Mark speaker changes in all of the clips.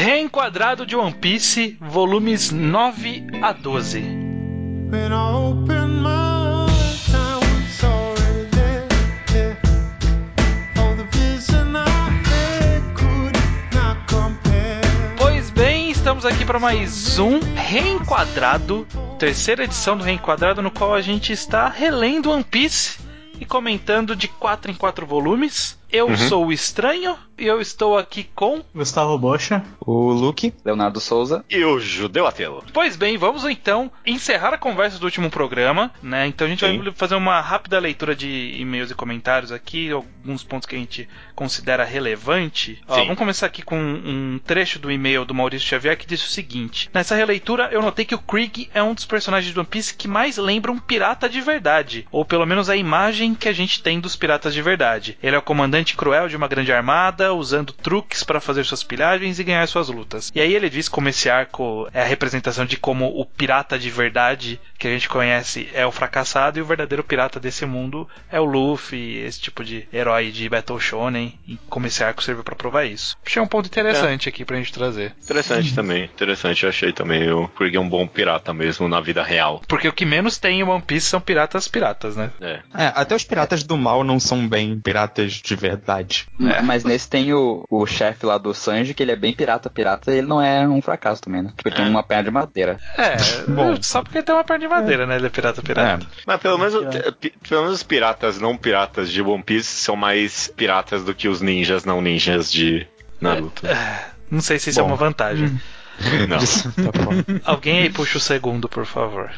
Speaker 1: Reenquadrado de One Piece, volumes 9 a 12.
Speaker 2: When I opened my eyes, I was already there. yeah. Oh, the vision I had could not compare.
Speaker 1: Pois bem, estamos aqui para mais um Reenquadrado, terceira edição do Reenquadrado, no qual a gente está relendo One Piece e comentando de 4 em 4 volumes. Eu sou o Estranho e eu estou aqui com.
Speaker 3: Gustavo Bocha.
Speaker 4: O Luke.
Speaker 5: Leonardo Souza.
Speaker 6: E o Judeu Atelo.
Speaker 1: Pois bem, vamos então encerrar a conversa do último programa, né? Então a gente
Speaker 6: Sim.
Speaker 1: vai fazer uma rápida leitura de e-mails e comentários aqui, alguns pontos que a gente considera relevante. Ó, vamos começar aqui com um trecho do e-mail do Maurício Xavier que diz o seguinte: Nessa releitura eu notei que o Krieg é um dos personagens do One Piece que mais lembra um pirata de verdade, ou pelo menos a imagem que a gente tem dos piratas de verdade. Ele é o comandante cruel de uma grande armada, usando truques para fazer suas pilhagens e ganhar suas lutas. E aí ele diz como esse arco é a representação de como o pirata de verdade que a gente conhece é o fracassado e o verdadeiro pirata desse mundo é o Luffy, esse tipo de herói de Battle Shonen, e como esse arco serve para provar isso. Achei um ponto interessante aqui pra gente trazer.
Speaker 6: Interessante também, interessante. Eu achei também o Krieg é um bom pirata mesmo na vida real.
Speaker 1: Porque o que menos tem em One Piece são piratas piratas, né?
Speaker 6: É.
Speaker 4: É, até os piratas do mal não são bem piratas de verdade.
Speaker 1: É.
Speaker 5: Mas nesse tem o, o chefe lá do Sanji, que ele é bem pirata, pirata, e ele não é um fracasso também, né? Porque ele tem uma perna de madeira.
Speaker 1: É,
Speaker 4: Bom.
Speaker 1: só porque tem uma perna de madeira, né? Ele é pirata pirata.
Speaker 6: Mas pelo menos, pi- pelo menos os piratas não piratas de One Piece são mais piratas do que os ninjas não ninjas de Naruto.
Speaker 1: Não sei se isso é
Speaker 4: Bom.
Speaker 1: uma vantagem.
Speaker 6: Não.
Speaker 4: Tá bom.
Speaker 1: Alguém aí puxa o segundo, por favor.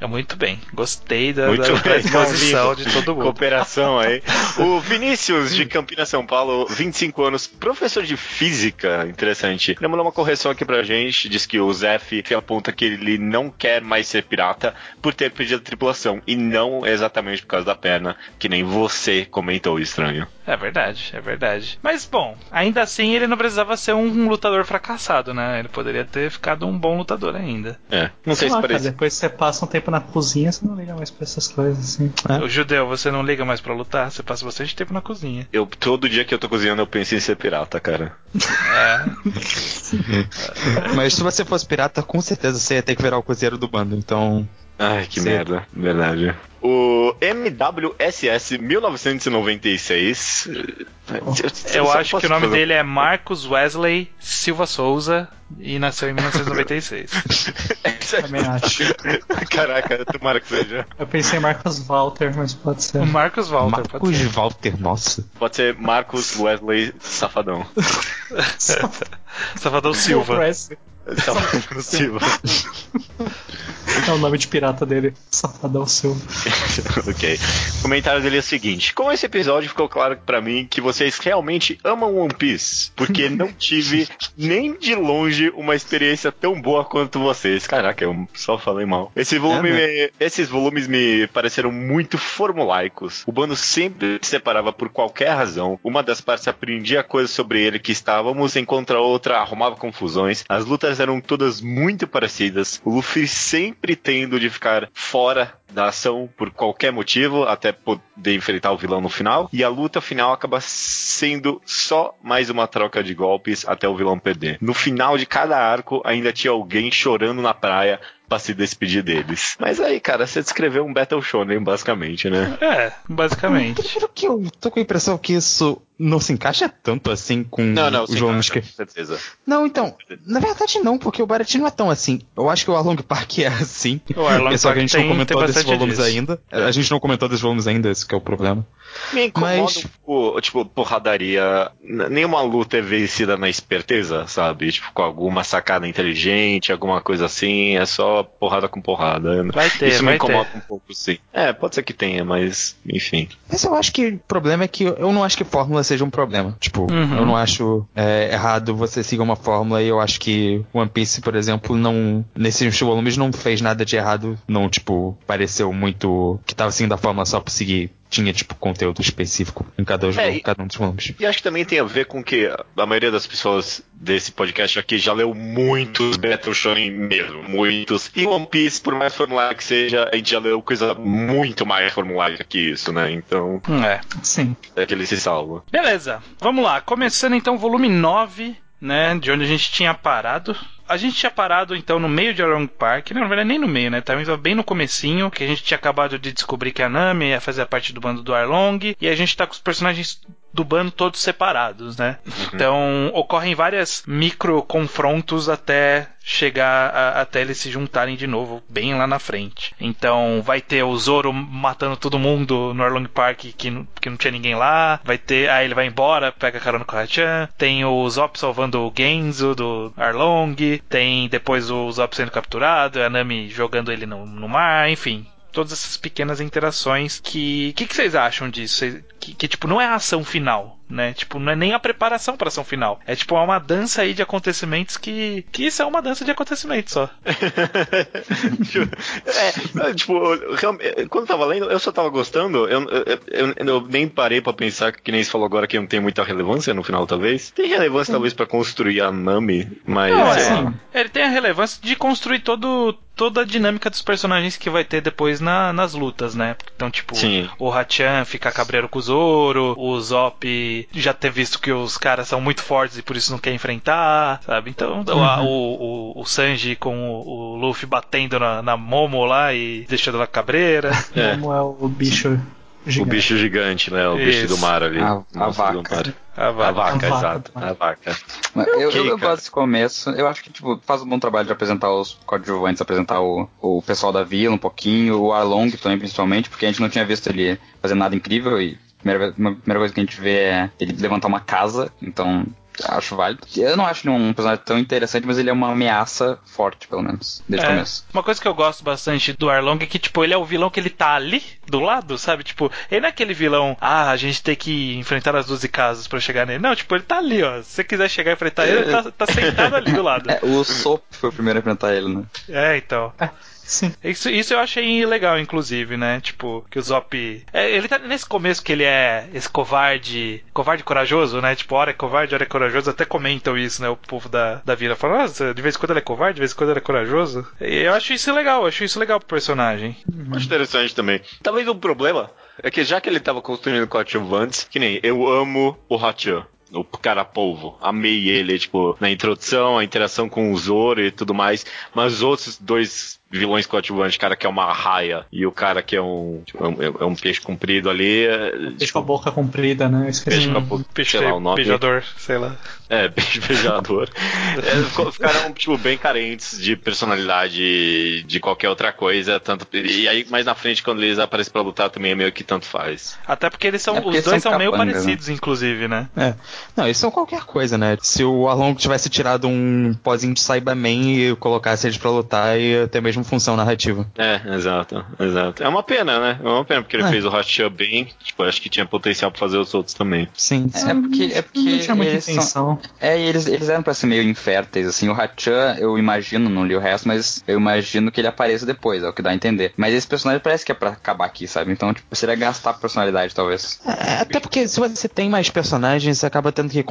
Speaker 1: É muito bem. Gostei da,
Speaker 6: Muito
Speaker 1: da,
Speaker 6: bem,
Speaker 1: exposição de todo mundo.
Speaker 6: Cooperação aí. O Vinícius, de Campinas, São Paulo, 25 anos, professor de física, interessante. Ele mandou uma correção aqui pra gente, diz que o Zef aponta que ele não quer mais ser pirata por ter perdido a tripulação, e não exatamente por causa da perna, que nem você comentou, estranho.
Speaker 1: É verdade, é verdade. Mas bom, ainda assim ele não precisava ser um lutador fracassado, né? Ele poderia ter ficado um bom lutador ainda.
Speaker 6: É, não sei
Speaker 3: Sei
Speaker 6: se
Speaker 3: lá, cara,
Speaker 6: parece.
Speaker 3: depois você passa um tempo na cozinha, você não liga mais pra essas coisas, assim.
Speaker 1: O judeu, você não liga mais pra lutar? Você passa bastante tempo na cozinha.
Speaker 6: Eu, todo dia que eu tô cozinhando, eu penso em ser pirata, cara.
Speaker 1: É.
Speaker 4: Mas se você fosse pirata, com certeza você ia ter que virar o cozinheiro do bando. Então,
Speaker 6: Ai, que
Speaker 4: Sim.
Speaker 6: merda, verdade. O MWSS 1996.
Speaker 1: Eu acho que o nome dele é Marcos Wesley Silva Souza e nasceu em 1996.
Speaker 3: Também acho.
Speaker 6: Caraca, tomara que seja.
Speaker 3: Eu pensei em Marcos Walter, mas pode ser.
Speaker 1: Marcos Walter, pode
Speaker 4: Marcos
Speaker 1: ser.
Speaker 4: Walter, nossa.
Speaker 6: Pode ser Marcos Wesley Safadão.
Speaker 1: Salvador Silva.
Speaker 3: Wesley.
Speaker 6: Safadão Silva.
Speaker 3: É o nome de pirata dele. Safadão Silva.
Speaker 6: ok. O comentário dele é o seguinte: Com esse episódio ficou claro pra mim que vocês realmente amam One Piece, porque não tive nem de longe uma experiência tão boa quanto vocês. Caraca, eu só falei mal. Esse volume
Speaker 4: É, né?
Speaker 6: esses volumes me pareceram muito formulaicos. O bando sempre se separava por qualquer razão. Uma das partes aprendia coisas sobre ele que estávamos, enquanto a outra arrumava confusões. As lutas eram todas muito parecidas. O Luffy sempre tendo de ficar fora da ação por qualquer motivo, até poder enfrentar o vilão no final. E a luta final acaba sendo só mais uma troca de golpes até o vilão perder. No final de cada arco, ainda tinha alguém chorando na praia pra se despedir deles. Mas aí, cara, você descreveu um Battle Shonen, basicamente, né?
Speaker 1: É, basicamente.
Speaker 4: Primeiro que eu tô com a impressão que isso não se encaixa tanto assim com
Speaker 6: Não, não,
Speaker 4: os
Speaker 6: sim,
Speaker 4: volumes
Speaker 6: cara,
Speaker 4: que.
Speaker 6: com certeza.
Speaker 4: Não, então, na verdade não, porque o Baraty não é tão assim. Eu acho que o Arlong Park é assim.
Speaker 1: O Arlong
Speaker 4: é só que a
Speaker 1: Park
Speaker 4: gente
Speaker 1: tem-
Speaker 4: não comentou
Speaker 1: tem
Speaker 4: desses volumes
Speaker 1: disso.
Speaker 4: ainda. A gente não comentou desses volumes ainda, esse que é o problema.
Speaker 6: Me incomoda
Speaker 4: Mas-
Speaker 6: pouco, tipo, porradaria. Nenhuma luta é vencida na esperteza, sabe? Tipo, com alguma sacada inteligente, alguma coisa assim. É só porrada com porrada.
Speaker 1: Vai ter,
Speaker 6: Isso me
Speaker 1: vai
Speaker 6: incomoda
Speaker 1: ter.
Speaker 6: um pouco, sim. É, pode ser que tenha, mas enfim.
Speaker 4: Mas eu acho que o problema é que eu não acho que fórmula seja um problema. Tipo,
Speaker 1: Uhum.
Speaker 4: eu não acho é, errado você seguir uma fórmula e eu acho que One Piece, por exemplo, não. Nesses volumes não fez nada de errado. Não, tipo, pareceu muito que tava seguindo a fórmula só pra seguir. Tinha, tipo, conteúdo específico em cada, um-
Speaker 6: É, e-
Speaker 4: cada um dos volumes.
Speaker 6: E acho que também tem a ver com que a maioria das pessoas desse podcast aqui já leu muitos Battle Shonen mesmo, muitos. E One Piece, por mais formulário que seja, a gente já leu coisa muito mais formulária que isso, né? Então,
Speaker 1: É.
Speaker 3: Sim.
Speaker 6: é que ele se salva.
Speaker 1: Beleza, vamos lá. Começando então o volume 9 né? De onde a gente tinha parado. A gente tinha parado então no meio de Arlong Park, não, na verdade nem no meio, né? Tava bem no comecinho, que a gente tinha acabado de descobrir que a Nami ia fazer parte do bando do Arlong, e a gente tá com os personagens do bando todos separados, né? Então ocorrem várias micro confrontos até chegar a- até eles se juntarem de novo bem lá na frente. Então vai ter o Zoro matando todo mundo no Arlong Park que, não- que não tinha ninguém lá. Vai ter, aí ele vai embora, pega carona com o Hachan. Tem o Zop salvando o Genzo do Arlong. Tem depois o Zop sendo capturado, a Nami jogando ele no, no mar, enfim todas essas pequenas interações que que, que vocês acham disso? Que, que, tipo não é a ação final né tipo não é nem a preparação para ação final é tipo é uma dança aí de acontecimentos que que isso é uma dança de acontecimentos só
Speaker 6: é, tipo, eu real- quando eu tava lendo, eu só tava gostando, eu, eu, eu- eu nem parei pra pensar, que nem você falou agora, que não tem muita relevância no final, talvez. Tem relevância, talvez, pra construir a Nami, mas.
Speaker 1: Não,
Speaker 6: sei
Speaker 1: é, ele tem a relevância de construir todo toda a dinâmica dos personagens que vai ter depois na- nas lutas, né? Então, tipo,
Speaker 6: Sim.
Speaker 1: o Hachan fica cabreiro com o Zoro, o Zop já ter visto que os caras são muito fortes e por isso não quer enfrentar, sabe? Então, a- o, o, o Sanji com o, o Luffy batendo na, na Momo lá e deixando ela cabreira.
Speaker 6: É.
Speaker 3: Como é o bicho
Speaker 6: O
Speaker 3: gigante.
Speaker 6: bicho gigante, né? O bicho
Speaker 1: Isso.
Speaker 6: do mar ali.
Speaker 5: A- a
Speaker 6: Monstro do
Speaker 5: vaca.
Speaker 6: mar.
Speaker 1: A
Speaker 6: A
Speaker 1: vaca.
Speaker 3: A vaca
Speaker 6: exato. A vaca.
Speaker 5: Eu,
Speaker 6: ok,
Speaker 5: eu, eu gosto desse começo. Eu acho que, tipo, faz um bom trabalho de apresentar os coadjuvantes, apresentar o, o pessoal da vila um pouquinho, o Arlong também, principalmente, porque a gente não tinha visto ele fazer nada incrível e a primeira, uma primeira coisa que a gente vê é ele levantar uma casa, então acho válido. Eu não acho ele um personagem tão interessante, mas ele é uma ameaça forte, pelo menos, desde o
Speaker 1: É,
Speaker 5: começo.
Speaker 1: Uma coisa que eu gosto bastante do Arlong é que, tipo, ele é o vilão que ele tá ali, do lado, sabe? Tipo, ele não é aquele vilão, ah, a gente tem que enfrentar as 12 casas pra chegar nele. Não, tipo, ele tá ali, ó. Se você quiser chegar e enfrentar ele, ele tá, tá sentado ali do lado.
Speaker 5: É, o Sop foi o primeiro a enfrentar ele, né?
Speaker 1: É, então.
Speaker 3: Sim.
Speaker 1: Isso, isso eu achei legal, inclusive, né? Tipo, que o Zop. é, ele tá nesse começo que ele é esse covarde. Covarde corajoso, né? Tipo, hora é covarde, hora é corajoso. Até comentam isso, né? O povo da, da vila fala, nossa, de vez em quando ele é covarde, de vez em quando ele é corajoso. E eu acho isso legal, eu acho isso legal pro personagem.
Speaker 6: Acho interessante também. Talvez o problema é que já que ele tava construindo coadjuvantes, que nem eu amo o Hachan. O cara polvo. Amei ele, tipo, na introdução, a interação com o Zoro e tudo mais. Mas os outros dois vilões coadjuvantes, o cara que é uma raia e o cara que é um, tipo, é um, é um peixe comprido ali. é,
Speaker 3: Peixe com a boca comprida, né? Esqueci.
Speaker 6: Peixe com a boca,
Speaker 1: Peixe
Speaker 6: sei lá o nome.
Speaker 1: beijador, sei lá.
Speaker 6: É, beijo beijador. É, ficaram, tipo, bem carentes de personalidade de qualquer outra coisa. Tanto, e aí, mais na frente, quando eles aparecem pra lutar, também é meio que tanto faz.
Speaker 1: Até porque eles são.
Speaker 5: É porque
Speaker 1: os dois
Speaker 5: são
Speaker 1: são, meio
Speaker 5: capangas, né?
Speaker 1: parecidos, inclusive, né?
Speaker 4: É. Não, isso é qualquer coisa, né? Se o Arlong tivesse tirado um pozinho de Cyberman e colocasse eles pra lutar, ia ter a mesma função narrativa.
Speaker 6: É, exato, exato. É uma pena, né? É uma pena, porque ele
Speaker 4: É.
Speaker 6: fez o Hachan bem. Tipo, acho que tinha potencial pra fazer os outros também.
Speaker 4: Sim.
Speaker 5: É porque, é porque
Speaker 3: Não tinha muita
Speaker 5: eles são, É, e eles, eles eram pra ser meio inférteis, assim. O Hachan, eu imagino, não li o resto, mas eu imagino que ele apareça depois, é o que dá a entender. Mas esse personagem parece que é pra acabar aqui, sabe? Então, tipo, seria gastar personalidade, talvez.
Speaker 4: É, até porque se você tem mais personagens, você acaba tendo que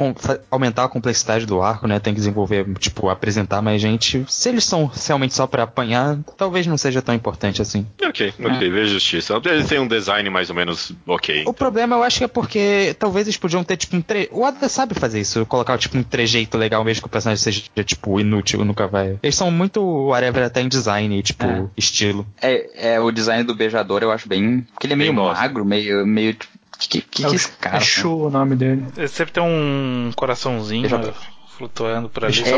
Speaker 4: aumentar a complexidade do arco, né? Tem que desenvolver, tipo, apresentar mais gente. Se eles são realmente só pra apanhar, talvez não seja tão importante assim.
Speaker 6: Ok, ok, vejo justiça. Eles têm um design mais ou menos ok.
Speaker 4: O problema eu acho que é porque talvez eles podiam ter, tipo, um tre... O Oda sabe fazer isso, colocar, tipo, um trejeito legal mesmo que o personagem seja, tipo, inútil, nunca vai. Eles são muito whatever até em design, tipo,
Speaker 5: É.
Speaker 4: estilo.
Speaker 5: É, é, o design do beijador eu acho bem. Porque ele é meio
Speaker 6: Bem
Speaker 5: magro, meio. meio tipo, que, que, que,
Speaker 3: É,
Speaker 5: esse cara?
Speaker 3: é Shu o nome dele.
Speaker 1: Ele sempre tem um coraçãozinho
Speaker 5: Beijador.
Speaker 1: Flutuando por ali.
Speaker 5: É,
Speaker 1: só-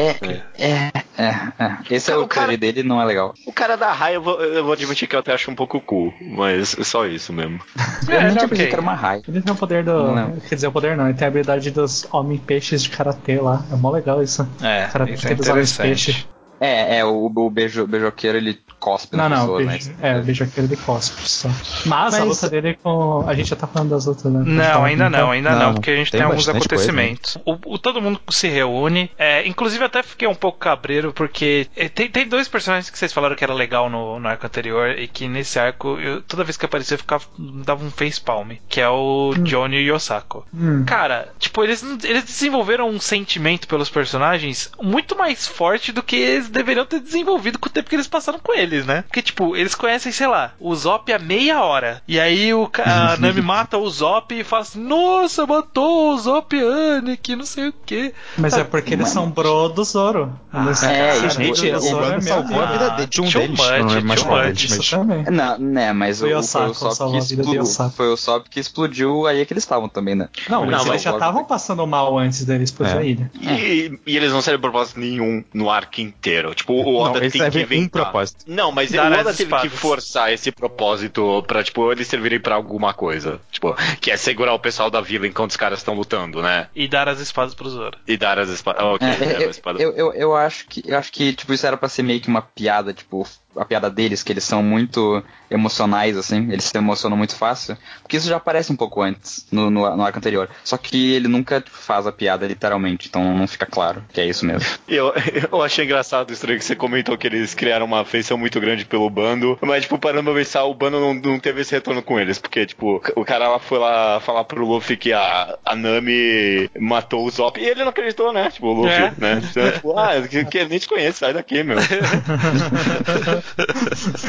Speaker 5: é, é, é. Esse é o
Speaker 6: o cara-
Speaker 5: dele, não é legal.
Speaker 6: O cara da raia, eu vou, eu vou admitir que eu até acho um pouco cool, mas é só isso mesmo.
Speaker 5: Eu
Speaker 1: É, ele é
Speaker 5: tinha que era uma raia.
Speaker 3: Ele tem o poder do.
Speaker 5: Não.
Speaker 3: Quer dizer, o poder não, ele tem a habilidade dos homem-peixes de karatê lá. É mó legal isso.
Speaker 1: É,
Speaker 3: Karatê
Speaker 1: isso é
Speaker 3: dos homens
Speaker 1: interessante.
Speaker 3: peixe.
Speaker 5: É, é, o, o beijo, beijoqueiro ele cospe
Speaker 3: Não,
Speaker 5: nas
Speaker 3: não,
Speaker 5: pessoas,
Speaker 3: beijo,
Speaker 5: né?
Speaker 3: é, o beijo aquele de cospe só. Mas, a
Speaker 4: Mas-
Speaker 3: luta dele com. A gente já tá falando das lutas, né?
Speaker 1: Não,
Speaker 3: Então,
Speaker 1: ainda não, ainda não,
Speaker 4: Não,
Speaker 1: porque a gente
Speaker 4: tem
Speaker 1: tem, alguns
Speaker 4: bastante coisa,
Speaker 1: acontecimentos. O, o- todo mundo se reúne. É, inclusive, eu até fiquei um pouco cabreiro, porque é, tem, tem dois personagens que vocês falaram que era legal no, no arco anterior, e que nesse arco, eu- toda vez que aparecia, eu ficava, dava um facepalm, que é o Johnny e o Yosako.
Speaker 3: Hum.
Speaker 1: Cara, tipo, eles, eles desenvolveram um sentimento pelos personagens muito mais forte do que deveriam ter desenvolvido com o tempo que eles passaram com eles, né? Porque, tipo, eles conhecem, sei lá, o Zop há meia hora. E aí o, ca- a Nami mata o Zop e fala assim: Nossa, matou o Zop Anik, não sei o quê.
Speaker 3: Mas é porque eles são bro do Zoro. Eles-
Speaker 5: é, e,
Speaker 4: Gente, o
Speaker 3: Zoro é
Speaker 4: salvou a vida de, de um deles.
Speaker 1: much,
Speaker 4: não é mais
Speaker 1: much.
Speaker 4: mas...
Speaker 3: também.
Speaker 5: Não, né, mas
Speaker 3: O
Speaker 5: o, foi
Speaker 3: Yosako
Speaker 5: o Sop que explodiu. Foi o Sop que explodiu aí é que eles estavam também, né?
Speaker 3: Não, mas
Speaker 6: Não,
Speaker 3: eles
Speaker 6: mas-
Speaker 3: já estavam passando mal antes deles explodir
Speaker 4: É.
Speaker 3: a ilha.
Speaker 6: E, e eles não servem propósito nenhum no arco inteiro. Tipo, o
Speaker 4: Não,
Speaker 6: Oda
Speaker 4: eles
Speaker 6: tem que
Speaker 4: servem um
Speaker 6: inventar.
Speaker 4: propósito.
Speaker 6: Não, mas
Speaker 1: Dar
Speaker 6: o Oda teve que forçar esse propósito pra, tipo, eles servirem pra alguma coisa. Tipo, que é segurar o pessoal da vila enquanto os caras estão lutando, né?
Speaker 1: E dar as espadas pro Zoro.
Speaker 6: E dar as espadas. Ok,
Speaker 5: É, eu,
Speaker 6: espada.
Speaker 5: eu, eu, eu acho que eu acho que tipo isso era pra ser meio que uma piada, tipo a piada deles que eles são muito emocionais assim, eles se emocionam muito fácil, porque isso já aparece um pouco antes no, no, no arco anterior. Só que ele nunca faz a piada literalmente, então não fica claro que é isso mesmo.
Speaker 6: Eu, eu achei engraçado aí que você comentou que eles criaram uma afeição muito grande pelo bando, mas, tipo, parando pra pensar, o bando não, não teve esse retorno com eles, porque, tipo, o cara lá foi lá falar pro Luffy que a, a Nami matou o Zop, e ele não acreditou, né? Tipo, o Luffy,
Speaker 1: É.
Speaker 6: né? Então, tipo, ah, que, que ele nem te conhece, sai daqui, meu.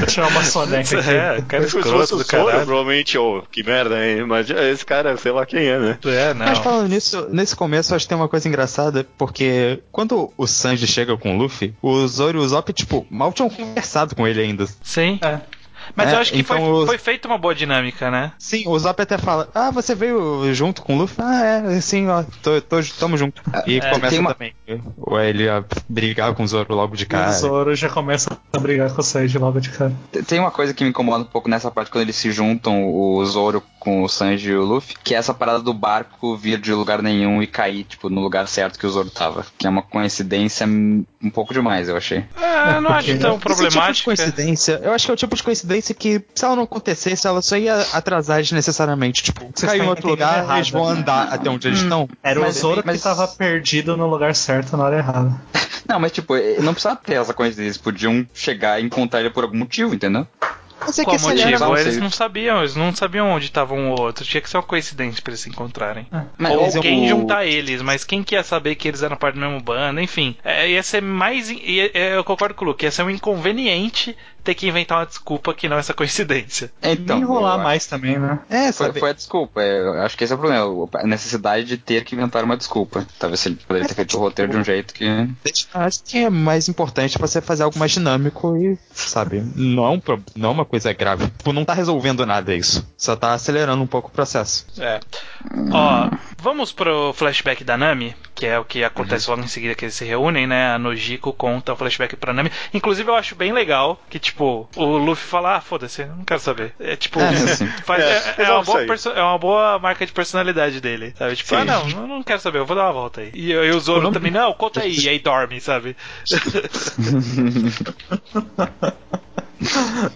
Speaker 3: Tirar uma soneca aqui.
Speaker 1: É, cara escroto do caralho.
Speaker 6: provavelmente, ô, que merda, hein? Mas esse cara, sei lá quem é, né?
Speaker 1: É,
Speaker 4: Mas
Speaker 1: não.
Speaker 4: falando nisso, nesse começo eu acho que tem uma coisa engraçada, porque quando o Sanji chega com o Luffy, o Zoro e o Zop, tipo, mal tinham conversado com ele ainda.
Speaker 1: Sim.
Speaker 3: É.
Speaker 1: Mas
Speaker 4: É,
Speaker 1: eu acho que
Speaker 4: então
Speaker 1: foi,
Speaker 4: os-
Speaker 1: foi feita uma boa dinâmica, né?
Speaker 4: Sim, o Zop até fala, ah, você veio junto com o Luffy? Ah, é, sim, ó, tô, tô, tamo junto. E
Speaker 1: É,
Speaker 4: começa
Speaker 5: uma-
Speaker 4: também, ou ele a brigar com o Zoro logo de
Speaker 3: E o
Speaker 4: cara.
Speaker 3: Zoro já começa a brigar com o Sanji logo de cara.
Speaker 5: Tem- uma coisa que me incomoda um pouco nessa parte quando eles se juntam, o Zoro com o Sanji e o Luffy, que é essa parada do barco vir de lugar nenhum e cair, tipo, no lugar certo que o Zoro tava. Que é uma coincidência um pouco demais, eu achei.
Speaker 1: É, eu não acho tão
Speaker 4: tipo
Speaker 1: problemática.
Speaker 4: coincidência, eu acho que é o tipo de coincidência que, se ela não acontecesse, ela só ia atrasar desnecessariamente. Tipo,
Speaker 3: Você
Speaker 4: caiu em outro lugar,
Speaker 3: errado.
Speaker 4: eles vão andar até onde eles estão.
Speaker 3: Era o Zoro
Speaker 5: mas-
Speaker 3: que tava perdido no lugar certo na hora errada.
Speaker 5: Não, mas tipo, não precisava ter essa coincidência, eles podiam chegar e encontrar ele por algum motivo, entendeu?
Speaker 4: Mas é
Speaker 1: Qual
Speaker 4: que
Speaker 1: motivo?
Speaker 5: não
Speaker 1: Eles não sabiam, eles não sabiam onde estava um ou outro. Tinha que ser uma coincidência pra eles se encontrarem.
Speaker 5: Mas
Speaker 1: Ou alguém
Speaker 5: o-
Speaker 1: juntar eles, mas quem que ia saber que eles eram parte do mesmo bando? Enfim, é, ia ser mais. ia- é, eu concordo com o Luke, ia ser um inconveniente ter que inventar uma desculpa que não essa coincidência.
Speaker 5: Então,
Speaker 3: Nem enrolar
Speaker 5: eu-
Speaker 3: mais também, né?
Speaker 4: É,
Speaker 5: Foi,
Speaker 4: sabe?
Speaker 5: foi a desculpa, é, eu acho que esse é o problema, a necessidade de ter que inventar uma desculpa. Talvez ele poderia ter feito o roteiro de um jeito que.
Speaker 4: Acho que é mais importante você fazer algo mais dinâmico e, sabe, não é, um, não é uma coisa grave. Tipo, não tá resolvendo nada isso. Só tá acelerando um pouco o processo.
Speaker 1: É. Ó, vamos pro flashback da Nami, que é o que acontece
Speaker 5: Uhum.
Speaker 1: logo em seguida que eles se reúnem, né? A Nojiko conta o flashback pra Nami. Inclusive, eu acho bem legal que, tipo, o Luffy fala, ah, foda-se, não quero saber. É tipo.
Speaker 5: É, assim.
Speaker 1: faz-
Speaker 6: É,
Speaker 1: é, é uma boa é uma boa marca de personalidade dele, sabe? Tipo,
Speaker 6: Sim.
Speaker 1: ah, não, eu não quero saber, eu vou dar uma volta aí. E, e o Zoro
Speaker 4: nome-
Speaker 1: também, não, conta aí, e aí dorme, sabe?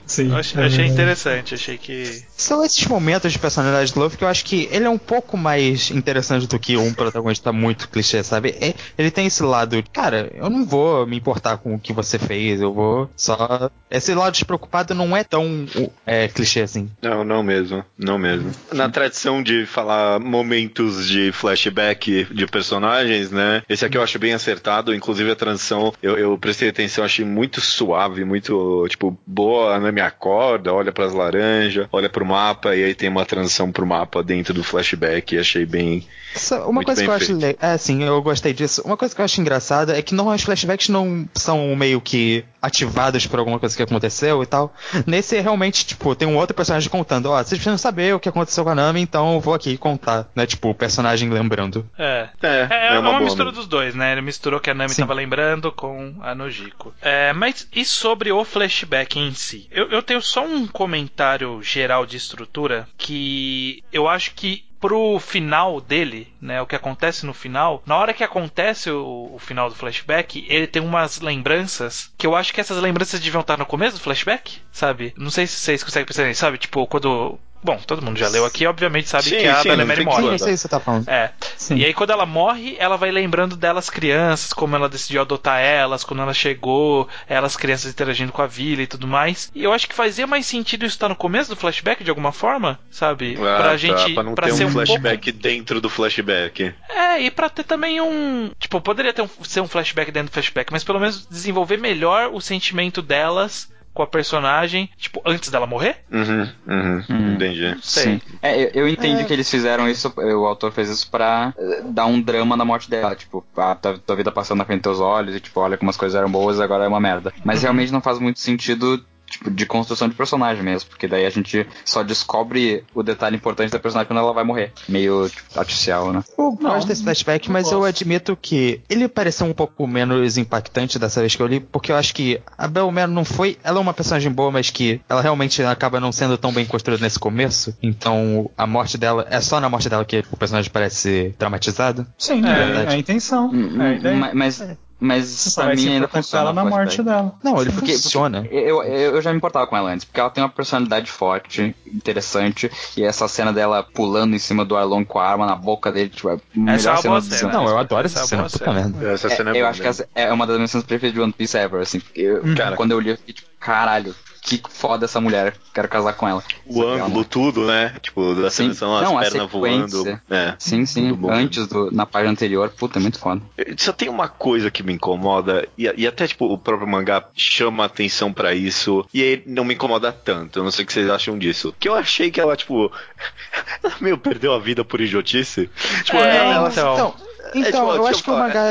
Speaker 3: Sim.
Speaker 1: Eu achei,
Speaker 3: é
Speaker 1: achei
Speaker 3: verdade.
Speaker 1: interessante, achei que.
Speaker 4: São esses momentos de personalidade do Luffy que eu acho que ele é um pouco mais interessante do que um protagonista muito clichê, sabe? É- Ele tem esse lado, cara, eu não vou me importar com o que você fez, eu vou só. Esse lado despreocupado não é tão é, clichê assim.
Speaker 6: Não, não mesmo, não mesmo. Na tradição de falar momentos de flashback de personagens, né? Esse aqui eu acho bem acertado, inclusive a transição, eu, eu prestei atenção, achei muito suave, muito, tipo, boa, a Nami acorda, olha pras laranjas, olha pro mapa, e aí tem uma transição pro mapa dentro do flashback, e achei bem...
Speaker 4: Só uma coisa
Speaker 6: bem
Speaker 4: que eu acho
Speaker 6: feito.
Speaker 4: é assim, eu gostei disso. Uma coisa que eu acho engraçada é que não os flashbacks não são meio que ativados por alguma coisa que aconteceu e tal. Nesse realmente, tipo, tem um outro personagem contando, ó, vocês precisam saber o que aconteceu com a Nami, então eu vou aqui contar, né? Tipo, o personagem lembrando.
Speaker 1: É.
Speaker 6: É,
Speaker 1: É, é uma,
Speaker 6: boa
Speaker 1: mistura dos dois, né? Ele misturou que a Nami
Speaker 4: Sim.
Speaker 1: tava lembrando com a Nojiko. É, mas e sobre o flashback em si? Eu, eu tenho só um comentário geral de estrutura que eu acho que pro final dele, né, o que acontece no final, na hora que acontece o, o final do flashback, ele tem umas lembranças que eu acho que essas lembranças deviam estar no começo do flashback, sabe? Não sei se vocês conseguem perceber, sabe? Tipo, quando Bom, todo mundo já leu aqui, obviamente sabe
Speaker 6: Sim,
Speaker 1: que a
Speaker 6: sim, tem que
Speaker 1: morre.
Speaker 4: Sim, eu sei o que você tá falando.
Speaker 1: É.
Speaker 3: Sim.
Speaker 1: E aí quando ela morre, ela vai lembrando delas crianças, como ela decidiu adotar elas, quando ela chegou, elas crianças interagindo com a vila e tudo mais. E eu acho que fazia mais sentido isso estar no começo do flashback de alguma forma, sabe?
Speaker 6: Ah,
Speaker 1: pra
Speaker 6: tá,
Speaker 1: gente
Speaker 6: pra não
Speaker 1: pra
Speaker 6: ter
Speaker 1: ser
Speaker 6: um
Speaker 1: um
Speaker 6: flashback dentro do flashback.
Speaker 1: pouco... É, e pra ter também um, tipo, poderia ter um, ser um flashback dentro do flashback, mas pelo menos desenvolver melhor o sentimento delas com a personagem, tipo, antes dela morrer?
Speaker 6: Uhum, uhum,
Speaker 5: Hum.
Speaker 6: entendi.
Speaker 1: Sei.
Speaker 5: Sim. É, eu, eu entendi que eles fizeram isso, o autor fez isso pra eh, dar um drama na morte dela. Tipo, a tua, tua vida passando na frente dos teus olhos e, tipo, olha como as coisas eram boas agora é uma merda. Mas realmente não faz muito sentido. Tipo, de construção de personagem mesmo, porque daí a gente só descobre o detalhe importante da personagem quando ela vai morrer. Meio tipo, artificial, né?
Speaker 4: Eu
Speaker 3: Não,
Speaker 4: gosto desse flashback, mas eu
Speaker 3: gosto.
Speaker 4: admito que ele pareceu um pouco menos impactante dessa vez que eu li, porque eu acho que a Belmero não foi. Ela é uma personagem boa, mas que ela realmente acaba não sendo tão bem construída nesse começo. Então a morte dela. É só na morte dela que o personagem parece traumatizado.
Speaker 3: Sim,
Speaker 1: É
Speaker 3: é,
Speaker 4: verdade.
Speaker 3: é a intenção. É a ideia.
Speaker 5: ma- Mas, mas
Speaker 3: Você
Speaker 5: pra mim ainda funciona.
Speaker 3: ela na morte dela.
Speaker 4: Não, ele
Speaker 5: Porque-
Speaker 4: funciona.
Speaker 5: Eu, eu, eu já me importava com ela antes, porque ela tem uma personalidade forte, interessante, e essa cena dela pulando em cima do Arlong com a arma na boca dele, tipo, é a melhor
Speaker 1: Essa é
Speaker 5: cena
Speaker 1: cena.
Speaker 4: Não, eu adoro
Speaker 1: Essa é
Speaker 4: essa cena,
Speaker 1: boa
Speaker 4: puta
Speaker 1: cena.
Speaker 4: merda.
Speaker 6: Essa
Speaker 5: É,
Speaker 6: cena é
Speaker 5: eu
Speaker 6: boa
Speaker 5: acho que
Speaker 6: mesmo.
Speaker 5: é uma das minhas cenas preferidas de One Piece ever, assim. porque eu-
Speaker 6: Cara.
Speaker 5: quando eu li, eu fiquei tipo, caralho, que foda essa mulher, quero casar com ela.
Speaker 6: O ângulo, tudo, né? Tipo, da
Speaker 5: Sim.
Speaker 6: seleção, as
Speaker 5: Não, a
Speaker 6: pernas voando. É.
Speaker 5: Sim, sim, antes do, na página anterior, puta, é muito foda.
Speaker 6: Só tem uma coisa que me incomoda, e, e até tipo, o próprio mangá chama atenção pra isso, e aí não me incomoda tanto. Eu não sei o que vocês acham disso. Que eu achei que ela, tipo, ela meio perdeu a vida por idiotice. Tipo,
Speaker 1: É,
Speaker 6: ela, ela-
Speaker 1: então.
Speaker 4: Então, então
Speaker 6: tipo,
Speaker 4: eu acho
Speaker 6: eu
Speaker 4: que o mangá,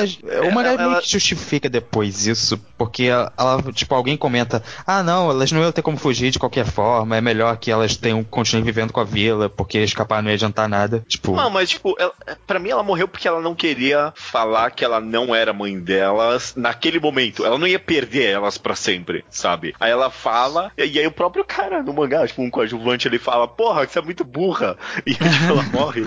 Speaker 4: o mangá
Speaker 6: ela-
Speaker 4: meio que justifica depois isso, porque ela, ela, tipo, alguém comenta, ah não, elas não iam ter como fugir de qualquer forma, é melhor que elas tenham, continuem vivendo com a vila, porque escapar não ia adiantar nada. Tipo,
Speaker 6: Não, mas tipo, ela, pra mim ela morreu porque ela não queria falar que ela não era mãe delas naquele momento. Ela não ia perder elas pra sempre, sabe? Aí ela fala, e, aí o próprio cara no mangá, tipo, um coadjuvante, ele fala, porra, você é muito burra. E aí, tipo, ela morre.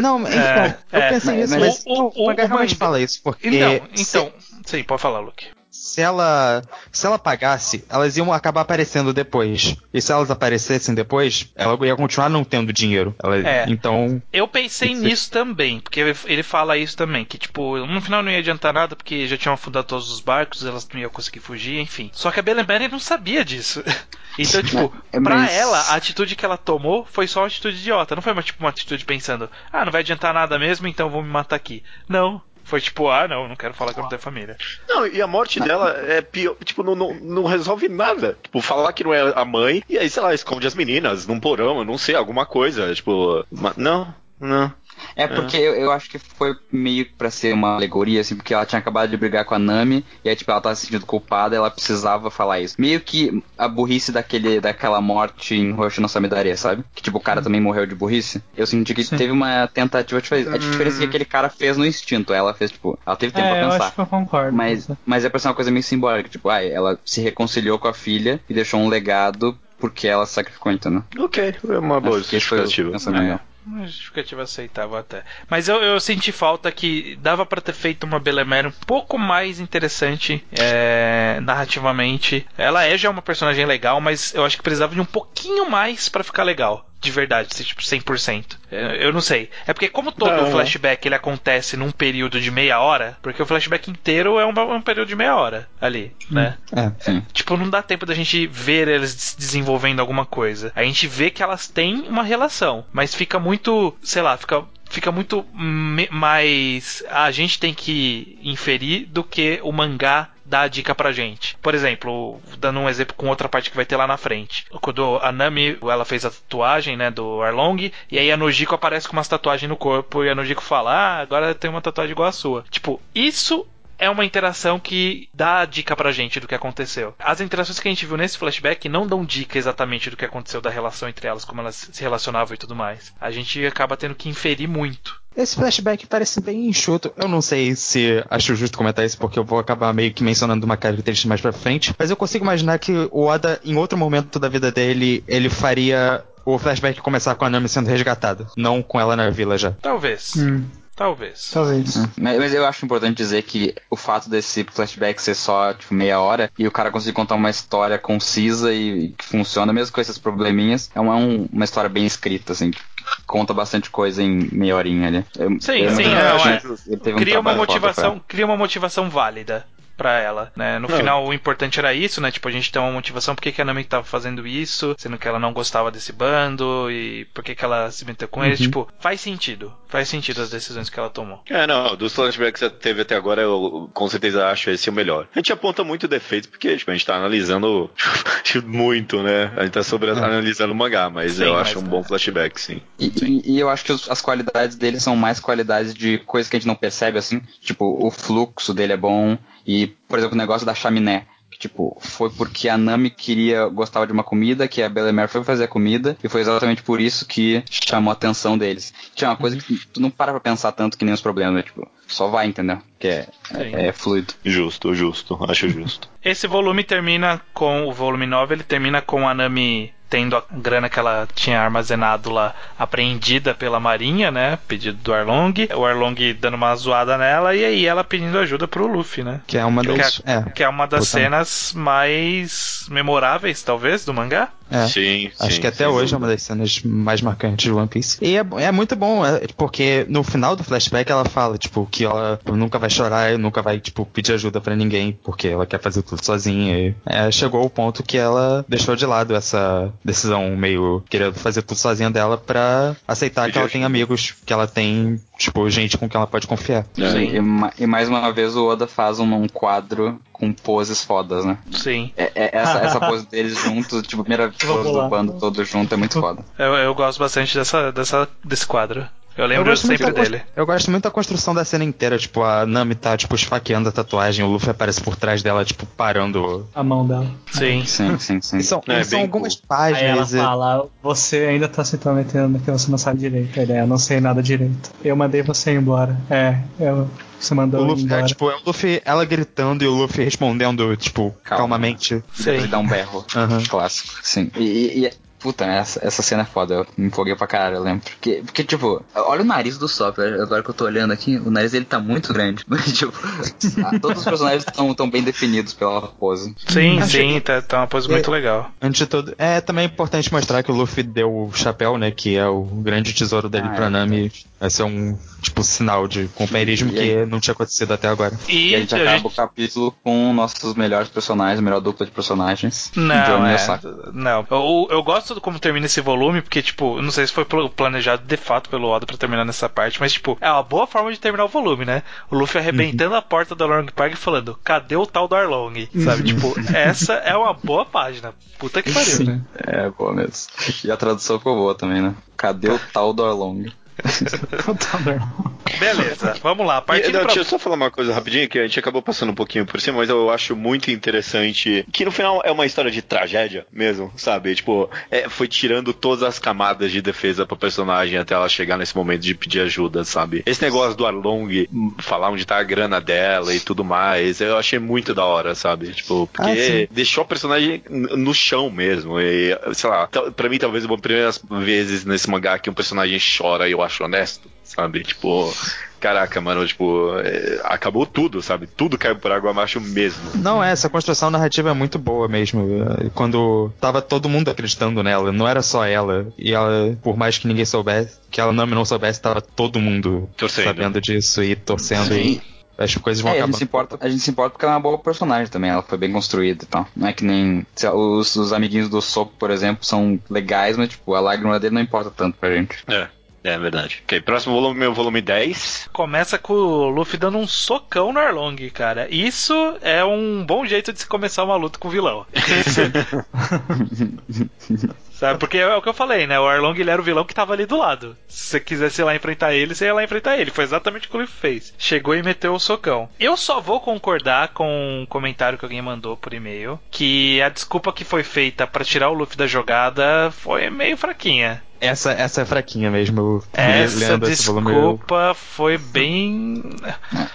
Speaker 4: não, então,
Speaker 1: É,
Speaker 4: eu
Speaker 1: é.
Speaker 4: pensei nisso,
Speaker 5: mas-
Speaker 4: mas,
Speaker 1: o-
Speaker 4: não,
Speaker 1: o-
Speaker 4: o realmente fala isso, porque
Speaker 1: Então,
Speaker 4: se-
Speaker 1: então. Sim, pode falar, Luke.
Speaker 4: se ela se ela pagasse, elas iam acabar aparecendo depois. E se elas aparecessem depois, ela ia continuar não tendo dinheiro. Ela-
Speaker 1: É.
Speaker 4: Então,
Speaker 1: Eu pensei
Speaker 4: Isso.
Speaker 1: nisso também, porque ele- ele fala isso também, que tipo, no final não ia adiantar nada, porque já tinham afundado todos os barcos, elas não iam conseguir fugir, enfim. Só que a Belenberry não sabia disso. Então, tipo,
Speaker 5: É,
Speaker 1: pra
Speaker 5: mas-
Speaker 1: ela, a atitude que ela tomou foi só uma atitude idiota. Não foi uma, tipo, uma atitude pensando, ah, não vai adiantar nada mesmo, então vou me matar aqui. Não. Foi tipo, ah, não, não quero falar que eu não tenho família.
Speaker 6: Não, e a morte dela é pior, tipo, não, não, não resolve nada. Tipo, falar que não é a mãe, e aí, sei lá, esconde as meninas num porão, eu não sei, alguma coisa. Tipo, não, não.
Speaker 5: É porque eu, eu acho que foi meio pra ser uma alegoria, assim, porque ela tinha acabado de brigar com a Nami, e aí, tipo, ela tava se sentindo culpada, ela precisava falar isso. Meio que a burrice daquele, daquela morte em Roshi no Samidare, sabe? Que, tipo, o cara também morreu de burrice. Eu senti que
Speaker 3: Sim.
Speaker 5: teve uma tentativa de fazer. A diferença é que aquele cara fez no instinto, ela fez, tipo, ela teve tempo
Speaker 3: É,
Speaker 5: pra
Speaker 3: eu
Speaker 5: pensar.
Speaker 3: acho que eu concordo.
Speaker 5: Mas, mas é pra ser uma coisa meio simbólica, tipo, ai, ela se reconciliou com a filha e deixou um legado porque ela se sacrificou, entendeu?
Speaker 6: Ok, é uma boa
Speaker 5: esse foi
Speaker 1: Uma justificativa aceitável até. Mas eu, eu senti falta que dava pra ter feito uma Belemere um pouco mais interessante é, narrativamente. Ela é já uma personagem legal, mas eu acho que precisava de um pouquinho mais pra ficar legal. De verdade, ser tipo 100%. É, Eu não sei. É porque como todo
Speaker 6: Não.
Speaker 1: flashback ele acontece num período de meia hora, porque o flashback inteiro é um, um período de meia hora ali, né?
Speaker 4: é.
Speaker 5: Sim.
Speaker 1: Tipo, não dá tempo da gente ver eles se desenvolvendo alguma coisa. A gente vê que elas têm uma relação, mas fica muito, sei lá, fica fica muito mais a gente tem que inferir do que o mangá dá a dica pra gente. Por exemplo, dando um exemplo com outra parte que vai ter lá na frente. Quando a Nami, ela fez a tatuagem, né, do Arlong, e aí a Nojiko aparece com umas tatuagens no corpo e a Nojiko fala: "Ah, agora tem uma tatuagem igual a sua". Tipo, isso é uma interação que dá a dica pra gente do que aconteceu. As interações que a gente viu nesse flashback não dão dica exatamente do que aconteceu da relação entre elas, como elas se relacionavam e tudo mais. A gente acaba tendo que inferir muito.
Speaker 4: Esse flashback parece bem enxuto. Eu não sei se acho justo comentar isso, porque eu vou acabar meio que mencionando uma característica mais pra frente. Mas eu consigo imaginar que o Oda, em outro momento da vida dele, ele faria o flashback começar com a Nami sendo resgatada. Não com ela na vila já.
Speaker 1: Talvez.
Speaker 3: Hum.
Speaker 1: Talvez.
Speaker 3: Talvez.
Speaker 5: Mas, mas eu acho importante dizer que o fato desse flashback ser só, tipo, meia hora e o cara conseguir contar uma história concisa e, que funciona, mesmo com esses probleminhas, é uma, um- uma história bem escrita, assim, que conta bastante coisa em meia horinha ali. Eu-
Speaker 1: Sim,
Speaker 5: eu-
Speaker 1: sim, é.
Speaker 5: um
Speaker 1: uma motivação, cria uma motivação válida pra ela, né? No
Speaker 6: Não.
Speaker 1: final o importante era isso, né? Tipo, a gente tem uma motivação por que que a Nami tava fazendo isso, sendo que ela não gostava desse bando e por que que ela se meteu com eles, tipo, faz sentido. Faz sentido as decisões que ela tomou.
Speaker 6: É, não, dos flashbacks que você teve até agora, eu com certeza acho esse o melhor. A gente aponta muito defeitos porque, tipo, a gente tá analisando muito, né? A gente tá sobre analisando o mangá, mas
Speaker 1: Sim,
Speaker 6: eu
Speaker 1: mas,
Speaker 6: acho um
Speaker 1: né?
Speaker 6: bom flashback, sim.
Speaker 5: E, e- e eu acho que os- as qualidades dele são mais qualidades de coisas que a gente não percebe, assim. Tipo, o fluxo dele é bom. E, por exemplo, o negócio da chaminé. Que, tipo, foi porque a Nami queria, gostava de uma comida, que a Bellemere foi fazer a comida, e foi exatamente por isso que chamou a atenção deles. Que é uma coisa que tu não para pra pensar tanto que nem os problemas, né? Tipo, só vai, entendeu? Que é, é, é fluido.
Speaker 6: Justo, justo, acho justo.
Speaker 1: Esse volume termina com o volume 9, ele termina com a Nami tendo a grana que ela tinha armazenado lá apreendida pela Marinha, né? Pedido do Arlong. O Arlong dando uma zoada nela e aí ela pedindo ajuda pro Luffy, né?
Speaker 4: Que é uma
Speaker 1: Que é-
Speaker 4: das. É,
Speaker 1: Que é uma das cenas mais memoráveis, talvez, do mangá.
Speaker 4: É.
Speaker 6: Sim,
Speaker 4: Acho
Speaker 6: sim,
Speaker 4: que até hoje é uma das cenas mais marcantes de One Piece. E é, é muito bom, é, porque no final do flashback ela fala, tipo, que ela nunca vai chorar, nunca vai, tipo, pedir ajuda pra ninguém, porque ela quer fazer tudo sozinha. E, é, chegou ao ponto que ela deixou de lado essa decisão meio querendo fazer tudo sozinha dela pra aceitar que ela tem amigos, que ela tem, tipo, gente com quem ela pode confiar.
Speaker 5: E, ma- e mais uma vez o Oda faz um, um quadro com poses fodas, né?
Speaker 1: Sim.
Speaker 5: É- é- essa, essa pose deles juntos, tipo, primeira
Speaker 3: lá.
Speaker 5: do bando todo junto é muito foda.
Speaker 1: Eu, eu gosto bastante dessa, dessa, desse quadro. Eu lembro
Speaker 4: muito
Speaker 1: sempre dele.
Speaker 4: Eu gosto muito da construção da cena inteira, tipo, a Nami tá, tipo, esfaqueando a tatuagem, o Luffy aparece por trás dela, tipo, parando.
Speaker 3: A mão dela.
Speaker 1: Sim.
Speaker 5: Sim, sim, sim.
Speaker 4: E são,
Speaker 6: É,
Speaker 4: e são algumas
Speaker 6: cool.
Speaker 3: Aí ela
Speaker 4: páginas.
Speaker 3: fala, você ainda tá se intrometendo que você não sabe direito. Ele, é, eu não sei nada direito. Eu mandei você ir embora. É, eu, você mandou
Speaker 4: O
Speaker 3: eu
Speaker 4: Luffy,
Speaker 3: embora.
Speaker 4: é, tipo, é o Luffy, ela gritando e o Luffy respondendo, tipo,
Speaker 5: Calma.
Speaker 4: calmamente.
Speaker 5: Depois ele dá um berro.
Speaker 4: Aham.
Speaker 5: Clássico. Sim. E, e- e- puta, né, essa, essa cena é foda. Eu me empolguei pra caralho, eu lembro. Porque, porque tipo, olha o nariz do Sop. Agora que eu tô olhando aqui, o nariz dele tá muito grande. tipo, ah, todos os personagens estão tão bem definidos pela pose.
Speaker 1: Sim,
Speaker 4: Acho
Speaker 1: sim, tá, tá uma pose muito legal.
Speaker 4: Antes de tudo, é também importante mostrar que o Luffy deu o chapéu, né, que é o grande tesouro dele
Speaker 5: Ah,
Speaker 4: pra
Speaker 5: é,
Speaker 4: Nami. Vai ser um, tipo, sinal de companheirismo
Speaker 5: E
Speaker 4: que
Speaker 5: aí?
Speaker 4: não tinha acontecido até agora.
Speaker 1: E,
Speaker 5: E a gente acaba o capítulo com nossos melhores personagens, melhor dupla de personagens.
Speaker 1: Não, é. Não. Eu, eu gosto de como termina esse volume, porque, tipo, não sei se foi pl- planejado de fato pelo Oda pra terminar nessa parte, mas, tipo, é uma boa forma de terminar o volume, né? O Luffy arrebentando a porta do Long Park e falando, cadê o tal do Arlong? Sabe? Tipo, essa é uma boa página. Puta que pariu.
Speaker 3: Sim.
Speaker 5: É, boa mesmo. E a tradução ficou boa também, né? Cadê o tal do Arlong?
Speaker 1: Beleza, vamos lá.
Speaker 6: E,
Speaker 1: Partindo
Speaker 6: não,
Speaker 1: pra...
Speaker 6: Deixa eu só falar uma coisa rapidinho, que a gente acabou passando um pouquinho por cima, mas eu acho muito interessante que no final é uma história de tragédia mesmo, sabe? Tipo, é, foi tirando todas as camadas de defesa pra personagem até ela chegar nesse momento de pedir ajuda, sabe? Esse negócio do Arlong falar onde tá a grana dela e tudo mais, eu achei muito da hora, sabe? Tipo,
Speaker 4: Ah,
Speaker 6: porque
Speaker 4: sim.
Speaker 6: deixou a personagem no chão mesmo. E, sei lá, pra mim, talvez uma das primeiras vezes nesse mangá que um personagem chora e eu acho honesto, sabe? Tipo, caraca, mano, tipo, é, acabou tudo, sabe? Tudo caiu por água abaixo mesmo.
Speaker 4: Não, é, essa construção narrativa é muito boa mesmo. É, Quando tava todo mundo acreditando nela, não era só ela. E ela, por mais que ninguém soubesse, que ela não, não soubesse, tava todo mundo
Speaker 6: Torcendo.
Speaker 4: sabendo disso e torcendo. E as coisas vão
Speaker 5: É, a gente, se importa, a gente se importa porque ela é uma boa personagem também, ela foi bem construída e tal. Não é que nem. lá, Os, os amiguinhos do Soap, por exemplo, são legais, mas tipo, a lágrima dele não importa tanto pra gente.
Speaker 6: É. É verdade. Ok, próximo volume, meu volume 10.
Speaker 1: Começa com o Luffy dando um socão no Arlong, cara. Isso é um bom jeito de se começar uma luta com o vilão. Sabe? Porque é o que eu falei, né? O Arlong ele era o vilão que tava ali do lado. Se você quisesse ir lá enfrentar ele, você ia lá enfrentar ele. Foi exatamente o que o Luffy fez. Chegou e meteu o socão. Eu só vou concordar com um comentário que alguém mandou por e-mail. Que a desculpa que foi feita pra tirar o Luffy da jogada foi meio fraquinha.
Speaker 4: Essa, essa é fraquinha mesmo. Eu
Speaker 1: Essa
Speaker 4: lendo esse volume. eu-
Speaker 1: desculpa foi bem.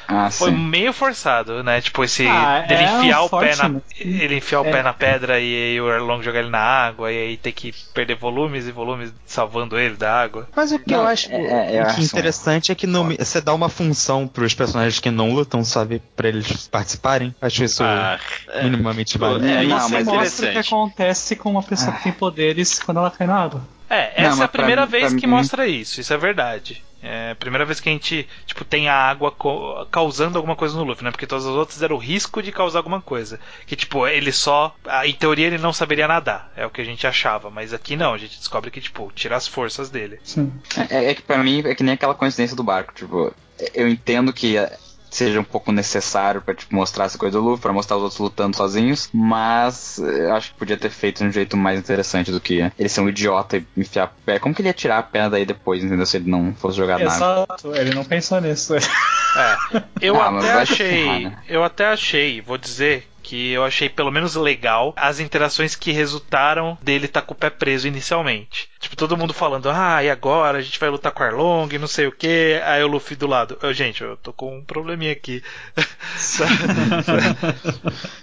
Speaker 5: Ah,
Speaker 1: Foi
Speaker 5: sim.
Speaker 1: meio forçado, né? Tipo, esse.
Speaker 3: Ah,
Speaker 1: dele
Speaker 3: é
Speaker 1: enfiar
Speaker 3: um
Speaker 1: o pé na. Ele enfiar o
Speaker 3: É.
Speaker 1: pé na pedra e aí o Arlong jogar ele na água, e aí ter que perder volumes e volumes salvando ele da água.
Speaker 4: Mas o que
Speaker 5: Não,
Speaker 4: eu acho
Speaker 5: é- é-
Speaker 4: o
Speaker 5: é
Speaker 4: que
Speaker 5: assim,
Speaker 4: interessante é que no- você dá uma função pros personagens que não lutam, sabe? Pra eles participarem. Acho isso
Speaker 6: Ah, é.
Speaker 4: minimamente válido.
Speaker 6: é,
Speaker 5: não, mas
Speaker 3: mostra o que acontece com uma pessoa que tem poderes quando ela cai na água.
Speaker 1: É,
Speaker 5: Não,
Speaker 1: essa é
Speaker 5: mas
Speaker 1: a primeira
Speaker 5: mim-
Speaker 1: vez que
Speaker 5: mim-
Speaker 1: mostra isso, isso é verdade. É a primeira vez que a gente, tipo, tem a água co- causando alguma coisa no Luffy, né? Porque todas as outras eram o risco de causar alguma coisa. Que, tipo, ele só. Em teoria ele não saberia nadar, é o que a gente achava. Mas aqui não, a gente descobre que, tipo, tira as forças dele.
Speaker 3: Sim.
Speaker 5: É, é que pra mim é que nem aquela coincidência do barco, tipo, eu entendo que é, seja um pouco necessário pra tipo, mostrar essa coisa do Luffy, pra mostrar os outros lutando sozinhos, mas eu acho que podia ter feito de um jeito mais interessante do que ele ser um idiota e enfiar a perna. Como que ele ia tirar a perna daí depois, entendeu? Se ele não fosse jogar nada.
Speaker 3: Exato, ele não pensou nisso.
Speaker 1: É. Eu
Speaker 5: Ah,
Speaker 1: até achei.
Speaker 5: ferrar, né?
Speaker 1: Eu até achei, vou dizer. Que eu achei pelo menos legal as interações que resultaram dele estar com o pé preso inicialmente. Tipo, todo mundo falando, ah, e agora a gente vai lutar com Arlong, não sei o que. Aí o Luffy do lado, "Ô, gente, eu tô com um probleminha aqui.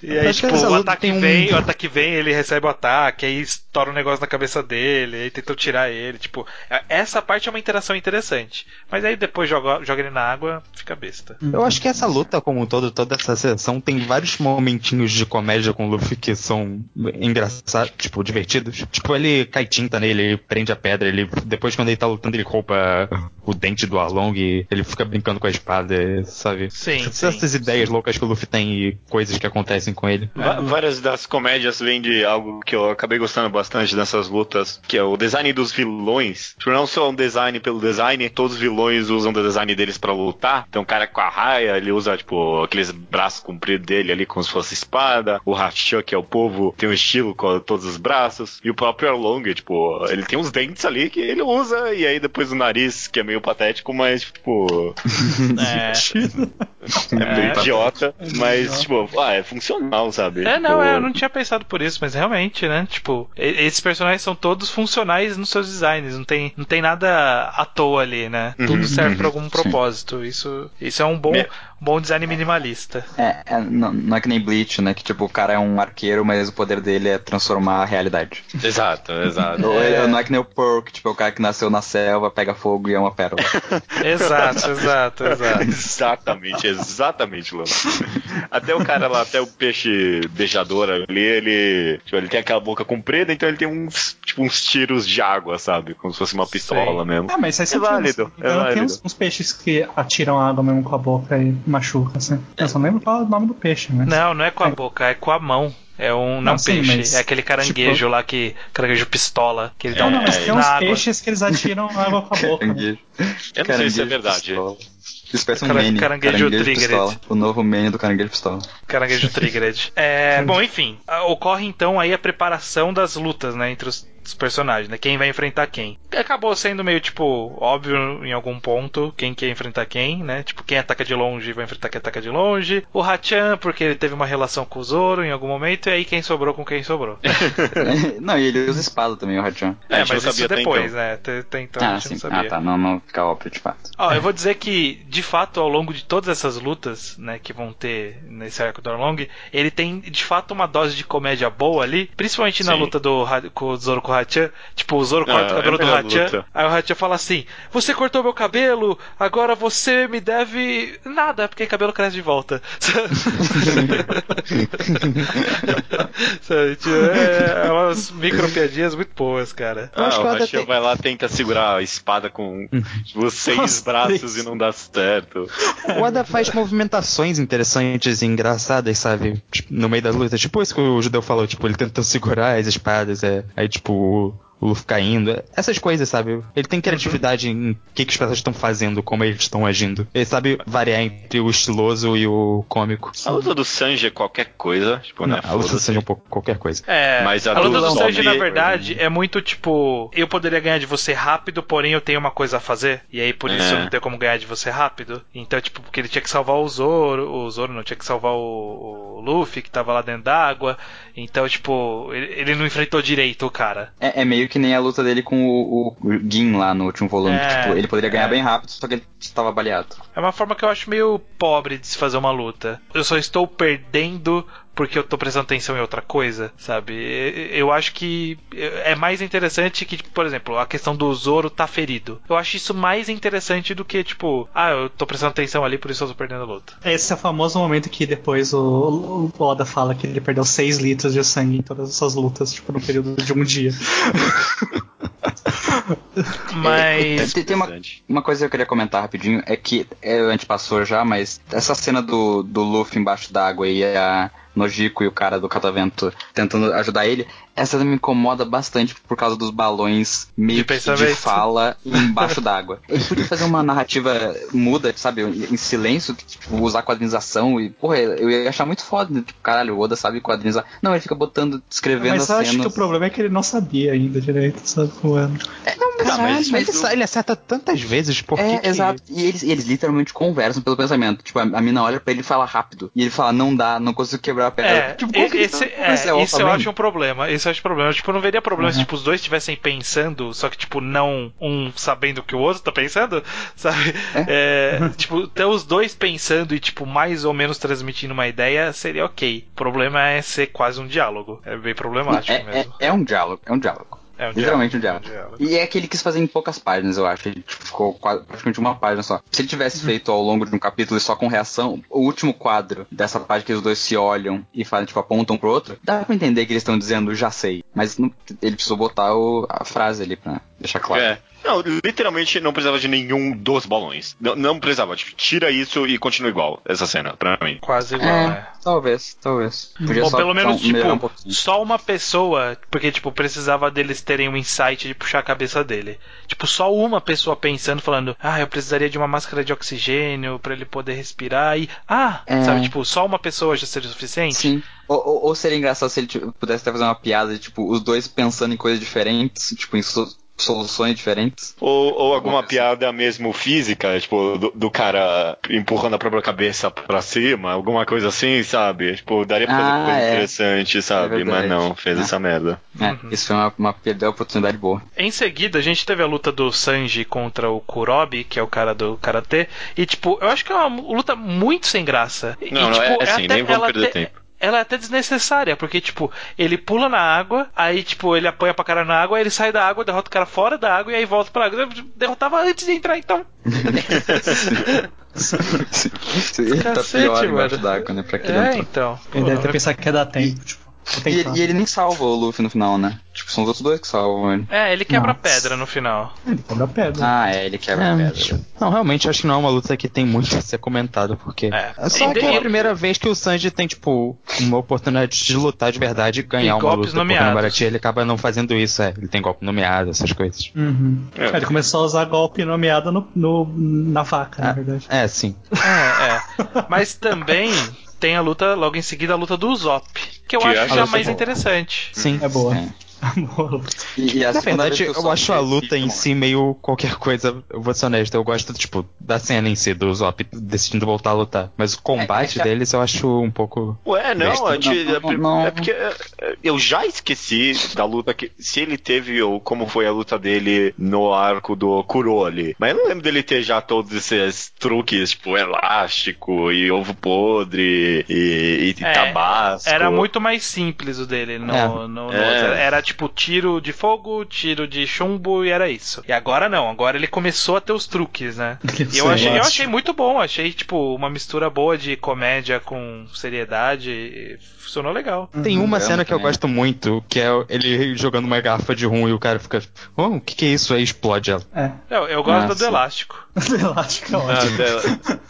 Speaker 1: e aí, tipo, o ataque
Speaker 4: tem um-
Speaker 1: vem, o ataque vem, ele recebe o ataque, aí estoura um negócio na cabeça dele, aí tentam tirar ele. Tipo, essa parte é uma interação interessante. Mas aí depois joga, joga ele na água, fica besta.
Speaker 4: Eu acho que essa luta como um todo, toda essa sessão, tem vários momentinhos de comédia com o Luffy que são engraçados, tipo, divertidos. Tipo, ele cai tinta nele, ele prende a pedra, ele depois quando ele tá lutando ele rouba o dente do Arlong, e ele fica brincando com a espada, sabe?
Speaker 1: Sim, sim.
Speaker 4: Essas ideias loucas que o Luffy tem e coisas que acontecem com ele.
Speaker 6: Várias das comédias vêm de algo que eu acabei gostando bastante dessas lutas, que é o design dos vilões. Tipo, não só um design pelo design, todos os vilões usam o design deles pra lutar. Então o cara com a raia, ele usa, tipo, aqueles braços compridos dele ali como se fosse espada. O Hachio, que é o povo, tem um estilo com todos os braços. E o próprio Arlong, tipo, ele tem uns dentes ali que ele usa, e aí depois o nariz, que é meio patético, mas, tipo,
Speaker 1: É.
Speaker 6: é meio
Speaker 1: É.
Speaker 6: idiota. Mas, tipo, ah, é funcional, sabe?
Speaker 1: É, não,
Speaker 6: Tipo,
Speaker 1: é, eu não tinha pensado por isso, mas realmente, né? Tipo, esses personagens são todos funcionais nos seus designs, não tem, não tem nada à toa ali, né?
Speaker 6: Uhum,
Speaker 1: Tudo serve
Speaker 5: uhum,
Speaker 1: pra algum
Speaker 5: sim.
Speaker 1: propósito. Isso, isso é um bom,
Speaker 6: Me-
Speaker 1: bom design minimalista.
Speaker 5: É, é, não, não é que nem Bleach, né? Que tipo, o cara é um arqueiro, mas o poder dele é transformar a realidade.
Speaker 6: Exato, exato.
Speaker 5: Ou ele- não é que nem o Pearl, que tipo, é o cara que nasceu na selva, pega fogo e é uma pérola.
Speaker 1: Exato, exato, exato.
Speaker 6: exatamente, exatamente, Lama. Até o cara lá, até o peixe beijador ali, ele, tipo, ele tem aquela boca comprida, então ele tem uns, tipo, uns tiros de água, sabe? Como se fosse uma pistola mesmo.
Speaker 3: Ah, mas faz
Speaker 6: É válido,
Speaker 3: Então,
Speaker 6: é
Speaker 3: Tem
Speaker 6: válido.
Speaker 3: uns, uns peixes que atiram água mesmo com a boca e machuca, assim. Eu só lembro qual é o nome do peixe, né?
Speaker 1: Não, não é com a boca, é com a mão. É um não,
Speaker 3: Não, sim,
Speaker 1: peixe,
Speaker 3: mas,
Speaker 1: é aquele caranguejo
Speaker 3: tipo-
Speaker 1: lá que caranguejo pistola que ele dá
Speaker 3: Não,
Speaker 1: um
Speaker 3: não, mas
Speaker 6: É,
Speaker 3: tem uns
Speaker 1: água.
Speaker 3: peixes que eles atiram água com a boca. né?
Speaker 5: Caranguejo.
Speaker 6: Eu não sei se é
Speaker 5: Caranguejo
Speaker 6: verdade.
Speaker 5: pistola. Parece um
Speaker 1: Cara-
Speaker 5: meme.
Speaker 1: caranguejo triggered.
Speaker 5: pistola. O novo meme do caranguejo pistola.
Speaker 1: Caranguejo Triggered. É, bom, enfim, ocorre então aí a preparação das lutas, né, entre os, os personagens, né? Quem vai enfrentar quem. Acabou sendo meio, tipo, óbvio em algum ponto quem quer enfrentar quem, né? Tipo, quem ataca de longe vai enfrentar quem ataca de longe. O Hachan, porque ele teve uma relação com o Zoro em algum momento, e aí quem sobrou com quem sobrou.
Speaker 5: não, e ele usa espada também, o Hachan.
Speaker 6: É, a
Speaker 1: É,
Speaker 6: gente
Speaker 1: mas isso
Speaker 6: sabia até
Speaker 1: depois,
Speaker 6: então.
Speaker 1: né? Até, até então a
Speaker 5: Ah,
Speaker 1: gente
Speaker 5: sim.
Speaker 1: não sabia.
Speaker 5: Ah, tá. Não, não fica óbvio de fato.
Speaker 1: Ó, eu vou dizer que, de fato, ao longo de todas essas lutas, né, que vão ter nesse arco do Arlong, ele tem, de fato, uma dose de comédia boa ali, principalmente na
Speaker 6: Sim.
Speaker 1: luta do, com o Zoro com o Hachan. Tipo, o Zoro
Speaker 6: Ah,
Speaker 1: corta o
Speaker 6: é
Speaker 1: cabelo
Speaker 6: a
Speaker 1: do Hachan,
Speaker 6: luta.
Speaker 1: aí o Hachan fala assim, você cortou meu cabelo, agora você me deve nada, porque cabelo cresce de volta. Sabe, tipo, é, é umas micro piadinhas muito boas, cara.
Speaker 6: Ah, o Hachio
Speaker 4: tem-
Speaker 6: vai lá tenta segurar a espada com tipo, seis
Speaker 3: Nossa,
Speaker 6: braços
Speaker 3: três.
Speaker 6: e não dá certo.
Speaker 4: O Oda faz movimentações interessantes e engraçadas, sabe? Tipo, no meio da luta. Tipo isso que o judeu falou, tipo, ele tentando segurar as espadas, é, aí tipo, o o Luffy caindo. é- Essas coisas, sabe? Ele tem criatividade em o que, que os personagens estão fazendo, como eles estão agindo. Ele sabe variar entre o estiloso e o cômico.
Speaker 6: A luta do Sanji é qualquer coisa, tipo,
Speaker 4: Não,
Speaker 6: né?
Speaker 4: a luta
Speaker 6: foda-se.
Speaker 4: seja um pouco qualquer coisa.
Speaker 1: É,
Speaker 6: Mas a
Speaker 1: a luta
Speaker 6: do
Speaker 1: do Sanji, na verdade, é muito tipo: eu poderia ganhar de você rápido, porém eu tenho uma coisa a fazer, e aí por isso
Speaker 6: É.
Speaker 1: eu não tenho como ganhar de você rápido. Então, tipo, porque ele tinha que salvar o Zoro, o Zoro não tinha que salvar o, o Luffy, que tava lá dentro d'água. Então, tipo, ele, ele não enfrentou direito o cara.
Speaker 5: É, é meio meio que nem a luta dele com o, o Gin lá no último volume.
Speaker 1: É,
Speaker 5: tipo, ele poderia ganhar
Speaker 1: é.
Speaker 5: bem rápido, só que ele estava baleado.
Speaker 1: É uma forma que eu acho meio pobre de se fazer uma luta. Eu só estou perdendo porque eu tô prestando atenção em outra coisa, sabe? Eu acho que é mais interessante que, tipo, por exemplo, a questão do Zoro tá ferido. Eu acho isso mais interessante do que, tipo, ah, eu tô prestando atenção ali, por isso eu tô perdendo a luta.
Speaker 3: Esse é o famoso momento que depois o, o Oda fala que ele perdeu 6 litros de sangue em todas essas lutas, tipo, no período de um dia.
Speaker 1: Mas.
Speaker 5: Tem, tem uma, uma coisa que eu queria comentar rapidinho, é que é, a gente passou já, mas essa cena do, do Luffy embaixo d'água e a Nojiko e o cara do catavento tentando ajudar ele, essa me incomoda bastante por causa dos balões meio
Speaker 1: De
Speaker 5: que de fala embaixo d'água. Ele podia fazer uma narrativa muda, sabe, em silêncio, tipo, usar quadrinização e, porra, eu ia achar muito foda, né? tipo, caralho, o Oda sabe quadrinizar. Não, ele fica botando, descrevendo
Speaker 3: Mas
Speaker 5: as
Speaker 3: eu acho
Speaker 5: cenas.
Speaker 3: que o problema é que ele não sabia ainda direito, sabe como é.
Speaker 6: Tá, mas,
Speaker 4: Mas
Speaker 6: mas
Speaker 4: ele, ele acerta tantas vezes, por
Speaker 5: É,
Speaker 4: que que-
Speaker 5: exato. E eles, eles literalmente conversam pelo pensamento. Tipo, a, a mina olha pra ele e fala rápido. E ele fala, não dá, não consigo quebrar a pedra.
Speaker 1: É,
Speaker 5: tipo, que
Speaker 1: esse,
Speaker 5: tá-
Speaker 1: é,
Speaker 5: é,
Speaker 1: isso eu acho um problema. Isso eu acho um problema. Tipo, eu não veria problema se
Speaker 3: Uhum.
Speaker 1: tipo, os dois estivessem pensando, só que, tipo, não um sabendo o que o outro tá pensando, sabe? É, tipo, até os dois pensando e, tipo, mais ou menos transmitindo uma ideia seria ok. O problema é ser quase um diálogo. É bem problemático
Speaker 5: É, é,
Speaker 1: mesmo.
Speaker 5: é um diálogo, é um diálogo.
Speaker 1: É um
Speaker 5: Literalmente um
Speaker 1: diálogo,
Speaker 5: diálogo. E é que ele quis fazer em poucas páginas, eu acho. Ele tipo, ficou quase, praticamente uma página só. Se ele tivesse feito ao longo de um capítulo e só com reação, o último quadro dessa página que os dois se olham e fazem, tipo, apontam pro outro, dá pra entender que eles estão dizendo já sei. Mas não- ele precisou botar o- a frase ali pra deixar claro.
Speaker 6: É. Não, literalmente não precisava de nenhum dos balões. Não, não precisava. Tipo, tira isso e continua igual essa cena, pra mim.
Speaker 1: Quase igual,
Speaker 5: É,
Speaker 1: né?
Speaker 5: talvez, talvez. Podia
Speaker 1: Ou
Speaker 5: só
Speaker 1: pelo menos,
Speaker 5: só um
Speaker 1: tipo,
Speaker 5: pouquinho.
Speaker 1: só uma pessoa, porque, tipo, precisava deles terem um insight de puxar a cabeça dele. Tipo, só uma pessoa pensando, falando, ah, eu precisaria de uma máscara de oxigênio pra ele poder respirar e, ah,
Speaker 5: É.
Speaker 1: sabe, tipo, só uma pessoa já seria o suficiente?
Speaker 5: Sim. Ou, ou- ou seria engraçado se ele tipo, pudesse até fazer uma piada de, tipo, os dois pensando em coisas diferentes, tipo, em so- soluções diferentes.
Speaker 6: Ou, ou alguma piada mesmo física, tipo, do, do cara empurrando a própria cabeça pra cima, alguma coisa assim, sabe? Tipo, daria pra fazer
Speaker 5: Ah,
Speaker 6: coisa
Speaker 5: é.
Speaker 6: interessante, sabe?
Speaker 5: É
Speaker 6: Mas não, fez
Speaker 5: É.
Speaker 6: essa merda.
Speaker 5: É,
Speaker 1: Uhum.
Speaker 5: isso foi uma, uma perda de oportunidade boa.
Speaker 1: Em seguida, a gente teve a luta do Sanji contra o Kurobi, que é o cara do Karatê, e, tipo, eu acho que é uma luta muito sem graça. E,
Speaker 6: Não, não,
Speaker 1: tipo,
Speaker 6: é assim, nem vamos perder tempo.
Speaker 1: Ela é até desnecessária, porque, tipo, ele pula na água, aí, tipo, ele apoia pra cara na água, aí ele sai da água, derrota o cara fora da água e aí volta pra água. Eu derrotava antes de entrar, então.
Speaker 5: ele tá
Speaker 1: Cacete,
Speaker 5: pior embaixo d'água, né? Pra que ele
Speaker 1: É,
Speaker 5: entrou.
Speaker 1: então.
Speaker 3: Ele deve ter
Speaker 1: Pô,
Speaker 3: pensado que ia dar tempo, tipo.
Speaker 5: E e ele nem salva o Luffy no final, né? Tipo, são os outros dois que salvam ele.
Speaker 1: É, ele quebra a
Speaker 3: Nossa.
Speaker 1: pedra no final.
Speaker 3: Ele quebra a pedra.
Speaker 5: Ah, é, ele quebra
Speaker 4: É,
Speaker 5: pedra.
Speaker 4: Não, realmente acho que não é uma luta que tem muito a ser comentado, porque
Speaker 1: É.
Speaker 4: é, só que é a primeira vez que o Sanji tem, tipo, uma oportunidade de lutar de verdade e ganhar
Speaker 1: E
Speaker 4: uma
Speaker 1: golpes
Speaker 4: luta. Porque
Speaker 1: nomeados.
Speaker 4: no Baratie ele acaba não fazendo isso, é. Ele tem golpe nomeado, essas coisas.
Speaker 3: Uhum.
Speaker 6: É.
Speaker 3: Ele começou a usar golpe nomeado no, no- na vaca, na verdade.
Speaker 4: É, sim.
Speaker 1: É, é. Mas também tem a luta, logo em seguida, a luta do Usopp. Que eu
Speaker 6: Que
Speaker 1: acho
Speaker 6: acho
Speaker 1: já mais
Speaker 6: é
Speaker 1: interessante.
Speaker 4: Sim.
Speaker 3: É boa.
Speaker 5: É. E, e a
Speaker 4: Na verdade, eu
Speaker 5: Sop
Speaker 4: acho a luta em si meio qualquer coisa, eu vou ser honesto, eu gosto, tipo, da cena em si, do Zop decidindo voltar a lutar. Mas o combate
Speaker 5: É, é
Speaker 4: deles eu acho um pouco.
Speaker 6: Ué, não,
Speaker 5: Besta.
Speaker 6: a gente-
Speaker 5: Não, não, não.
Speaker 6: é porque é, é, eu já esqueci da luta que. Se ele teve, ou como foi a luta dele no arco do Kuro ali. Mas eu não lembro dele ter já todos esses truques, tipo, elástico e ovo podre e, e
Speaker 1: É,
Speaker 6: tabasco.
Speaker 1: Era muito mais simples o dele no,
Speaker 4: É.
Speaker 1: no- no
Speaker 6: É.
Speaker 1: outro. Era tipo tiro de fogo, tiro de chumbo e era isso. E agora não, agora ele começou a ter os truques, né? E eu
Speaker 3: Sim,
Speaker 1: achei, eu achei muito bom, achei tipo uma mistura boa de comédia com seriedade. e Funcionou legal.
Speaker 4: Tem uma
Speaker 5: eu
Speaker 4: cena que eu gosto muito, que é ele jogando uma garrafa de rum e o cara fica, oh, o que, que é isso? Aí explode ela.
Speaker 3: É.
Speaker 1: Eu, eu gosto
Speaker 5: Ah,
Speaker 1: do elástico.
Speaker 3: Elástico é ótimo.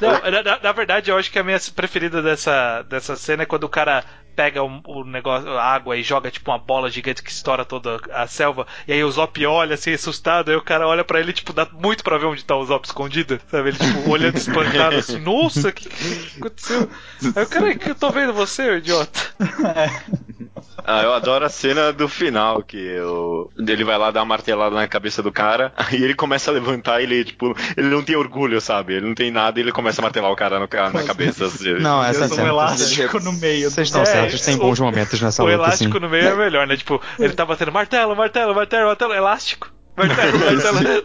Speaker 1: Não, na, na- na verdade, eu acho que a minha preferida dessa, dessa cena é quando o cara pega o, o negócio, a água e joga tipo uma bola gigante que estoura toda a selva. E aí o Zop olha assim, assustado. Aí o cara olha pra ele, tipo, dá muito pra ver onde tá o Zop escondido. Sabe? Ele, tipo, olhando espantado assim, nossa, o que, que aconteceu? Aí o cara, que eu tô vendo você, idiota.
Speaker 6: Ah, eu adoro a cena do final, que o, ele vai lá dar uma martelada na cabeça do cara, aí ele começa a levantar e ele, tipo, ele não tem orgulho, sabe? Ele não tem nada e ele começa a martelar o cara no, na cabeça. assim.
Speaker 4: Não, essa
Speaker 3: Deus, um
Speaker 4: cena.
Speaker 3: elástico no meio.
Speaker 4: Vocês estão
Speaker 1: É,
Speaker 4: tem
Speaker 1: o-
Speaker 4: bons momentos nessa
Speaker 1: o
Speaker 4: luta,
Speaker 1: elástico
Speaker 4: assim.
Speaker 1: no meio é melhor, né? Tipo, ele tá batendo martelo, martelo, martelo, martelo, elástico. Martelo, martelo.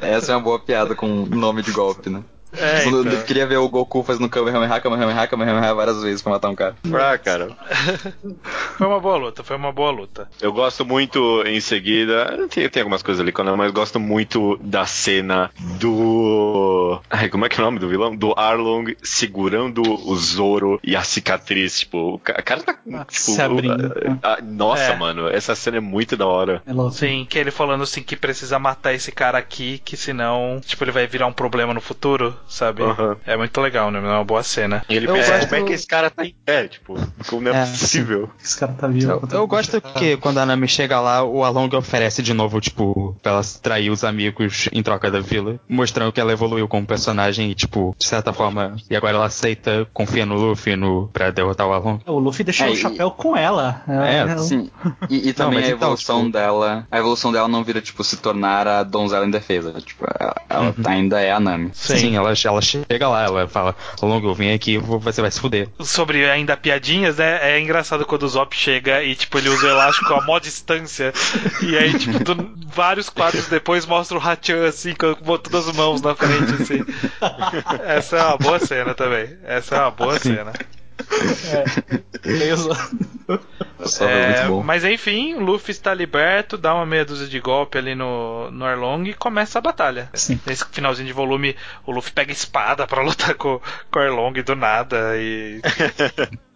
Speaker 5: Essa é uma boa piada com nome de golpe, né?
Speaker 1: É,
Speaker 5: Eu
Speaker 1: então.
Speaker 5: queria ver o Goku fazendo Kamehameha, Kamehameha, Kamehameha várias vezes pra matar um cara.
Speaker 6: Ah, cara.
Speaker 1: Foi uma boa luta, foi uma boa luta.
Speaker 6: Eu gosto muito em seguida. Tem, tem algumas coisas ali, quando- mas eu gosto muito da cena do. Ai, como é que é o nome do vilão? Do Arlong segurando o Zoro e a cicatriz. Tipo, o ca- o cara tá. Tipo,
Speaker 3: se abrindo.
Speaker 6: a- a- nossa,
Speaker 1: É.
Speaker 6: mano, essa cena é muito da hora.
Speaker 3: É.
Speaker 1: Sim, que ele falando assim que precisa matar esse cara aqui, que senão, tipo, ele vai virar um problema no futuro, sabe?
Speaker 6: Aham.
Speaker 1: É muito legal, né? É uma boa cena.
Speaker 6: E ele
Speaker 4: Eu
Speaker 6: pensa,
Speaker 4: gosto-
Speaker 6: como é que esse cara tá em pé? Tipo, como não é,
Speaker 4: É,
Speaker 6: possível?
Speaker 3: Esse cara tá vivo.
Speaker 4: Eu, eu gosto que quando a Nami chega lá, o Along oferece de novo, tipo, pra ela trair os amigos em troca da vila, mostrando que ela evoluiu como personagem e, tipo, de certa forma, e agora ela aceita, confia no Luffy no, pra derrotar o Along.
Speaker 3: O Luffy deixou
Speaker 5: É,
Speaker 3: o
Speaker 5: e-
Speaker 3: chapéu com ela.
Speaker 4: É,
Speaker 3: Ela-
Speaker 5: Sim. E, e também
Speaker 4: mas
Speaker 5: a
Speaker 4: então,
Speaker 5: evolução
Speaker 4: tipo-
Speaker 5: dela. A evolução dela não vira, tipo, se tornar a donzela indefesa. Tipo, ela, ela
Speaker 4: Uhum.
Speaker 5: ainda é a Nami.
Speaker 4: Sim, ela, ela chega lá, ela fala, Along, eu vim aqui, você vai se fuder.
Speaker 1: Sobre ainda piadinhas, né? É engraçado quando o Zop chega e, tipo, ele usa o elástico a mó distância. E aí, tipo, do- vários quadros depois mostra o Hachan assim, com todas as mãos na frente, assim. Essa é uma boa cena também. Essa é uma boa cena.
Speaker 3: meio zo-
Speaker 5: Só é,
Speaker 1: É, mas enfim, o Luffy está liberto, dá uma meia dúzia de golpe ali no, no Arlong e começa a batalha.
Speaker 3: Sim.
Speaker 1: Nesse finalzinho de volume, o Luffy pega espada pra lutar com, com o Arlong do nada e.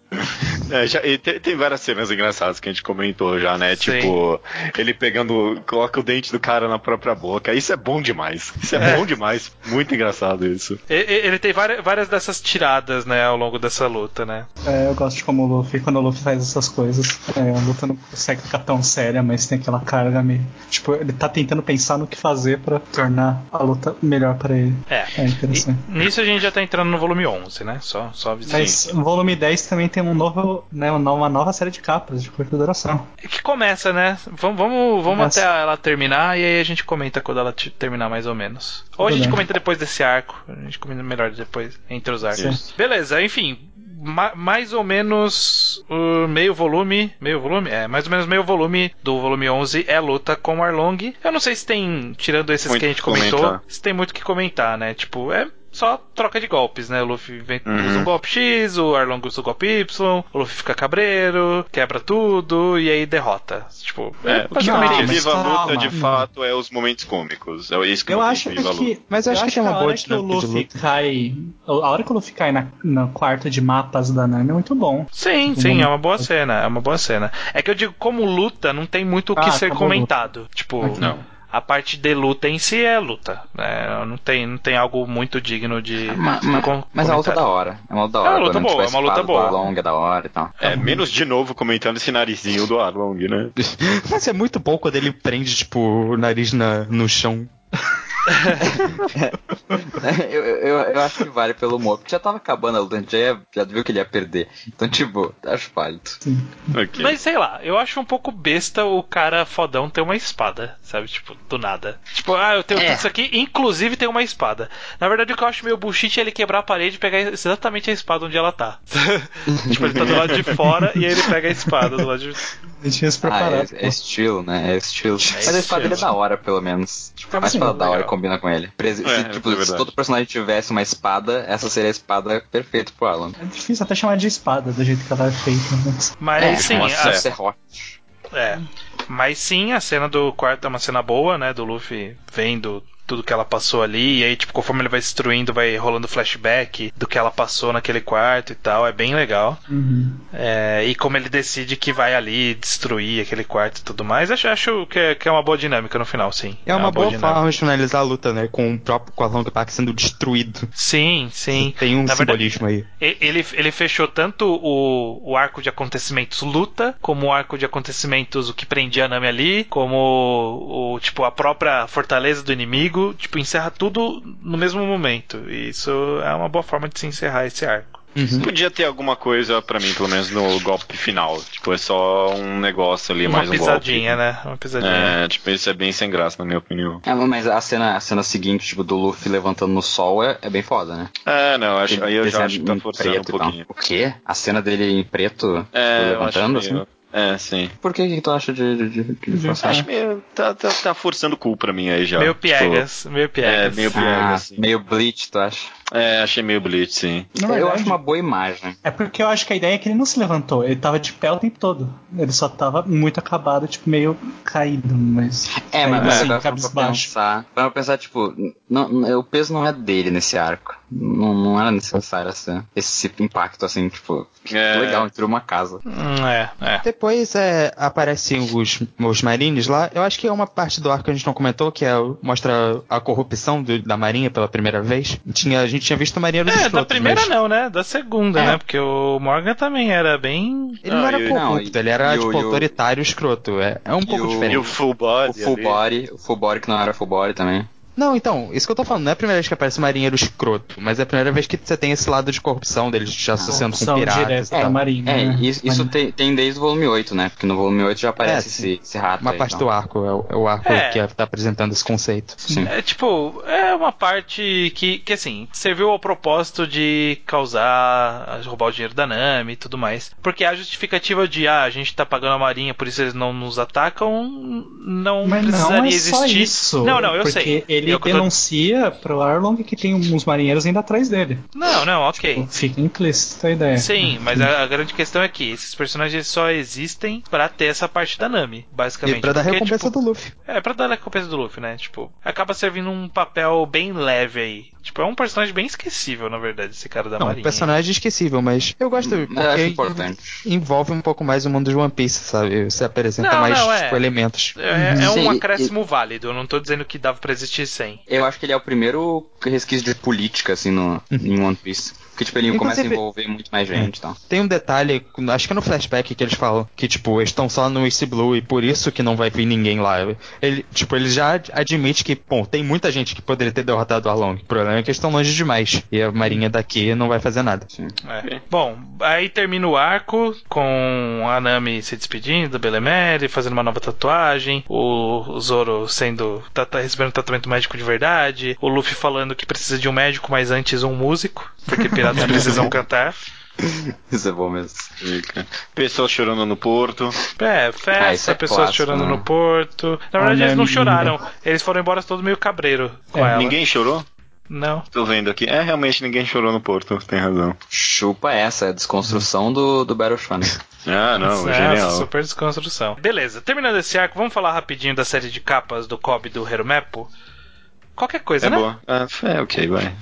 Speaker 6: É, já- e tem, tem várias cenas engraçadas que a gente comentou já, né?
Speaker 1: Sim.
Speaker 6: Tipo, ele pegando, coloca o dente do cara na própria boca. Isso é bom demais. Isso é,
Speaker 1: É.
Speaker 6: bom demais. Muito engraçado isso.
Speaker 1: E- e- Ele tem várias, várias dessas tiradas, né, ao longo dessa luta, né?
Speaker 3: É, eu gosto de como o Luffy, quando o Luffy faz essas coisas, é, a luta não consegue ficar tão séria, mas tem aquela carga meio. Tipo, ele tá tentando pensar no que fazer pra tornar a luta melhor pra ele.
Speaker 1: É.
Speaker 3: É interessante.
Speaker 1: E nisso a gente já tá entrando no volume 11, né? Só, só avisando.
Speaker 3: Mas o volume 10 também tem um novo, né, uma nova série de capas de curta duração.
Speaker 1: Que começa, né? Vamos, vamos, vamos até ela terminar e aí a gente comenta quando ela te- terminar mais ou menos. Ou a
Speaker 3: Tudo
Speaker 1: gente
Speaker 3: bem.
Speaker 1: comenta depois desse arco. A gente comenta melhor depois, entre os arcos.
Speaker 3: Certo.
Speaker 1: Beleza, enfim. ma- mais ou menos o meio volume. Meio volume? É, mais ou menos meio volume do volume 11 é luta com o Arlong. Eu não sei se tem, tirando esses
Speaker 6: Muito
Speaker 1: que a gente comentou,
Speaker 6: comentar.
Speaker 1: se tem muito o que comentar, né? Tipo, é só troca de golpes, né? O Luffy vem,
Speaker 6: Uhum.
Speaker 1: usa um golpe X, o Arlong usa o golpe Y, o Luffy fica cabreiro, quebra tudo e aí derrota. Tipo, é,
Speaker 6: É, o que
Speaker 3: não,
Speaker 6: viva a luta de fato é os momentos cômicos. É isso que
Speaker 3: Eu acho
Speaker 6: viva a luta.
Speaker 3: que.
Speaker 4: Mas eu acho que tem uma
Speaker 3: a
Speaker 4: boa
Speaker 3: hora que o Luffy cai. A hora que o Luffy cai na, no quarto de mapas da Nami é muito bom.
Speaker 1: Sim, sim, é uma boa cena, é uma boa cena. É que eu digo, como luta, não tem muito o que
Speaker 3: Ah,
Speaker 1: ser
Speaker 3: como
Speaker 1: comentado. Tipo,
Speaker 3: Ok.
Speaker 6: Não.
Speaker 1: A parte de luta em si é luta. né? não, tem, não tem algo muito digno de.
Speaker 5: Ma- ma-
Speaker 1: com-
Speaker 5: mas a luta é da hora. É uma luta da
Speaker 1: É
Speaker 5: hora.
Speaker 1: uma luta boa, é uma luta boa.
Speaker 5: Arlong é da hora e tal.
Speaker 6: É, menos de novo comentando esse narizinho do Arlong, né?
Speaker 4: Mas é muito bom quando ele prende, tipo, o nariz na, no chão.
Speaker 5: eu, eu, eu acho que vale pelo humor, porque já tava acabando a luta, a gente já, ia- já viu que ele ia perder. Então, tipo, acho válido.
Speaker 6: Ok.
Speaker 1: Mas sei lá, eu acho um pouco besta o cara fodão ter uma espada, sabe? Tipo, do nada. Tipo, ah, eu tenho
Speaker 5: É.
Speaker 1: tudo isso aqui, inclusive tem uma espada. Na verdade, o que eu acho meio bullshit é ele quebrar a parede e pegar exatamente a espada onde ela tá. tipo, ele tá do lado de fora e aí ele pega a espada do lado de.
Speaker 3: Ele tinha se
Speaker 5: Ah,
Speaker 3: preparado.
Speaker 5: é, é estilo, né? É estilo. Mas a espada dele é
Speaker 1: estilo.
Speaker 5: da hora, pelo menos. Tipo,
Speaker 3: Assim,
Speaker 5: a espada da hora. Combina com ele. Presi-
Speaker 6: É,
Speaker 5: se, tipo,
Speaker 6: é
Speaker 5: se todo personagem tivesse uma espada, essa seria a espada perfeita pro Alan.
Speaker 3: É difícil até chamar de espada do jeito que ela é feita. Mas...
Speaker 1: Mas
Speaker 5: é,
Speaker 1: sim, a-
Speaker 5: serrote.
Speaker 1: É. Mas sim, a cena do quarto é uma cena boa, né? Do Luffy vendo tudo que ela passou ali. E aí, tipo, conforme ele vai destruindo, vai rolando flashback do que ela passou naquele quarto e tal. É bem legal.
Speaker 3: Uhum.
Speaker 1: É, e como ele decide que vai ali destruir aquele quarto e tudo mais, acho, acho que, é, que é uma boa dinâmica no final, sim.
Speaker 4: É uma, boa,
Speaker 1: dinâmica.
Speaker 4: forma de finalizar a luta, né? Com o próprio com a Long Park sendo destruído.
Speaker 1: Sim, sim.
Speaker 4: Tem um
Speaker 1: Na verdade,
Speaker 4: simbolismo aí.
Speaker 1: E- Ele, ele fechou tanto o, o arco de acontecimentos luta, como o arco de acontecimentos o que prendia a Nami ali, como o, o, tipo a própria fortaleza do inimigo, tipo encerra tudo no mesmo momento. E isso é uma boa forma de se encerrar esse arco.
Speaker 4: Uhum.
Speaker 6: Podia ter alguma coisa pra mim, pelo menos no golpe final. Tipo, é só um negócio ali,
Speaker 1: Uma
Speaker 6: mais um
Speaker 1: pisadinha,
Speaker 6: golpe.
Speaker 1: né? Uma pisadinha.
Speaker 6: É, tipo, isso é bem sem graça, na minha opinião.
Speaker 5: É, mas a cena, a cena seguinte, tipo, do Luffy levantando no sol é, é bem foda, né?
Speaker 6: É, não, acho, aí eu já
Speaker 5: Desenho
Speaker 6: acho que tá forçando um pouquinho.
Speaker 5: O quê? A cena dele em preto
Speaker 6: É,
Speaker 5: tipo, levantando, assim?
Speaker 6: É, sim.
Speaker 5: Por que, que tu acha de, de, de, de forçar?
Speaker 6: Acho meio. Tá, tá, tá forçando o cu pra mim aí já.
Speaker 1: meio
Speaker 6: Tipo,
Speaker 1: piegas, meio
Speaker 6: É,
Speaker 1: piegas.
Speaker 6: meio piega,
Speaker 5: Ah,
Speaker 6: assim.
Speaker 5: meio Bleach, tu acha?
Speaker 6: É, achei meio blitz, sim.
Speaker 3: Na
Speaker 5: eu
Speaker 3: verdade-
Speaker 5: acho uma boa imagem.
Speaker 3: É porque eu acho que a ideia é que ele não se levantou, ele tava de pé o tempo todo. Ele só tava muito acabado, tipo, meio caído, mas.
Speaker 5: É, mas,
Speaker 3: caído
Speaker 5: mas
Speaker 3: assim,
Speaker 5: agora pra pensar, pra pensar, tipo, não, não- o peso não é dele nesse arco. Não, não era necessário esse, esse impacto, assim, tipo,
Speaker 6: É.
Speaker 5: legal, entrou uma casa.
Speaker 1: Hum, é, é.
Speaker 4: Depois é, aparecem os, os marines lá. Eu acho que é uma parte do arco que a gente não comentou, que é mostra a corrupção do- da marinha pela primeira vez. Tinha, a gente tinha visto marinheiros
Speaker 1: É, da
Speaker 4: escrotos,
Speaker 1: primeira
Speaker 4: mas
Speaker 1: não, né? Da segunda,
Speaker 4: É.
Speaker 1: né? Porque o Morgan também era bem.
Speaker 4: Ele não
Speaker 6: Ah,
Speaker 4: era
Speaker 6: e-
Speaker 4: corrupto,
Speaker 5: não,
Speaker 4: ele era
Speaker 5: e o-
Speaker 4: tipo
Speaker 5: e o-
Speaker 4: autoritário escroto. É, é um pouco
Speaker 5: o-
Speaker 6: E
Speaker 4: diferente.
Speaker 6: o full body.
Speaker 5: O full body, o full body que não era full body também.
Speaker 4: Não, então, isso que eu tô falando, não é a primeira vez que aparece um marinheiro escroto, mas é a primeira vez que você tem esse lado de corrupção deles se associando com piratas tal.
Speaker 3: Marinha.
Speaker 5: É,
Speaker 3: né?
Speaker 5: isso, isso tem, tem desde o volume 8, né? Porque no volume 8 já aparece
Speaker 4: É,
Speaker 5: esse, esse rato
Speaker 4: Uma
Speaker 5: aí,
Speaker 4: parte
Speaker 5: então.
Speaker 4: do arco, é o, é o arco
Speaker 1: É.
Speaker 4: que tá apresentando esse conceito.
Speaker 5: Sim.
Speaker 1: É tipo, é uma parte que, que assim, serviu ao propósito de causar, roubar o dinheiro da Nami e tudo mais. Porque a justificativa de, ah, a gente tá pagando a marinha, por isso eles não nos atacam, não
Speaker 3: Mas
Speaker 1: precisaria
Speaker 3: não é só
Speaker 1: existir.
Speaker 3: isso.
Speaker 1: Não, não, eu
Speaker 3: porque
Speaker 1: sei.
Speaker 3: Ele
Speaker 1: Eu que tô-
Speaker 3: denuncia pro Arlong que tem uns marinheiros indo atrás dele.
Speaker 1: Não, não, ok.
Speaker 3: Fica implícita a ideia.
Speaker 1: Sim, mas a, a grande questão é que esses personagens só existem pra ter essa parte da Nami, basicamente.
Speaker 4: E pra dar
Speaker 1: Porque,
Speaker 4: recompensa
Speaker 1: tipo,
Speaker 4: do Luffy.
Speaker 1: É, pra dar a recompensa do Luffy, né? Tipo, acaba servindo um papel bem leve aí. Tipo, é um personagem bem esquecível, na verdade, esse cara da
Speaker 4: Não,
Speaker 1: Marinha.
Speaker 4: personagem esquecível, mas eu gosto
Speaker 5: acho
Speaker 4: porque
Speaker 5: importante.
Speaker 4: envolve um pouco mais o mundo de One Piece, sabe? Você apresenta
Speaker 1: Não,
Speaker 4: mais
Speaker 1: não, é.
Speaker 4: tipo, elementos.
Speaker 1: É, é um
Speaker 5: Sim,
Speaker 1: acréscimo válido, eu não tô dizendo que dava pra existir sem.
Speaker 5: Eu acho que ele é o primeiro resquício de política, assim, no, em One Piece. Porque, tipo, ele começa a
Speaker 4: Inclusive-
Speaker 5: envolver muito mais gente e tal.
Speaker 4: Tem um detalhe, acho que é no flashback que eles falam que, tipo, eles estão só no East Blue e por isso que não vai vir ninguém lá. Ele, tipo, ele já ad- admite que, bom, tem muita gente que poderia ter derrotado o Arlong. O problema é que eles estão longe demais. E a marinha daqui não vai fazer nada.
Speaker 1: É. Bom, aí termina o arco com a Nami se despedindo do Belemere, fazendo uma nova tatuagem, o Zoro sendo tá, tá recebendo tratamento médico de verdade, o Luffy falando que precisa de um médico, mas antes um músico, porque piratas precisam cantar.
Speaker 5: Isso é bom mesmo.
Speaker 6: Pessoas chorando no porto.
Speaker 1: É,
Speaker 5: Ah,
Speaker 1: festa,
Speaker 5: isso é
Speaker 1: pessoas
Speaker 5: clássico,
Speaker 1: chorando
Speaker 5: né?
Speaker 1: no porto. Na verdade, eles não choraram, eles foram embora todos meio cabreiro com
Speaker 3: É,
Speaker 1: ela.
Speaker 6: Ninguém chorou?
Speaker 1: Não.
Speaker 6: Tô vendo aqui. É, realmente ninguém chorou no porto, tem razão.
Speaker 5: Chupa essa, é a desconstrução do, do Battle Shonen.
Speaker 6: Ah, não,
Speaker 1: Essa
Speaker 6: genial.
Speaker 1: super desconstrução. Beleza, terminando esse arco, vamos falar rapidinho da série de capas do Kobe do Heromepo? Qualquer coisa,
Speaker 6: É
Speaker 1: né?
Speaker 6: boa. Ah, é, ok, vai.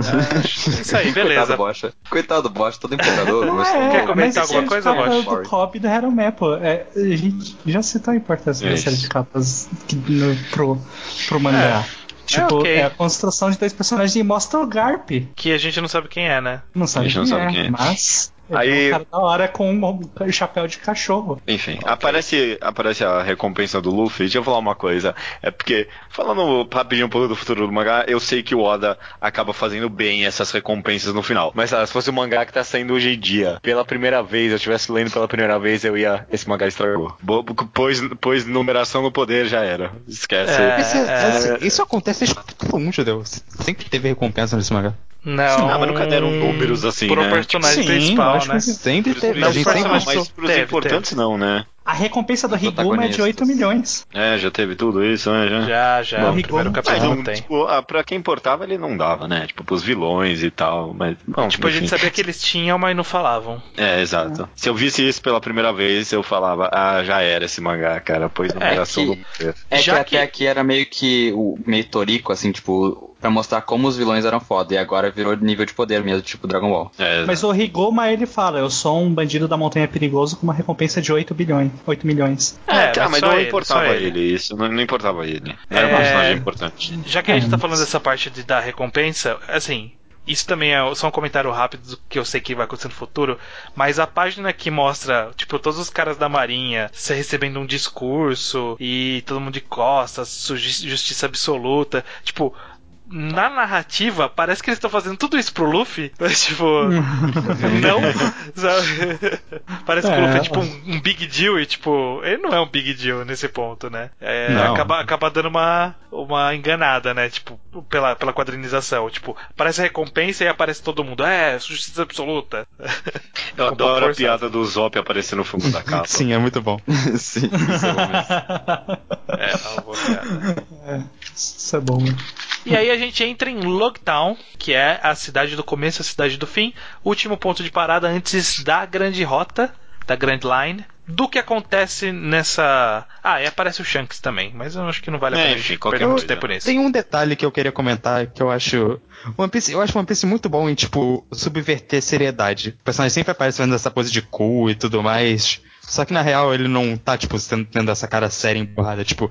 Speaker 1: Ah, isso aí,
Speaker 5: Coitado
Speaker 1: beleza.
Speaker 5: do Bocha. Coitado Bocha, todo empolgador.
Speaker 3: É,
Speaker 1: Quer comentar alguma coisa, Bosch?
Speaker 3: do Cobb e do Hero Map, é, a gente já citou a importância da
Speaker 6: Isso.
Speaker 3: série de capas que, no, pro, pro mangá. Tipo,
Speaker 1: ok.
Speaker 3: é a construção de dois personagens e mostra o Garp.
Speaker 1: Que a gente não sabe quem é, né?
Speaker 3: Não sabe,
Speaker 6: A gente não
Speaker 3: quem,
Speaker 6: sabe
Speaker 3: é,
Speaker 6: quem é.
Speaker 3: mas
Speaker 6: Aí-
Speaker 3: é um cara da hora com um chapéu de cachorro.
Speaker 6: Enfim, aparece, aparece a recompensa do Luffy. Deixa eu falar uma coisa. É porque, falando rapidinho um pouco do futuro do mangá, eu sei que o Oda acaba fazendo bem essas recompensas no final. Mas ah, se fosse o mangá que tá saindo hoje em dia, pela primeira vez, eu estivesse lendo pela primeira vez, eu ia. Esse mangá estragou. Pois, pois numeração no poder já era. Esquece.
Speaker 1: É.
Speaker 4: Isso, assim, isso acontece desde todo mundo, Judeu. Sempre teve recompensa nesse mangá.
Speaker 1: Não.
Speaker 6: Ah, mas nunca deram números assim,
Speaker 1: Pro
Speaker 6: né?
Speaker 1: personagem
Speaker 3: Sim,
Speaker 1: principal, né?
Speaker 4: Sempre teve.
Speaker 1: Não,
Speaker 4: a gente sempre
Speaker 1: mais-
Speaker 6: mas pros
Speaker 1: Teve,
Speaker 6: importantes não, né?
Speaker 3: A recompensa do Riguma é de 8
Speaker 5: protagonistas.
Speaker 3: milhões.
Speaker 6: É, já teve tudo isso, né? Já.
Speaker 1: Já, já.
Speaker 3: Bom,
Speaker 1: o primeiro
Speaker 3: Rigon-
Speaker 6: Mas
Speaker 1: capítulo
Speaker 6: não,
Speaker 1: não tem.
Speaker 6: tipo, ah, pra quem importava ele não dava, né? Tipo, pros vilões e tal, mas... Bom,
Speaker 1: Tipo, a gente
Speaker 6: enfim.
Speaker 1: sabia que eles tinham, mas não falavam.
Speaker 6: É, exato. Se eu visse isso pela primeira vez, eu falava, ah, já era esse mangá, cara, pois numeração
Speaker 5: que-
Speaker 6: do poder.
Speaker 5: É
Speaker 1: Já
Speaker 5: que,
Speaker 1: que-
Speaker 5: até aqui era meio que o meio torico, assim, tipo, pra mostrar como os vilões eram foda. E agora virou nível de poder mesmo, tipo Dragon Ball.
Speaker 6: É,
Speaker 3: Mas o Rigoma, ele fala, eu sou um bandido da montanha perigoso com uma recompensa de 8 bilhões. 8 milhões.
Speaker 6: é,
Speaker 1: É,
Speaker 6: tá,
Speaker 1: mas
Speaker 6: não
Speaker 1: ele,
Speaker 6: importava ele.
Speaker 1: ele.
Speaker 6: isso não, não importava ele. Não era
Speaker 1: É.
Speaker 6: um personagem importante.
Speaker 1: Já que a gente
Speaker 3: É,
Speaker 1: tá
Speaker 3: mas-
Speaker 1: falando dessa parte de dar recompensa, assim, isso também é só um comentário rápido do que eu sei que vai acontecer no futuro, mas a página que mostra, tipo, todos os caras da marinha se recebendo um discurso e todo mundo de costas, justiça absoluta, tipo, na narrativa, parece que eles estão fazendo tudo isso pro Luffy, mas tipo, não, sabe? Parece que o
Speaker 3: É.
Speaker 1: Luffy é tipo um, um big deal e tipo, ele não é um big deal nesse ponto, né? É, acaba, acaba dando uma, uma enganada, né? Tipo, pela, pela quadrinização. Tipo, aparece a recompensa e aparece todo mundo. É, justiça absoluta.
Speaker 6: Eu adoro a piada do Zop aparecendo no fundo da capa.
Speaker 4: Sim, é muito bom.
Speaker 5: Sim, isso é bom mesmo.
Speaker 1: É, uma boa piada.
Speaker 3: Isso é bom, né?
Speaker 1: E aí a gente entra em Logtown, que é a cidade do começo, a cidade do fim. Último ponto de parada antes da grande rota, da Grand Line. Do que acontece nessa. Ah, e aparece o Shanks também, mas eu acho que não vale a
Speaker 6: É,
Speaker 1: pena
Speaker 6: enfim,
Speaker 1: gente
Speaker 6: qualquer
Speaker 1: perder muito tempo nisso.
Speaker 4: Tem um detalhe que eu queria comentar que eu acho. One Piece, eu acho One Piece muito bom em, tipo, subverter seriedade. O personagem sempre aparece fazendo essa pose de cool e tudo mais. Só que na real ele não tá, tipo, tendo, tendo essa cara séria emburrada. Tipo,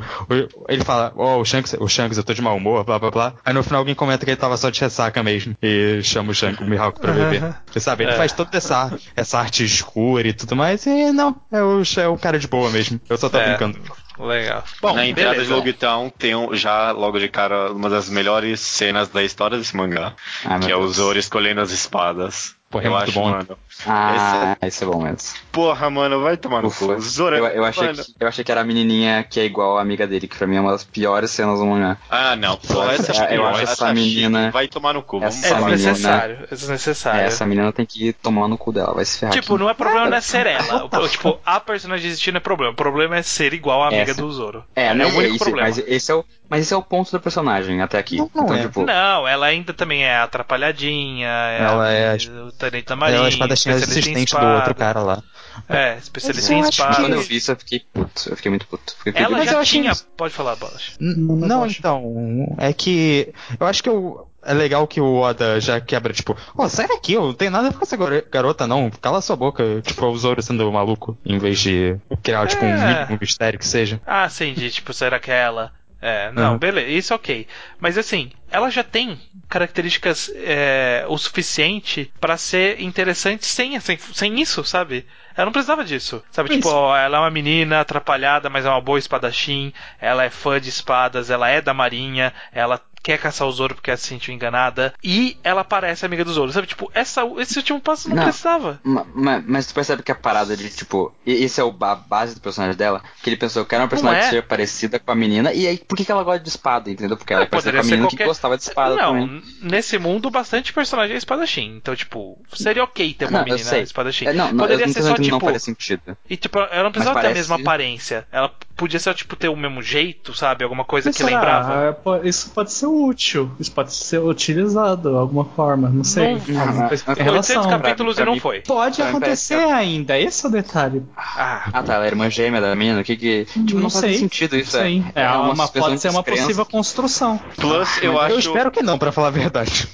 Speaker 4: ele fala, ó, o Shanks, o Shanks, eu tô de mau humor, blá blá blá. Aí no final alguém comenta que ele tava só de ressaca mesmo. E chama o Shanks, o Mihawk pra beber. Você sabe, ele
Speaker 1: É.
Speaker 4: faz toda essa, essa arte escura e tudo mais. E não, é o, é o cara de boa mesmo. Eu só tô
Speaker 1: É.
Speaker 4: brincando.
Speaker 1: Legal.
Speaker 6: Bom, na entrada
Speaker 1: beleza.
Speaker 6: de Logtown tem um- já logo de cara uma das melhores cenas da história desse mangá,
Speaker 5: meu
Speaker 6: que é o. Zoro escolhendo as espadas.
Speaker 4: Porra, é
Speaker 6: eu
Speaker 4: muito
Speaker 6: acho,
Speaker 4: bom.
Speaker 6: mano.
Speaker 5: Ah, isso é bom mesmo.
Speaker 6: Porra, mano, vai tomar no cu. Zoro,
Speaker 5: Eu, eu achei
Speaker 6: mano.
Speaker 5: que, eu achei que era a menininha que é igual a amiga dele, que pra mim é uma das piores cenas do mangá.
Speaker 6: Ah, não. Pô,
Speaker 5: Eu
Speaker 6: essa
Speaker 5: acho-
Speaker 6: é
Speaker 5: eu
Speaker 6: pior.
Speaker 5: acho essa
Speaker 6: Essa
Speaker 5: menina-
Speaker 6: chique, Vai tomar no cu. Vamos
Speaker 5: essa
Speaker 1: É
Speaker 5: menina-
Speaker 1: desnecessário. É desnecessário.
Speaker 5: Essa menina tem que tomar no cu dela, vai se ferrar.
Speaker 1: Tipo,
Speaker 5: aqui.
Speaker 1: não é problema não é ser ela. Tipo, a personagem existir não é problema. O problema é ser igual a amiga
Speaker 5: Essa.
Speaker 1: do Zoro.
Speaker 5: É,
Speaker 1: é
Speaker 5: né?
Speaker 1: o único
Speaker 5: esse-
Speaker 1: problema.
Speaker 5: Mas esse, é o, mas esse é o ponto do personagem até aqui.
Speaker 4: Não, não
Speaker 5: então,
Speaker 4: é.
Speaker 5: tipo,
Speaker 1: Não, ela ainda também é atrapalhadinha, é
Speaker 4: Ela
Speaker 1: a-
Speaker 4: é
Speaker 1: o tenente da marinha,
Speaker 4: Ela é a
Speaker 1: em
Speaker 4: assistente do outro cara lá.
Speaker 1: É, especialista
Speaker 4: Mas
Speaker 1: em
Speaker 4: acho
Speaker 1: espada.
Speaker 5: quando eu vi isso, eu fiquei puto. Eu fiquei muito puto. Fiquei
Speaker 1: Ela
Speaker 4: Mas
Speaker 1: já
Speaker 4: eu achei
Speaker 1: tinha.
Speaker 4: isso-
Speaker 1: Pode falar, Bolas.
Speaker 3: Não, não
Speaker 4: então, é que eu acho que eu, é legal que o Oda já quebra, tipo, ó, sai daqui, eu não tenho nada com essa gar- garota, não, cala sua boca, tipo, o Zoro sendo maluco, em vez de criar, tipo, um,
Speaker 1: É.
Speaker 4: mínimo mistério que seja.
Speaker 1: Ah, sim, de tipo, será que é ela? É, não,
Speaker 4: Uhum.
Speaker 1: beleza, isso ok. Mas assim, ela já tem características é, o suficiente pra ser interessante sem, sem, sem isso, sabe? Ela não precisava disso. Sabe, tipo, ó, ela é uma menina atrapalhada, mas é uma boa espadachim. Ela é fã de espadas, ela é da marinha, ela quer caçar o Zoro porque ela se sentiu enganada. E ela parece amiga do Zoro. Sabe, tipo, essa, esse último passo não,
Speaker 5: Não.
Speaker 1: precisava.
Speaker 5: Ma- ma- Mas, tu percebe que a parada de, tipo, esse é o a base do personagem dela, que ele pensou, eu quero uma personagem
Speaker 1: é.
Speaker 5: que seja parecida com a menina, e aí, por que, que ela gosta de espada, entendeu? Porque ela é
Speaker 1: É,
Speaker 5: parecida com a
Speaker 1: ser
Speaker 5: menina
Speaker 1: qualquer-
Speaker 5: que gostava de espada
Speaker 1: não,
Speaker 5: também.
Speaker 1: nesse mundo, bastante personagem é espadachim. Então, tipo, seria ok ter uma
Speaker 5: Não,
Speaker 1: menina espadachim.
Speaker 5: É, não, não,
Speaker 1: Poderia ser só,
Speaker 5: que não
Speaker 1: tipo.
Speaker 5: faria sentido.
Speaker 1: E, tipo, ela não precisava
Speaker 5: Mas
Speaker 1: ter a mesma aparência. Ela podia só, tipo, ter o mesmo jeito, sabe? Alguma coisa
Speaker 3: Mas
Speaker 1: que
Speaker 3: será?
Speaker 1: lembrava.
Speaker 3: Ah, po- Isso pode ser útil. Isso pode ser utilizado de alguma forma. Não sei.
Speaker 1: Não- 800
Speaker 3: relação.
Speaker 1: capítulos
Speaker 5: pra
Speaker 1: e não foi.
Speaker 3: Pode
Speaker 5: Pra
Speaker 3: acontecer ainda. Esse é o detalhe.
Speaker 1: Ah,
Speaker 5: Ah, tá, ela é irmã gêmea da menina, o que que... Tipo, não,
Speaker 3: não
Speaker 5: faz
Speaker 3: sei.
Speaker 5: sentido isso,
Speaker 3: Sim.
Speaker 5: é.
Speaker 3: É, uma, pode
Speaker 5: de
Speaker 3: ser uma possível construção.
Speaker 6: Plus, eu acho.
Speaker 4: Eu espero que não, pra falar a verdade.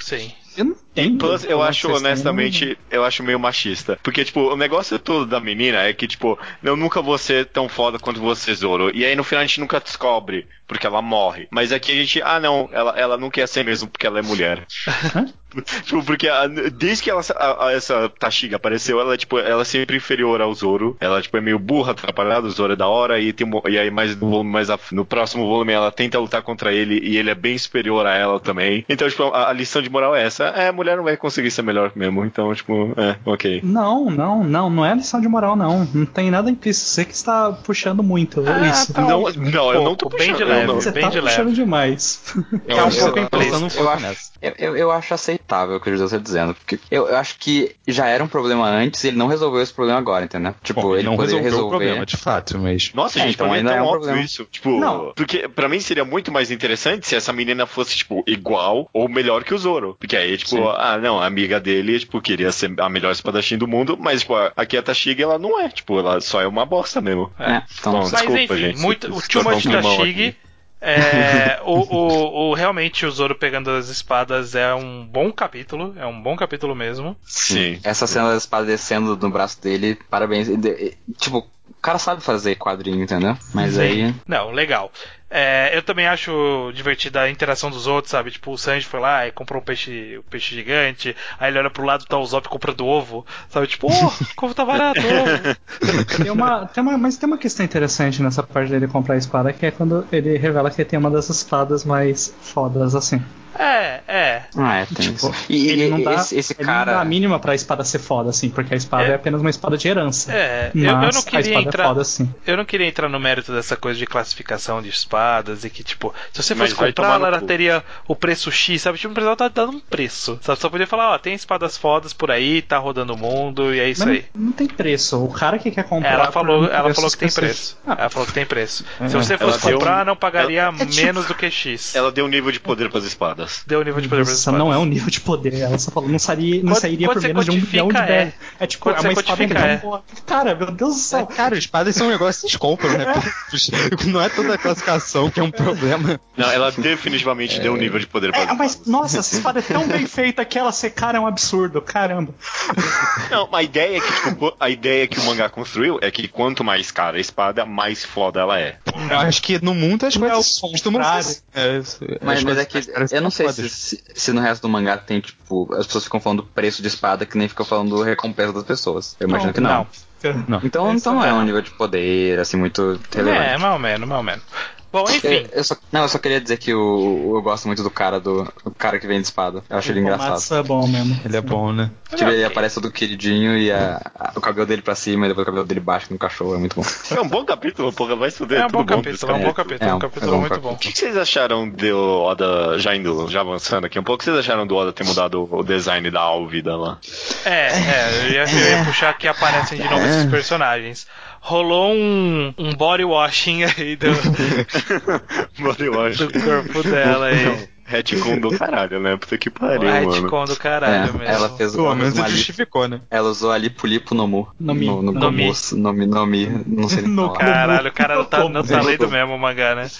Speaker 1: sim.
Speaker 3: Eu não entendo.
Speaker 6: Plus, eu acho,
Speaker 3: têm-
Speaker 6: honestamente, eu acho meio machista. Porque, tipo, o negócio todo da menina é que, tipo, eu nunca vou ser tão foda quanto você, Zoro. E aí no final a gente nunca descobre, porque ela morre. Mas aqui a gente, ah não, ela, ela não quer ser mesmo porque ela é mulher. tipo, porque a- desde que ela, a- a- essa Tashiga apareceu, ela, tipo, ela é sempre inferior ao Zoro. Ela, tipo, é meio burra, atrapalhada, o Zoro é da hora. E, tem, um- e aí mais no, volume, mais no próximo volume ela tenta lutar contra ele e ele é bem superior a ela também. Então, tipo, a, lição de moral é essa. É, mulher não vai conseguir ser melhor mesmo. Então, tipo, é, ok.
Speaker 3: Não, não, não, não é lição de moral, não. Não tem nada implícito. Você que está puxando muito
Speaker 1: Ah,
Speaker 3: isso.
Speaker 1: tá.
Speaker 6: Não, não, eu não tô
Speaker 1: bem
Speaker 6: puxando,
Speaker 1: de leve.
Speaker 6: não-
Speaker 3: Você
Speaker 1: bem
Speaker 3: tá
Speaker 1: de
Speaker 3: puxando
Speaker 1: leve.
Speaker 3: demais.
Speaker 1: É um
Speaker 5: Eu-
Speaker 1: pouco implícito.
Speaker 5: Eu acho, eu, eu, eu acho aceitável o que o José está dizendo. Porque eu, eu acho que já era um problema antes e ele não resolveu esse problema agora, entendeu? Tipo,
Speaker 4: Bom,
Speaker 5: ele
Speaker 4: não
Speaker 5: poderia
Speaker 4: resolveu
Speaker 5: resolver.
Speaker 4: o problema, de fato, mas...
Speaker 6: Nossa,
Speaker 5: É,
Speaker 6: gente,
Speaker 5: então
Speaker 6: pra mim é
Speaker 5: ainda
Speaker 6: tão
Speaker 5: é um
Speaker 6: óbvio
Speaker 5: problema.
Speaker 6: isso. Tipo,
Speaker 3: Não.
Speaker 6: porque pra mim seria muito mais interessante se essa menina fosse, tipo, igual ou melhor que o Zoro. Porque aí, tipo,
Speaker 5: Sim.
Speaker 6: Ah, não, a amiga dele, tipo, queria ser a melhor espadachim do mundo, mas, tipo, aqui a Tashiga, ela não é. Tipo, ela só é uma bosta mesmo.
Speaker 5: É, então,
Speaker 6: Bom,
Speaker 1: Mas
Speaker 6: Desculpa,
Speaker 1: enfim,
Speaker 6: gente,
Speaker 1: muito, o Tashigi.
Speaker 6: aqui.
Speaker 1: É, o, o, o- realmente o Zoro pegando as espadas é um bom capítulo, é um bom capítulo mesmo.
Speaker 6: Sim.
Speaker 5: essa cena da espada descendo no braço dele, parabéns. De- Tipo, o cara sabe fazer quadrinho, entendeu? Mas
Speaker 1: Sim.
Speaker 5: aí.
Speaker 1: Não, legal. É, eu também acho divertida a interação dos outros, sabe? Tipo, o Sanji foi lá e comprou um peixe, um peixe gigante, aí ele olha pro lado tá o Zop comprando ovo, sabe? Tipo, oh, como tá barato ovo.
Speaker 3: Tem uma, tem uma, mas tem uma questão interessante nessa parte dele comprar a espada, que é quando ele revela que tem uma das espadas mais fodas assim.
Speaker 1: É, é.
Speaker 5: Ah, é, tem isso. E,
Speaker 3: Ele não dá,
Speaker 5: esse, esse
Speaker 3: ele não dá a
Speaker 5: cara.
Speaker 3: mínima pra espada ser foda, assim, porque a espada
Speaker 1: É.
Speaker 3: é, apenas uma espada de herança.
Speaker 1: É, eu,
Speaker 3: Mas
Speaker 1: eu não
Speaker 3: a
Speaker 1: queria
Speaker 3: espada
Speaker 1: entrar.
Speaker 3: é foda, sim.
Speaker 1: Eu não queria entrar no mérito dessa coisa de classificação de espadas e que, tipo, se você fosse comprar, ela
Speaker 6: cu.
Speaker 1: teria o preço X, sabe? Tipo, o precisava tá dando um preço. Sabe? Só podia falar, ó, tem espadas fodas por aí, tá rodando o mundo, e é isso
Speaker 3: Mas
Speaker 1: aí.
Speaker 3: não, não tem preço. O cara que quer comprar.
Speaker 1: Ela falou,
Speaker 3: um
Speaker 1: ela falou que tem preço. Ela falou que tem preço.
Speaker 3: É.
Speaker 1: Se você
Speaker 6: Ela
Speaker 1: fosse comprar,
Speaker 6: um-
Speaker 1: não pagaria
Speaker 3: É tipo-
Speaker 1: menos do que X.
Speaker 6: Ela deu um nível de poder pras espadas.
Speaker 1: Deu o nível de poder pra
Speaker 3: Isso não é um nível de poder. Ela só falou, não sairia, não sairia
Speaker 1: quando
Speaker 3: por menos de um bilhão de
Speaker 1: é.
Speaker 3: BR. É tipo,
Speaker 1: Quando
Speaker 3: é uma espada grande.
Speaker 1: é.
Speaker 3: boa. Cara, meu Deus do céu.
Speaker 4: Cara, espadas são um negócio que vocês compram, né? Não é toda a classificação que é um problema.
Speaker 6: Não, ela definitivamente deu um nível de poder pras
Speaker 3: É, mas, nossa, essa espada é tão bem feita que ela secar é um absurdo. Caramba.
Speaker 6: Não, a ideia é que, tipo, a ideia que o mangá construiu é que quanto mais cara a espada, mais foda ela é.
Speaker 4: Eu acho que no mundo as
Speaker 3: é
Speaker 4: coisas
Speaker 3: o
Speaker 4: costumam ser- é, as
Speaker 5: Mas, mas é que eu não sei se, se, se no resto do mangá tem, tipo, as pessoas ficam falando preço de espada que nem ficam falando recompensa das pessoas. Eu imagino que não.
Speaker 1: Não.
Speaker 5: Então, então não é um nível de poder, assim, muito relevante.
Speaker 1: É, mais ou menos, mais ou menos. Bom, enfim.
Speaker 5: Eu, eu só, não, eu só queria dizer que o, eu gosto muito do cara do, do cara que vem de espada. Eu acho ele
Speaker 3: o
Speaker 5: engraçado.
Speaker 3: Komatsu é bom mesmo.
Speaker 4: Ele é bom, né?
Speaker 5: Tipo, ele aparece todo queridinho e a- a- o cabelo dele pra cima e depois o cabelo dele baixo no cachorro. É muito bom.
Speaker 6: É um bom capítulo, porra, vai estudar.
Speaker 1: É um
Speaker 6: tudo
Speaker 1: bom capítulo, é um bom capítulo,
Speaker 5: É
Speaker 1: é um
Speaker 5: um-
Speaker 1: capítulo
Speaker 5: é um
Speaker 1: muito
Speaker 5: capítulo.
Speaker 1: bom.
Speaker 6: O que que vocês acharam do Oda, já indo, já avançando aqui um pouco, o que vocês acharam do Oda ter mudado o design da Alvida lá?
Speaker 1: É, é, eu ia, eu ia puxar que aparecem de novo esses personagens. Rolou um, um body washing aí do,
Speaker 6: eu acho.
Speaker 1: do corpo dela aí.
Speaker 6: Retcon do caralho, né? Puta que
Speaker 1: O
Speaker 6: pariu, mano.
Speaker 1: retcon do caralho
Speaker 5: É,
Speaker 1: mesmo.
Speaker 5: ela fez ela
Speaker 4: menos
Speaker 5: li-
Speaker 4: justificou, né?
Speaker 5: Ela usou ali Pulipo no Mu.
Speaker 3: No Mi.
Speaker 5: No, no,
Speaker 1: No Mi.
Speaker 5: No Mi. No Mi. Não sei
Speaker 3: No
Speaker 5: falar.
Speaker 1: Caralho, o cara não tá, não tá lendo mesmo o mangá, né?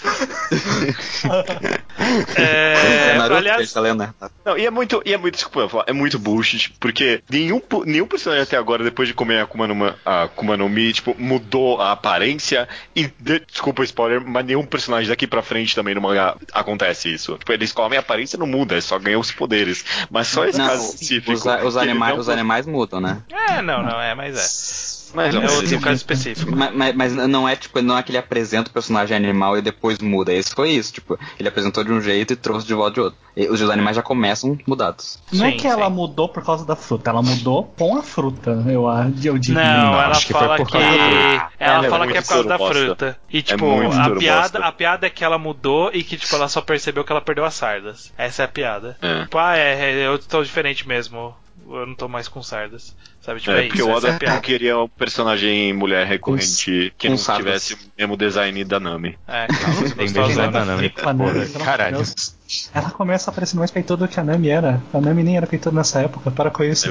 Speaker 1: É,
Speaker 5: É Naruto
Speaker 1: aliás,
Speaker 5: tá lendo, né?
Speaker 6: Não, e é muito, e é muito, desculpa, eu falar, é muito bullshit, porque nenhum, nenhum personagem até agora, depois de comer a Akuma no, a Akuma no Mi, tipo, mudou a aparência e, de- desculpa o spoiler, mas nenhum personagem daqui pra frente também no mangá acontece isso. Tipo, eles comem a aparência não muda, é só ganham os poderes. Mas só esse
Speaker 5: Não,
Speaker 6: caso específico.
Speaker 5: os, os, animais,
Speaker 6: não-
Speaker 5: os animais mudam, né?
Speaker 1: é, não, não, é, mas é.
Speaker 6: Mas,
Speaker 1: É
Speaker 6: não,
Speaker 1: outro caso específico.
Speaker 5: Mas, mas- mas não é tipo, não é que ele apresenta o personagem animal e depois muda. Esse foi isso, tipo, ele apresentou de um jeito e trouxe de volta de outro. E os animais já começam mudados.
Speaker 3: Não é
Speaker 1: Sim,
Speaker 3: que ela
Speaker 1: sim.
Speaker 3: mudou por causa da fruta, ela mudou com a fruta, eu, a- eu diria.
Speaker 1: Não, ela
Speaker 4: acho que foi
Speaker 1: fala
Speaker 4: por
Speaker 1: que.
Speaker 4: causa da
Speaker 1: Ela
Speaker 6: Ela é
Speaker 1: que é por causa da
Speaker 6: bosta.
Speaker 1: fruta. E tipo,
Speaker 6: muito
Speaker 1: a piada, a piada é que ela mudou e que, tipo, ela só percebeu que ela perdeu as sardas. Essa é a piada.
Speaker 6: É.
Speaker 1: Tipo, ah, é, é, eu tô diferente mesmo. Eu não tô mais com sardas. Sabe, tipo,
Speaker 6: É,
Speaker 1: é,
Speaker 6: porque
Speaker 1: isso,
Speaker 6: o
Speaker 1: é
Speaker 6: Oda
Speaker 1: piada.
Speaker 6: queria um personagem mulher recorrente que
Speaker 5: com
Speaker 6: não
Speaker 5: sardas.
Speaker 6: tivesse o mesmo design da Nami.
Speaker 1: É, que não
Speaker 4: Tem
Speaker 1: gostosona.
Speaker 4: mesmo nada, não.
Speaker 3: A Nami,
Speaker 4: Caralho.
Speaker 3: Ela começa a parecer mais peituda do que a Nami era. A Nami nem era peituda nessa época, para com isso.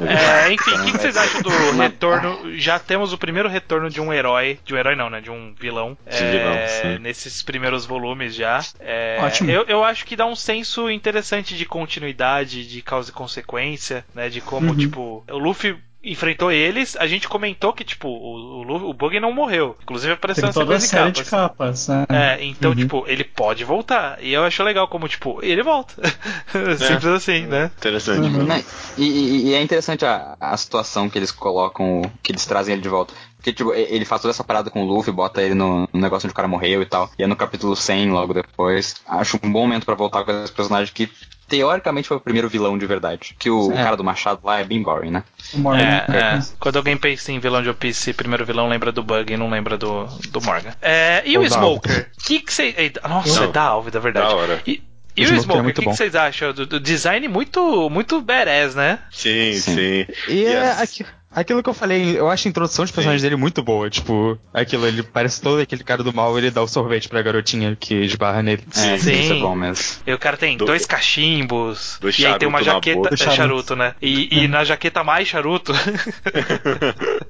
Speaker 6: É é.
Speaker 1: É, enfim, o que, que vocês acham do retorno? Já temos o primeiro retorno de um herói. De um herói não, né? De um vilão.
Speaker 6: De
Speaker 1: é,
Speaker 6: vilão, sim.
Speaker 1: nesses primeiros volumes já. É,
Speaker 3: Ótimo.
Speaker 1: Eu, eu acho que dá um senso interessante de continuidade, de causa e consequência, né? De como,
Speaker 3: Uhum.
Speaker 1: tipo, o Luffy. Enfrentou eles, a gente comentou que, tipo, o, o, Luffy- o Bug não morreu. Inclusive apareceu na
Speaker 3: toda a
Speaker 1: sequência
Speaker 3: série
Speaker 1: de
Speaker 3: de
Speaker 1: capas.
Speaker 3: capas. né?
Speaker 1: É, então,
Speaker 3: Uhum.
Speaker 1: tipo, ele pode voltar. E eu acho legal como, tipo, ele volta. Simples assim, né?
Speaker 6: Interessante.
Speaker 3: Uhum.
Speaker 5: Né? E, e- e é interessante a, a situação que eles colocam, que eles trazem ele de volta. Porque, tipo, ele faz toda essa parada com o Luffy, bota ele no, no negócio onde o cara morreu e tal. E é no capítulo 100, logo depois. Acho um bom momento pra voltar com esse personagem que, teoricamente, foi o primeiro vilão de verdade. Que o,
Speaker 4: É.
Speaker 5: cara do Machado lá é bem boring, né?
Speaker 3: O Morgan.
Speaker 1: É, é. Quando alguém pensa em vilão de Piece, primeiro vilão lembra do Bug e não lembra do, do Morgan. É, e o
Speaker 4: da
Speaker 1: Smoker? Que que você. Nossa,
Speaker 6: Não.
Speaker 1: é da Alve, da verdade.
Speaker 6: Da hora.
Speaker 1: E, e
Speaker 4: O
Speaker 1: o
Speaker 4: Smoker é
Speaker 1: o que, que vocês acham? Do, do design muito, muito badass, né?
Speaker 6: Sim,
Speaker 5: Sim.
Speaker 6: sim.
Speaker 4: E é
Speaker 6: Yes.
Speaker 4: aqui- aquilo que eu falei, eu acho a introdução de personagens dele muito boa. Tipo, aquilo, ele parece todo aquele cara do mal, ele dá o sorvete pra garotinha que esbarra nele.
Speaker 5: É,
Speaker 1: Sim.
Speaker 5: isso é bom mesmo.
Speaker 1: E o cara tem
Speaker 6: Do-
Speaker 1: dois cachimbos.
Speaker 6: Dois
Speaker 1: e aí tem uma jaqueta. é,
Speaker 3: Charuto.
Speaker 1: charuto, né? E, e na jaqueta mais charuto.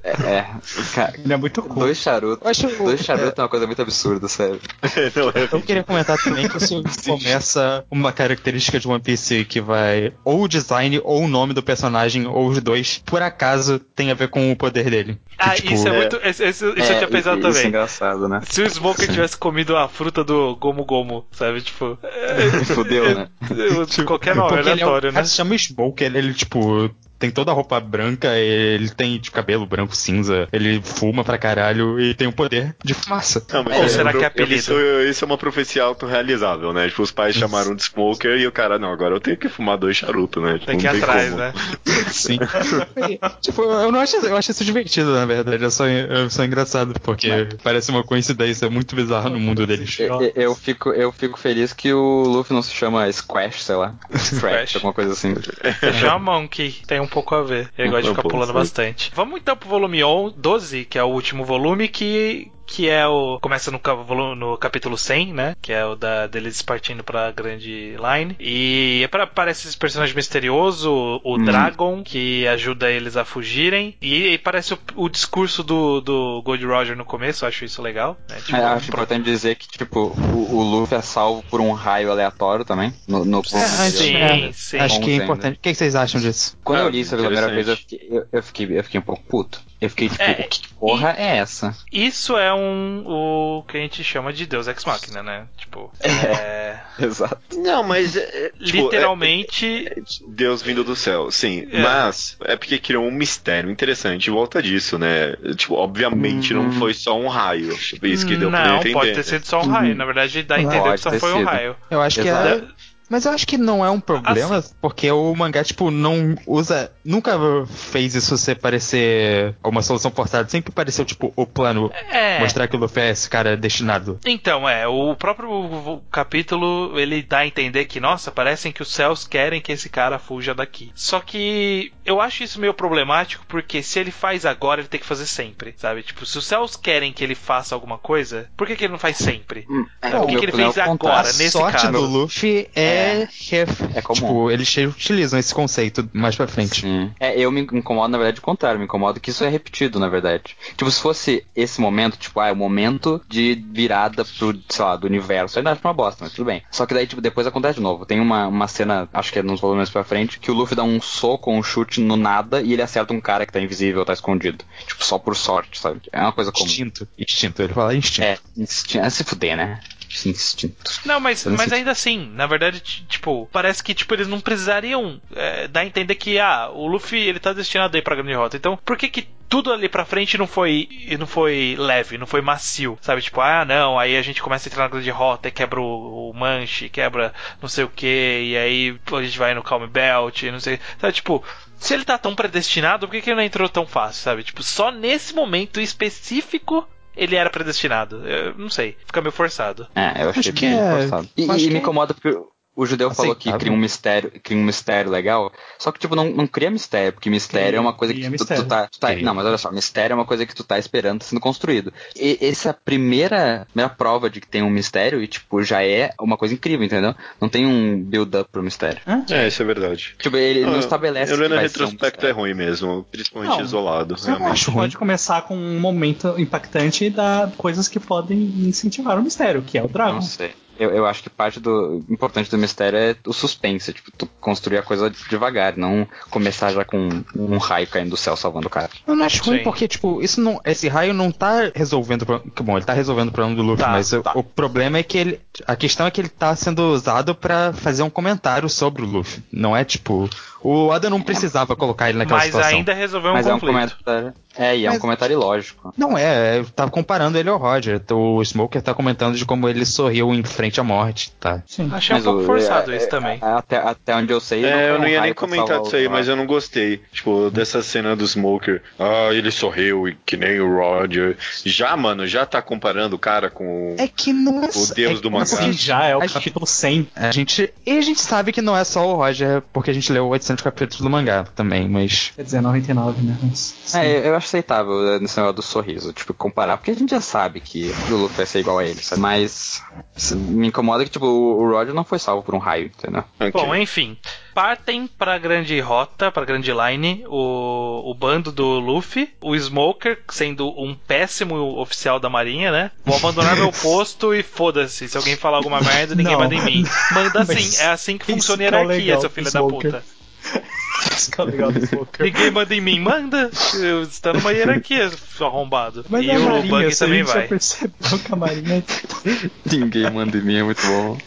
Speaker 5: É, é. Cara,
Speaker 3: Ele é muito cool.
Speaker 5: dois charutos.
Speaker 4: Eu acho-
Speaker 5: Dois charutos é uma coisa muito absurda, sério.
Speaker 6: Não, é-
Speaker 4: Eu queria comentar também que isso começa uma característica de One Piece que vai ou o design ou o nome do personagem, ou os dois, por acaso tem a ver com o poder dele.
Speaker 1: Ah,
Speaker 4: tipo,
Speaker 1: isso é,
Speaker 5: é.
Speaker 1: muito. Isso, isso- isso eu tinha pensado
Speaker 5: isso é
Speaker 1: também.
Speaker 5: engraçado, né?
Speaker 1: Se o Smoker tivesse comido a fruta do Gomu Gomu, sabe? Tipo. é,
Speaker 5: Fudeu, né?
Speaker 1: qualquer nome
Speaker 4: ele é um
Speaker 1: aleatório, né?
Speaker 4: se chama Smoker, ele, tipo, tem toda a roupa branca, ele tem tipo, cabelo branco cinza, ele fuma pra caralho e tem o poder de fumaça.
Speaker 6: Não, mas
Speaker 1: Ou
Speaker 6: é,
Speaker 1: será que é apelido?
Speaker 6: Isso, isso é uma profecia autorrealizável, né? Tipo, os pais chamaram de smoker e o cara, não, agora eu tenho que fumar dois charutos, né? Tipo,
Speaker 1: Tem que ir atrás,
Speaker 6: como.
Speaker 1: né?
Speaker 4: Sim. tipo, eu não acho, eu acho isso divertido, na verdade. É só, é só engraçado, porque parece uma coincidência muito bizarra no mundo deles.
Speaker 5: Eu, eu- fico, eu fico feliz que o Luffy não se chama Squash, sei lá.
Speaker 1: Squash.
Speaker 5: Alguma coisa assim.
Speaker 1: Já Monkey tem um pouco a ver. Ele gosta de
Speaker 6: Um
Speaker 1: ficar pulando bastante. Vamos então pro volume 11, 12, que é o último volume, que. Que é o. Começa no, no capítulo 100, né? Que é o da, deles partindo pra grande line. E é pra, aparece esse personagem misterioso, o
Speaker 5: Hum.
Speaker 1: Dragon, que ajuda eles a fugirem. E, e parece o, o discurso do, do Gold Roger no começo, eu acho isso legal. Né? Tipo,
Speaker 5: É, acho
Speaker 1: pro-
Speaker 5: importante dizer que, tipo, o, o Luffy é salvo por um raio aleatório também. No, no
Speaker 4: É, acho,
Speaker 1: Sim,
Speaker 4: é,
Speaker 1: sim.
Speaker 4: acho que é importante. O que que vocês acham disso?
Speaker 5: Quando
Speaker 6: Ah,
Speaker 5: eu li isso pela primeira vez, eu fiquei, eu, eu fiquei, eu fiquei um pouco puto. Eu fiquei tipo,
Speaker 1: É,
Speaker 5: que porra é essa?
Speaker 1: Isso é um o que a gente chama de Deus Ex Machina, né? Tipo, é,
Speaker 5: Exato.
Speaker 6: Não, mas. é, tipo,
Speaker 1: literalmente.
Speaker 6: é- é Deus vindo do céu, sim.
Speaker 1: É.
Speaker 6: Mas é porque criou um mistério interessante em volta disso, né? Tipo, obviamente não foi só um raio. Tipo, isso que deu pra
Speaker 1: não,
Speaker 6: entender.
Speaker 1: pode ter sido só um raio. Na verdade, dá a entender que só foi um
Speaker 5: sido.
Speaker 1: raio.
Speaker 4: Eu acho que é. Mas eu acho que não é um problema,
Speaker 1: Assim.
Speaker 4: porque o mangá, tipo, não usa. Nunca fez isso ser parecer uma solução forçada. Sempre pareceu, tipo, o plano.
Speaker 1: É.
Speaker 4: Mostrar que o Luffy é esse cara destinado.
Speaker 1: Então, é, o próprio capítulo ele dá a entender que, nossa, parecem que os céus querem que esse cara fuja daqui. Só que eu acho isso meio problemático porque se ele faz agora, ele tem que fazer sempre, sabe? Tipo, se os céus querem que ele faça alguma coisa, por que, que ele não faz sempre?
Speaker 5: É,
Speaker 1: Sabe? o que, que ele
Speaker 5: plano é
Speaker 1: fez agora, nesse
Speaker 4: sorte
Speaker 1: caso?
Speaker 4: do Luffy é, é,
Speaker 5: É comum.
Speaker 4: tipo, eles utilizam esse conceito mais pra frente.
Speaker 5: Sim. É, eu me incomodo, na verdade, o contrário. Me incomodo que isso é repetido, na verdade. Tipo, se fosse esse momento, tipo, ah, é o momento de virada pro, sei lá, do universo. Ainda acho uma bosta, mas tudo bem. Só que daí, tipo, depois acontece de novo. Tem uma, uma cena, acho que é nos volumes pra frente, que o Luffy dá um soco um chute no nada e ele acerta um cara que tá invisível, tá escondido. Tipo, só por sorte, sabe? É uma coisa comum.
Speaker 4: Instinto. Instinto. Ele fala instinto.
Speaker 5: É, instinto. É se fuder, né?
Speaker 1: Não, mas, mas ainda assim, na verdade, tipo, parece que tipo, eles não precisariam é, dar a entender que ah, o Luffy ele tá destinado aí pra grande rota. Então, por que que tudo ali pra frente não foi não foi leve, não foi macio, sabe? Tipo, ah, não, aí a gente começa a entrar na grande rota e quebra o, o manche, quebra não sei o que, e aí a gente vai no Calm Belt, não sei, sabe? Tipo, se ele tá tão predestinado, por que, que ele não entrou tão fácil, sabe? Tipo, só nesse momento específico ele era predestinado. Eu não sei, fica meio forçado.
Speaker 5: É, eu achei
Speaker 4: Acho que
Speaker 5: bem
Speaker 4: é-
Speaker 5: forçado. E,
Speaker 4: acho
Speaker 5: e
Speaker 4: que
Speaker 5: me
Speaker 4: é
Speaker 5: incomoda porque o judeu falou que
Speaker 4: aceitável.
Speaker 5: cria um mistério, cria um mistério legal, só que tipo não, não cria mistério, porque mistério
Speaker 3: Cria-
Speaker 5: é uma coisa que tu, tu tá, tu tá- não, mas olha só, mistério é uma coisa que tu tá esperando tá sendo construído. E essa é a primeira, primeira prova de que tem um mistério e tipo já é uma coisa incrível, entendeu? Não tem um build up pro mistério.
Speaker 6: É, isso é verdade.
Speaker 5: Tipo, ele não
Speaker 6: Ah,
Speaker 5: estabelece
Speaker 6: Eu
Speaker 5: vai ser um
Speaker 6: retrospecto é ruim mesmo, principalmente
Speaker 3: Não,
Speaker 6: isolado.
Speaker 3: Eu
Speaker 6: realmente.
Speaker 3: acho pode começar com um momento impactante e dar coisas que podem incentivar o mistério, que é o Dragon.
Speaker 5: Não sei. Eu, eu acho que parte do importante do mistério é o suspense, tipo, tu construir a coisa devagar, não começar já com um raio caindo do céu salvando o cara.
Speaker 4: Eu não acho ruim
Speaker 1: Sim.
Speaker 4: porque, tipo, isso não, esse raio não tá resolvendo o problema. Bom, ele tá resolvendo o problema do Luffy,
Speaker 1: Tá,
Speaker 4: mas o-
Speaker 1: tá.
Speaker 4: o, problema é que ele. A questão é que ele tá sendo usado pra fazer um comentário sobre o Luffy. Não é tipo. O Oda não precisava colocar ele naquela
Speaker 1: Mas
Speaker 4: situação.
Speaker 1: ainda resolveu um
Speaker 5: Mas é um
Speaker 1: conflito.
Speaker 5: comentário. É, e é
Speaker 4: Mas-
Speaker 5: um comentário ilógico.
Speaker 4: Não é, eu tava comparando ele ao Roger. O Smoker tá comentando de como ele sorriu em frente à morte, tá?
Speaker 3: Sim.
Speaker 1: Achei um
Speaker 5: Mas
Speaker 1: pouco
Speaker 5: o-
Speaker 1: forçado
Speaker 5: é-
Speaker 1: isso
Speaker 5: é-
Speaker 1: também.
Speaker 5: Até, até onde eu sei.
Speaker 6: É, eu
Speaker 5: um
Speaker 6: não ia nem comentar disso aí, mas eu não gostei. Tipo, dessa cena do Smoker. Ah, ele sorriu e que nem o Roger. Já, mano, já tá comparando o cara com.
Speaker 4: É que não é.
Speaker 6: O deus
Speaker 4: é,
Speaker 6: do
Speaker 4: é
Speaker 6: mangá.
Speaker 4: porque
Speaker 3: Sim, já é o
Speaker 4: a
Speaker 3: capítulo 100.
Speaker 4: A gente. E a gente sabe que não é só o Roger, porque a gente leu 800 capítulos do mangá também, mas.
Speaker 3: Quer dizer, 99, né? Mas, sim.
Speaker 5: É, eu- eu acho aceitável nesse negócio do sorriso, tipo, comparar, porque a gente já sabe que o Luffy vai ser igual a ele, sabe? Mas me incomoda que, tipo, o Roger não foi salvo por um raio, entendeu?
Speaker 6: Ok.
Speaker 1: Bom, enfim. Partem pra grande rota, pra grande line, o, o bando do Luffy, o Smoker, sendo um péssimo oficial da marinha, né? Vou abandonar meu posto e foda-se. Se alguém falar alguma merda, ninguém
Speaker 3: Não.
Speaker 1: manda em mim. Manda
Speaker 3: Mas
Speaker 1: sim, é assim que funciona a
Speaker 3: é
Speaker 1: hierarquia,
Speaker 3: legal
Speaker 1: seu filho da puta.
Speaker 3: É Smoker.
Speaker 1: Ninguém manda em mim, manda. Eu- Você tá numa hierarquia, seu arrombado.
Speaker 3: Mas
Speaker 1: e o
Speaker 3: Marinha,
Speaker 1: Bug também vai.
Speaker 3: percebeu que a Marinha.
Speaker 5: Ninguém manda em mim, é muito bom.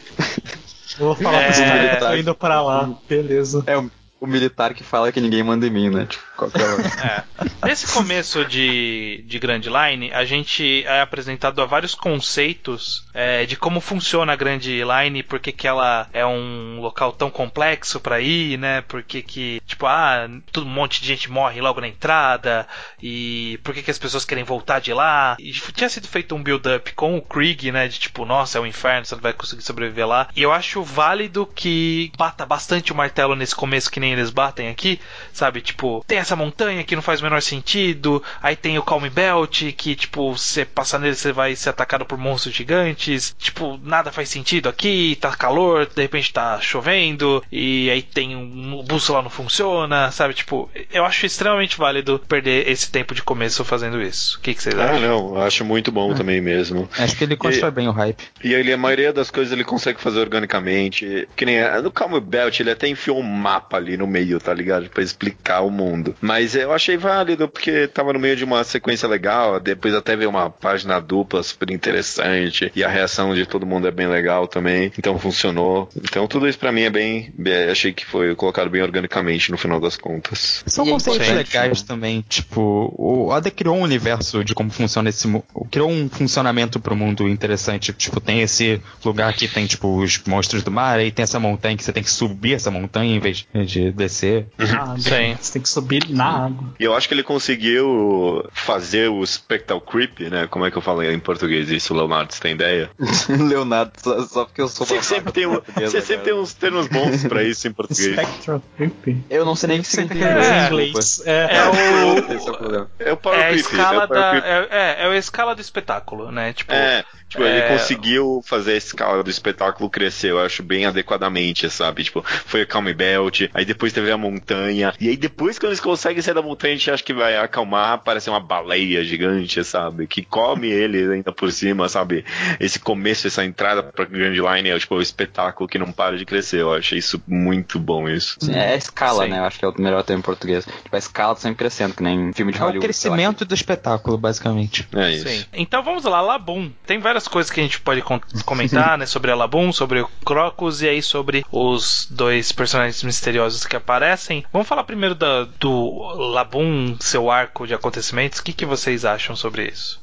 Speaker 3: Eu vou falar
Speaker 1: É,
Speaker 3: caras,
Speaker 5: tá.
Speaker 3: tô indo pra lá, beleza.
Speaker 5: É o, o militar que fala que ninguém manda em mim, né? Tipo, qualquer
Speaker 1: É. Nesse começo de, de Grand Line, a gente é apresentado a vários conceitos é, de como funciona a Grand Line, por que ela é um local tão complexo pra ir, né? Por que que, tipo, ah, todo um monte de gente morre logo na entrada, e por que que as pessoas querem voltar de lá. E tinha sido feito um build-up com o Krieg, né? De tipo, nossa, é um inferno, você não vai conseguir sobreviver lá. E eu acho válido que bata bastante o martelo nesse começo, que nem eles batem aqui, sabe? Tipo, tem essa montanha que não faz o menor sentido, aí tem o Calm Belt, que, tipo, você passar nele você vai ser atacado por monstros gigantes, tipo, nada faz sentido aqui, tá calor, de repente tá chovendo, e aí tem um o bússola não funciona, sabe? Tipo, eu acho extremamente válido perder esse tempo de começo fazendo isso. O que, que vocês
Speaker 6: Ah,
Speaker 1: acham?
Speaker 6: não, eu acho muito bom também mesmo.
Speaker 4: Acho que ele constrói bem o hype.
Speaker 6: E ele, a maioria das coisas ele consegue fazer organicamente. Que nem no Calm Belt, ele até enfiou um mapa ali no meio, tá ligado? Pra explicar o mundo. Mas eu achei válido porque tava no meio de uma sequência legal. Depois até veio uma página dupla super interessante. E a reação de todo mundo é bem legal também. Então funcionou. Então tudo isso pra mim é bem. bem- achei que foi colocado bem organicamente no final das contas.
Speaker 4: São
Speaker 5: E é
Speaker 4: conceitos legais também, tipo, o Oda criou um universo de como funciona esse mundo, criou um funcionamento pro mundo interessante, tipo, tem esse lugar que tem, tipo, os monstros do mar, aí tem essa montanha que você tem que subir essa montanha em vez de descer.
Speaker 3: Ah,
Speaker 1: Sim.
Speaker 3: Você tem que subir na água.
Speaker 6: E eu acho que ele conseguiu fazer o Spectral Creep, né? Como é que eu falo em português isso, Leonardo? Você tem ideia?
Speaker 5: Leonardo, só, só porque eu sou
Speaker 6: Você sempre tem, um- você sempre tem uns termos bons pra isso em português.
Speaker 3: Spectral Creep.
Speaker 5: Eu não sei nem o que
Speaker 3: Você
Speaker 5: significa.
Speaker 3: em
Speaker 1: É,
Speaker 3: inglês. É,
Speaker 1: É o.
Speaker 5: Esse é o problema.
Speaker 6: É o Power
Speaker 1: É a
Speaker 6: Creep.
Speaker 1: escala
Speaker 6: é o
Speaker 1: da. É, é, é a escala do espetáculo, né? Tipo,
Speaker 6: É, tipo,
Speaker 1: É.
Speaker 6: ele conseguiu fazer a escala do espetáculo crescer, eu acho, bem adequadamente, sabe? Tipo, foi a Calm Belt, aí depois teve a montanha, e aí depois quando eles conseguem sair da montanha, a gente acha que vai acalmar, parece uma baleia gigante, sabe? Que come ele ainda por cima, sabe? Esse começo, essa entrada pra Grand Line é tipo o espetáculo que não para de crescer, eu achei isso muito bom isso.
Speaker 5: É a escala,
Speaker 1: Sim.
Speaker 5: né? Eu acho que é o melhor termo em português. Tipo, a escala tá sempre crescendo, que nem filme de
Speaker 4: É o
Speaker 5: Hollywood. sei lá.
Speaker 4: crescimento do espetáculo, basicamente.
Speaker 6: É isso.
Speaker 1: Sim. Então vamos lá, Labum. Tem várias coisas que a gente pode comentar, né? Sobre a Labum, sobre o Crocus e aí sobre os dois personagens misteriosos que aparecem. Vamos falar primeiro da- do Labum, seu arco de acontecimentos. O que, que vocês acham sobre isso?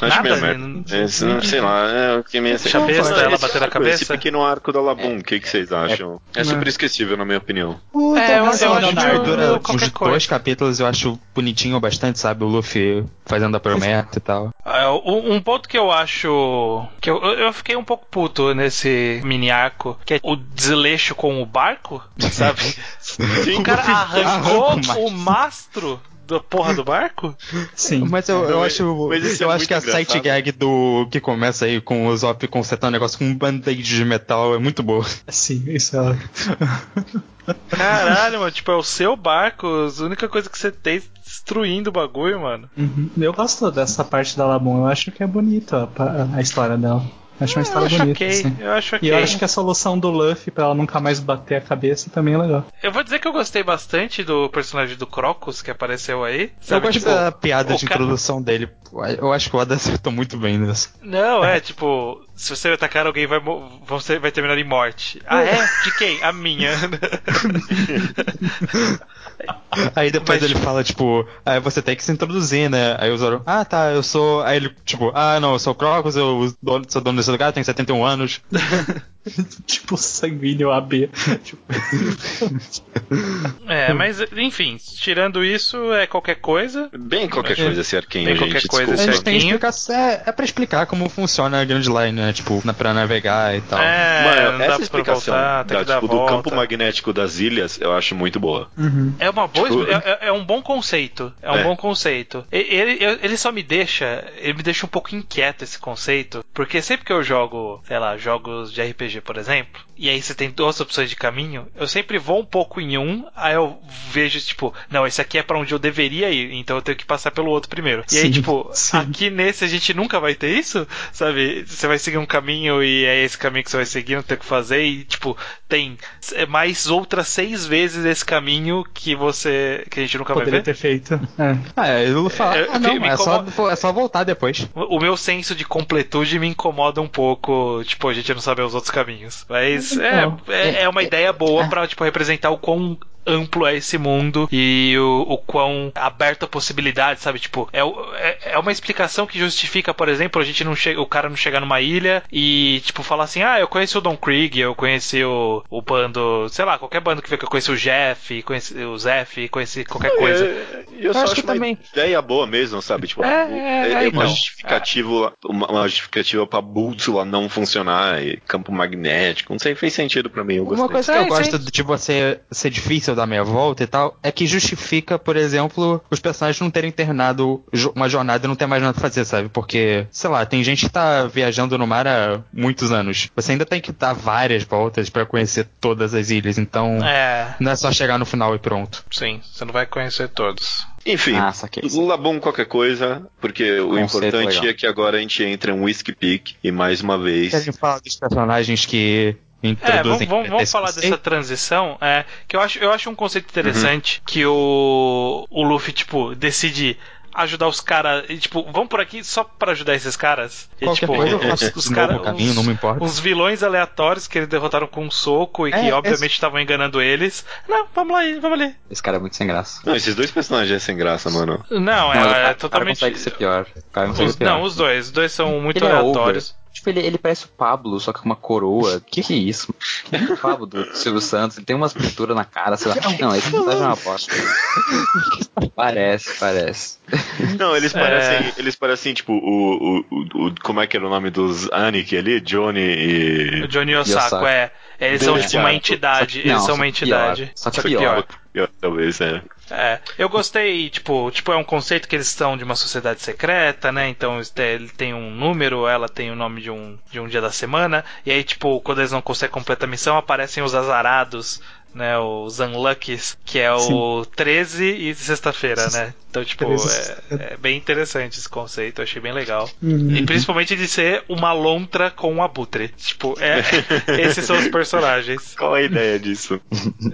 Speaker 6: Acho
Speaker 1: Nada,
Speaker 6: meio
Speaker 1: né?
Speaker 6: merda. É, não- sei lá, é o que me
Speaker 1: Deixa a besta, ela bater na cabeça?
Speaker 6: Esse pequeno arco da Labum, o que, que vocês acham? É super esquecível, na minha opinião.
Speaker 1: É, eu, eu acho
Speaker 3: não,
Speaker 1: que
Speaker 4: dura
Speaker 1: qualquer coisa.
Speaker 4: dois capítulos eu acho bonitinho bastante, sabe? O Luffy fazendo a promessa e tal.
Speaker 1: É, um ponto que eu acho. que eu, eu fiquei um pouco puto nesse mini arco, que é o desleixo com o barco, sabe? o cara arrancou
Speaker 4: o
Speaker 1: mastro da porra do barco?
Speaker 3: Sim.
Speaker 4: Mas eu, eu acho,
Speaker 6: mas isso é
Speaker 4: eu acho que a
Speaker 6: engraçado.
Speaker 4: sight gag do que começa aí com o Zop consertando um negócio com um band-aid de metal é muito boa.
Speaker 3: Sim, isso é.
Speaker 1: Caralho, mano, tipo, é o seu barco, a única coisa que você tem destruindo o bagulho, mano.
Speaker 3: Uhum. Eu gosto dessa parte da Labum, eu acho que é bonito a, a história dela. Acho uma
Speaker 1: eu
Speaker 3: história
Speaker 1: acho
Speaker 3: bonita. assim.
Speaker 1: eu acho ok.
Speaker 3: E eu acho que a solução do Luffy pra ela nunca mais bater a cabeça também é legal.
Speaker 1: Eu vou dizer que eu gostei bastante do personagem do Crocus que apareceu aí.
Speaker 4: eu
Speaker 1: Sabe,
Speaker 4: gosto
Speaker 1: tipo,
Speaker 4: da piada de
Speaker 1: cara-
Speaker 4: introdução dele. Eu acho que o Oda acertou muito bem nisso.
Speaker 1: Não, é tipo, se você atacar alguém vai, você vai terminar em morte. Ah, é? De quem? A minha.
Speaker 4: Aí depois
Speaker 1: Mas,
Speaker 4: ele fala, tipo, ah, você tem que se introduzir, né? Aí o Zoro, ah, tá, eu sou. Aí ele, tipo, ah, não, eu sou o Crocus, eu sou dono desse lugar, tenho 71 anos.
Speaker 3: tipo sanguíneo AB. tipo,
Speaker 1: É, mas enfim, tirando isso, é qualquer coisa.
Speaker 6: Bem qualquer
Speaker 1: É.
Speaker 6: coisa esse arquinho,
Speaker 1: Bem
Speaker 6: gente,
Speaker 1: qualquer coisa
Speaker 4: A
Speaker 1: esse
Speaker 6: desculpa.
Speaker 4: gente tem
Speaker 1: arquinho.
Speaker 4: explicação, é, é pra explicar como funciona a Grand Line, né? Tipo, na, pra navegar e tal.
Speaker 1: É,
Speaker 6: Mano,
Speaker 1: não
Speaker 6: essa
Speaker 1: pra
Speaker 6: explicação
Speaker 1: voltar,
Speaker 6: da, tipo, do campo magnético das ilhas, eu acho muito boa.
Speaker 1: É uma boa,
Speaker 6: Tipo,
Speaker 1: é, é- um bom conceito. É um
Speaker 6: É.
Speaker 1: bom conceito. Ele, ele só me deixa, ele me deixa um pouco inquieto esse conceito, porque sempre que eu jogo, sei lá, jogos de RPG, por exemplo, e aí você tem duas opções de caminho, eu sempre vou um pouco em um, aí eu vejo, tipo, não, esse aqui é pra onde eu deveria ir, então eu tenho que passar pelo outro primeiro. E aí,
Speaker 3: Sim,
Speaker 1: tipo,
Speaker 3: sim.
Speaker 1: aqui nesse a gente nunca vai ter isso, sabe? Você vai seguir um caminho e é esse caminho que você vai seguir, não tem o que fazer, e, tipo, tem mais outras seis vezes esse caminho que você. que a gente nunca vai
Speaker 3: Poderia
Speaker 1: ver.
Speaker 3: ter feito. É.
Speaker 4: Ah, é, ele fala,
Speaker 1: É,
Speaker 4: ah, não, é só,
Speaker 1: incomoda.
Speaker 4: é só voltar depois.
Speaker 1: O o meu senso de completude me incomoda um pouco, tipo, a gente não saber os outros caminhos. Mas é,
Speaker 3: Não.
Speaker 1: é, é uma ideia boa pra, tipo, representar o quão amplo é esse mundo e o, o quão aberto a possibilidades, sabe? Tipo, é, é, é uma explicação que justifica, por exemplo, a gente não chega, o cara não chegar numa ilha e, tipo, falar assim, ah, eu conheci o Don Krieg, eu conheci o, o bando, sei lá, qualquer bando que vê que eu conheci o Jeff, conheci o Zef, conheci qualquer coisa.
Speaker 6: Eu, eu só
Speaker 4: acho
Speaker 6: acho
Speaker 4: que
Speaker 6: uma
Speaker 4: também-
Speaker 6: ideia boa mesmo, sabe? Tipo,
Speaker 1: É,
Speaker 6: o-
Speaker 1: é,
Speaker 6: é, uma
Speaker 1: então.
Speaker 6: justificativa, uma, uma justificativa pra bússola não funcionar e campo magnético. Não sei, fez sentido pra mim. Eu gostei.
Speaker 4: Uma coisa que
Speaker 1: É,
Speaker 4: eu gosto
Speaker 1: sim.
Speaker 4: de você ser difícil dar meia volta e tal, é que justifica, por exemplo, os personagens não terem terminado uma jornada e não ter mais nada pra fazer, sabe? Porque, sei lá, tem gente que tá viajando no mar há muitos anos. Você ainda tem que dar várias voltas pra conhecer todas as ilhas, então
Speaker 1: É,
Speaker 4: não é só chegar no final e pronto.
Speaker 1: sim, você não vai conhecer todos.
Speaker 6: Enfim,
Speaker 5: Ah,
Speaker 6: bom qualquer coisa, porque o importante
Speaker 5: legal.
Speaker 6: é que agora a gente entra em um Whiskey Peak e mais uma vez.
Speaker 4: Querem falar dos personagens que
Speaker 1: É, vamos, vamos, vamos
Speaker 4: esse
Speaker 1: falar dessa transição, é, que eu acho, eu acho um conceito interessante que o, o Luffy, tipo, decide ajudar os caras, tipo, vamos por aqui só pra ajudar esses caras. E,
Speaker 4: Qualquer
Speaker 1: tipo,
Speaker 4: coisa
Speaker 1: os os-
Speaker 4: não importa.
Speaker 1: Os vilões aleatórios que eles derrotaram com um soco e que
Speaker 4: É,
Speaker 1: obviamente estavam enganando eles. Não, vamos lá, vamos ali.
Speaker 5: Esse cara é muito sem graça.
Speaker 6: Não, esses dois personagens é sem graça, mano.
Speaker 1: Não,
Speaker 5: Não,
Speaker 1: é,
Speaker 5: mas o cara-
Speaker 1: é
Speaker 5: o cara
Speaker 1: totalmente.
Speaker 5: consegue ser pior. O cara consegue
Speaker 1: Os-
Speaker 5: ser pior.
Speaker 1: não, os dois. Os dois são muito
Speaker 5: Ele é
Speaker 1: aleatórios.
Speaker 5: Tipo, ele, ele parece o Pablo, só que com uma coroa. Que que é isso? Que é o Pablo do Silvio Santos? Ele tem umas pinturas na cara, sei lá. Não, esse personagem é uma bosta. parece, parece.
Speaker 6: Não, eles
Speaker 1: É.
Speaker 6: parecem, eles parecem tipo o, o, o, o- como é que era o nome dos Aniki ali, Johnny
Speaker 1: O
Speaker 6: e
Speaker 1: Johnny Osako,
Speaker 5: Osako.
Speaker 1: é. Eles são tipo uma entidade.
Speaker 5: Não,
Speaker 1: eles são
Speaker 5: só
Speaker 1: uma
Speaker 5: que
Speaker 1: entidade.
Speaker 5: pior. Só que pior.
Speaker 6: eu, talvez, é.
Speaker 1: É, eu gostei, tipo, tipo, é um conceito que eles estão de uma sociedade secreta, né? Então ele tem um número, ela tem o nome de um, de um dia da semana, e aí, tipo, quando eles não conseguem completar a missão, aparecem os azarados, né? Os unluckies, que é o 13 e sexta-feira, né? Então, tipo,
Speaker 3: 13
Speaker 1: é, é bem interessante esse conceito, achei bem legal.
Speaker 3: Uhum.
Speaker 1: E principalmente de ser uma lontra com um abutre. Tipo, é, esses são os personagens.
Speaker 6: Qual a ideia disso?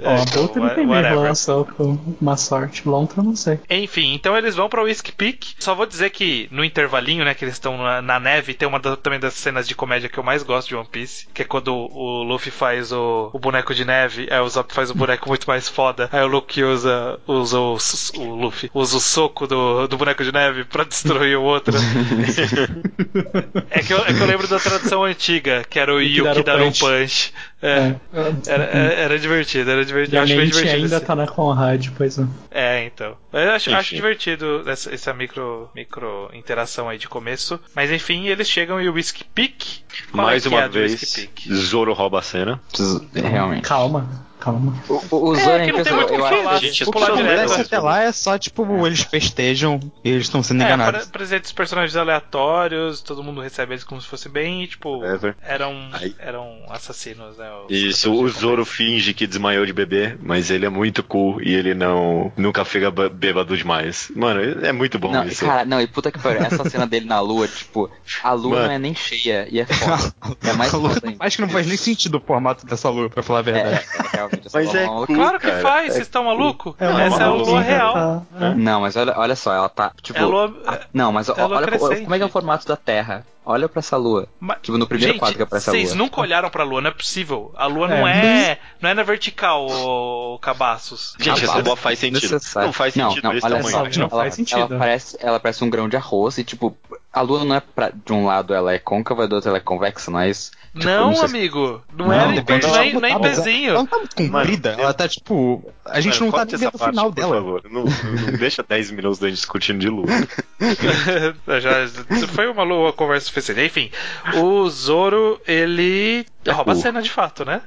Speaker 3: Ó, a
Speaker 1: então,
Speaker 3: Bolt não tem relação com uma sorte. Lontra, não sei.
Speaker 1: Enfim, então eles vão pra Whiskey Peak. Só vou dizer que no intervalinho, né, que eles estão na, na neve, tem uma da- também das cenas de comédia que eu mais gosto de One Piece, que é quando o, o Luffy faz o, o boneco de neve, aí o Faz o boneco muito mais foda, aí o Luffy usa, usa o, o Luffy usa o soco do, do boneco de neve pra destruir o outro. é, que eu, é que eu lembro da tradução antiga, que era o
Speaker 3: Yuki
Speaker 1: Yuki
Speaker 3: Daru
Speaker 1: Daru Punch. É. Era, era, era divertido, era divertido. Acho bem divertido.
Speaker 3: ainda
Speaker 1: esse-
Speaker 3: tá na Conrad, pois é.
Speaker 1: é, então. Eu acho, acho divertido essa, essa micro, micro interação aí de começo. Mas enfim, eles chegam em Whiskey Peak. Qual
Speaker 6: Mais
Speaker 1: é
Speaker 6: uma
Speaker 1: é a do
Speaker 6: vez? Zoro rouba a cena.
Speaker 5: Realmente.
Speaker 3: Calma, calma.
Speaker 5: O, o, o
Speaker 1: É,
Speaker 5: Zoro é
Speaker 1: o
Speaker 5: Eu acho que
Speaker 6: gente,
Speaker 4: O que
Speaker 1: pular direto.
Speaker 4: acontece até lá é só, tipo, eles festejam e eles estão sendo
Speaker 1: É,
Speaker 4: enganados.
Speaker 1: os personagens aleatórios, todo mundo recebe eles como se fosse bem, e, tipo, eram,
Speaker 6: Aí-
Speaker 1: eram assassinos, né? os
Speaker 6: Isso, o Zoro finge que desmaiou de bebê, mas ele é muito cool e ele não nunca fica bê- bêbado demais. Mano, é muito bom
Speaker 5: Não,
Speaker 6: isso.
Speaker 5: cara, não, e puta que pariu. Essa cena dele na lua, tipo, a lua
Speaker 6: Mano.
Speaker 5: não é nem cheia e é foda. É mais
Speaker 4: A lua-
Speaker 5: foda ainda.
Speaker 4: Acho que não faz nem sentido o formato dessa lua, pra falar a
Speaker 5: É,
Speaker 4: verdade.
Speaker 5: é, é,
Speaker 6: Mas é cool.
Speaker 1: Claro que
Speaker 6: cara,
Speaker 1: faz,
Speaker 6: é
Speaker 1: vocês estão malucos?
Speaker 3: É uma
Speaker 1: Essa é a lua
Speaker 3: maluquinha,
Speaker 1: real.
Speaker 3: tá- é.
Speaker 5: Não, mas olha, olha só, ela tá, tipo...
Speaker 1: É lua-
Speaker 5: a- não, mas
Speaker 1: é
Speaker 5: olha
Speaker 1: crescente.
Speaker 5: como é que é o formato da Terra. Olha pra essa lua.
Speaker 1: Ma-
Speaker 5: Tipo, no primeiro
Speaker 1: Gente,
Speaker 5: quadro que aparece a
Speaker 1: vocês
Speaker 5: lua.
Speaker 1: nunca olharam pra lua, não é possível. A lua
Speaker 3: É.
Speaker 1: não é, não é na vertical, ô, cabaços.
Speaker 6: Gente, essa lua faz sentido.
Speaker 5: Necessário.
Speaker 6: Não faz
Speaker 5: Não,
Speaker 6: sentido
Speaker 5: não,
Speaker 6: esse
Speaker 5: olha
Speaker 6: tamanho.
Speaker 5: só,
Speaker 3: Não
Speaker 5: ela,
Speaker 3: faz sentido.
Speaker 5: Ela parece, ela parece um grão de arroz e, tipo, a lua não é pra, de um lado ela é côncava e do outro ela é convexa, não é isso? Tipo,
Speaker 1: não,
Speaker 5: se-
Speaker 1: amigo. Não,
Speaker 5: Não,
Speaker 1: é, não, não, é,
Speaker 4: como
Speaker 1: não é
Speaker 4: tá,
Speaker 1: pezinho.
Speaker 4: Ela não tá muito comprida,
Speaker 6: Mano,
Speaker 4: ela tá tipo. A gente
Speaker 6: Mano,
Speaker 4: não tá nem vendo o
Speaker 6: parte,
Speaker 4: final
Speaker 6: por
Speaker 4: dela.
Speaker 6: favor. Não, não deixa 10 minutos da gente discutindo de lua.
Speaker 1: Já, foi uma lua conversa suficiente. Enfim, o Zoro, ele rouba a
Speaker 5: cool.
Speaker 1: cena de fato, né?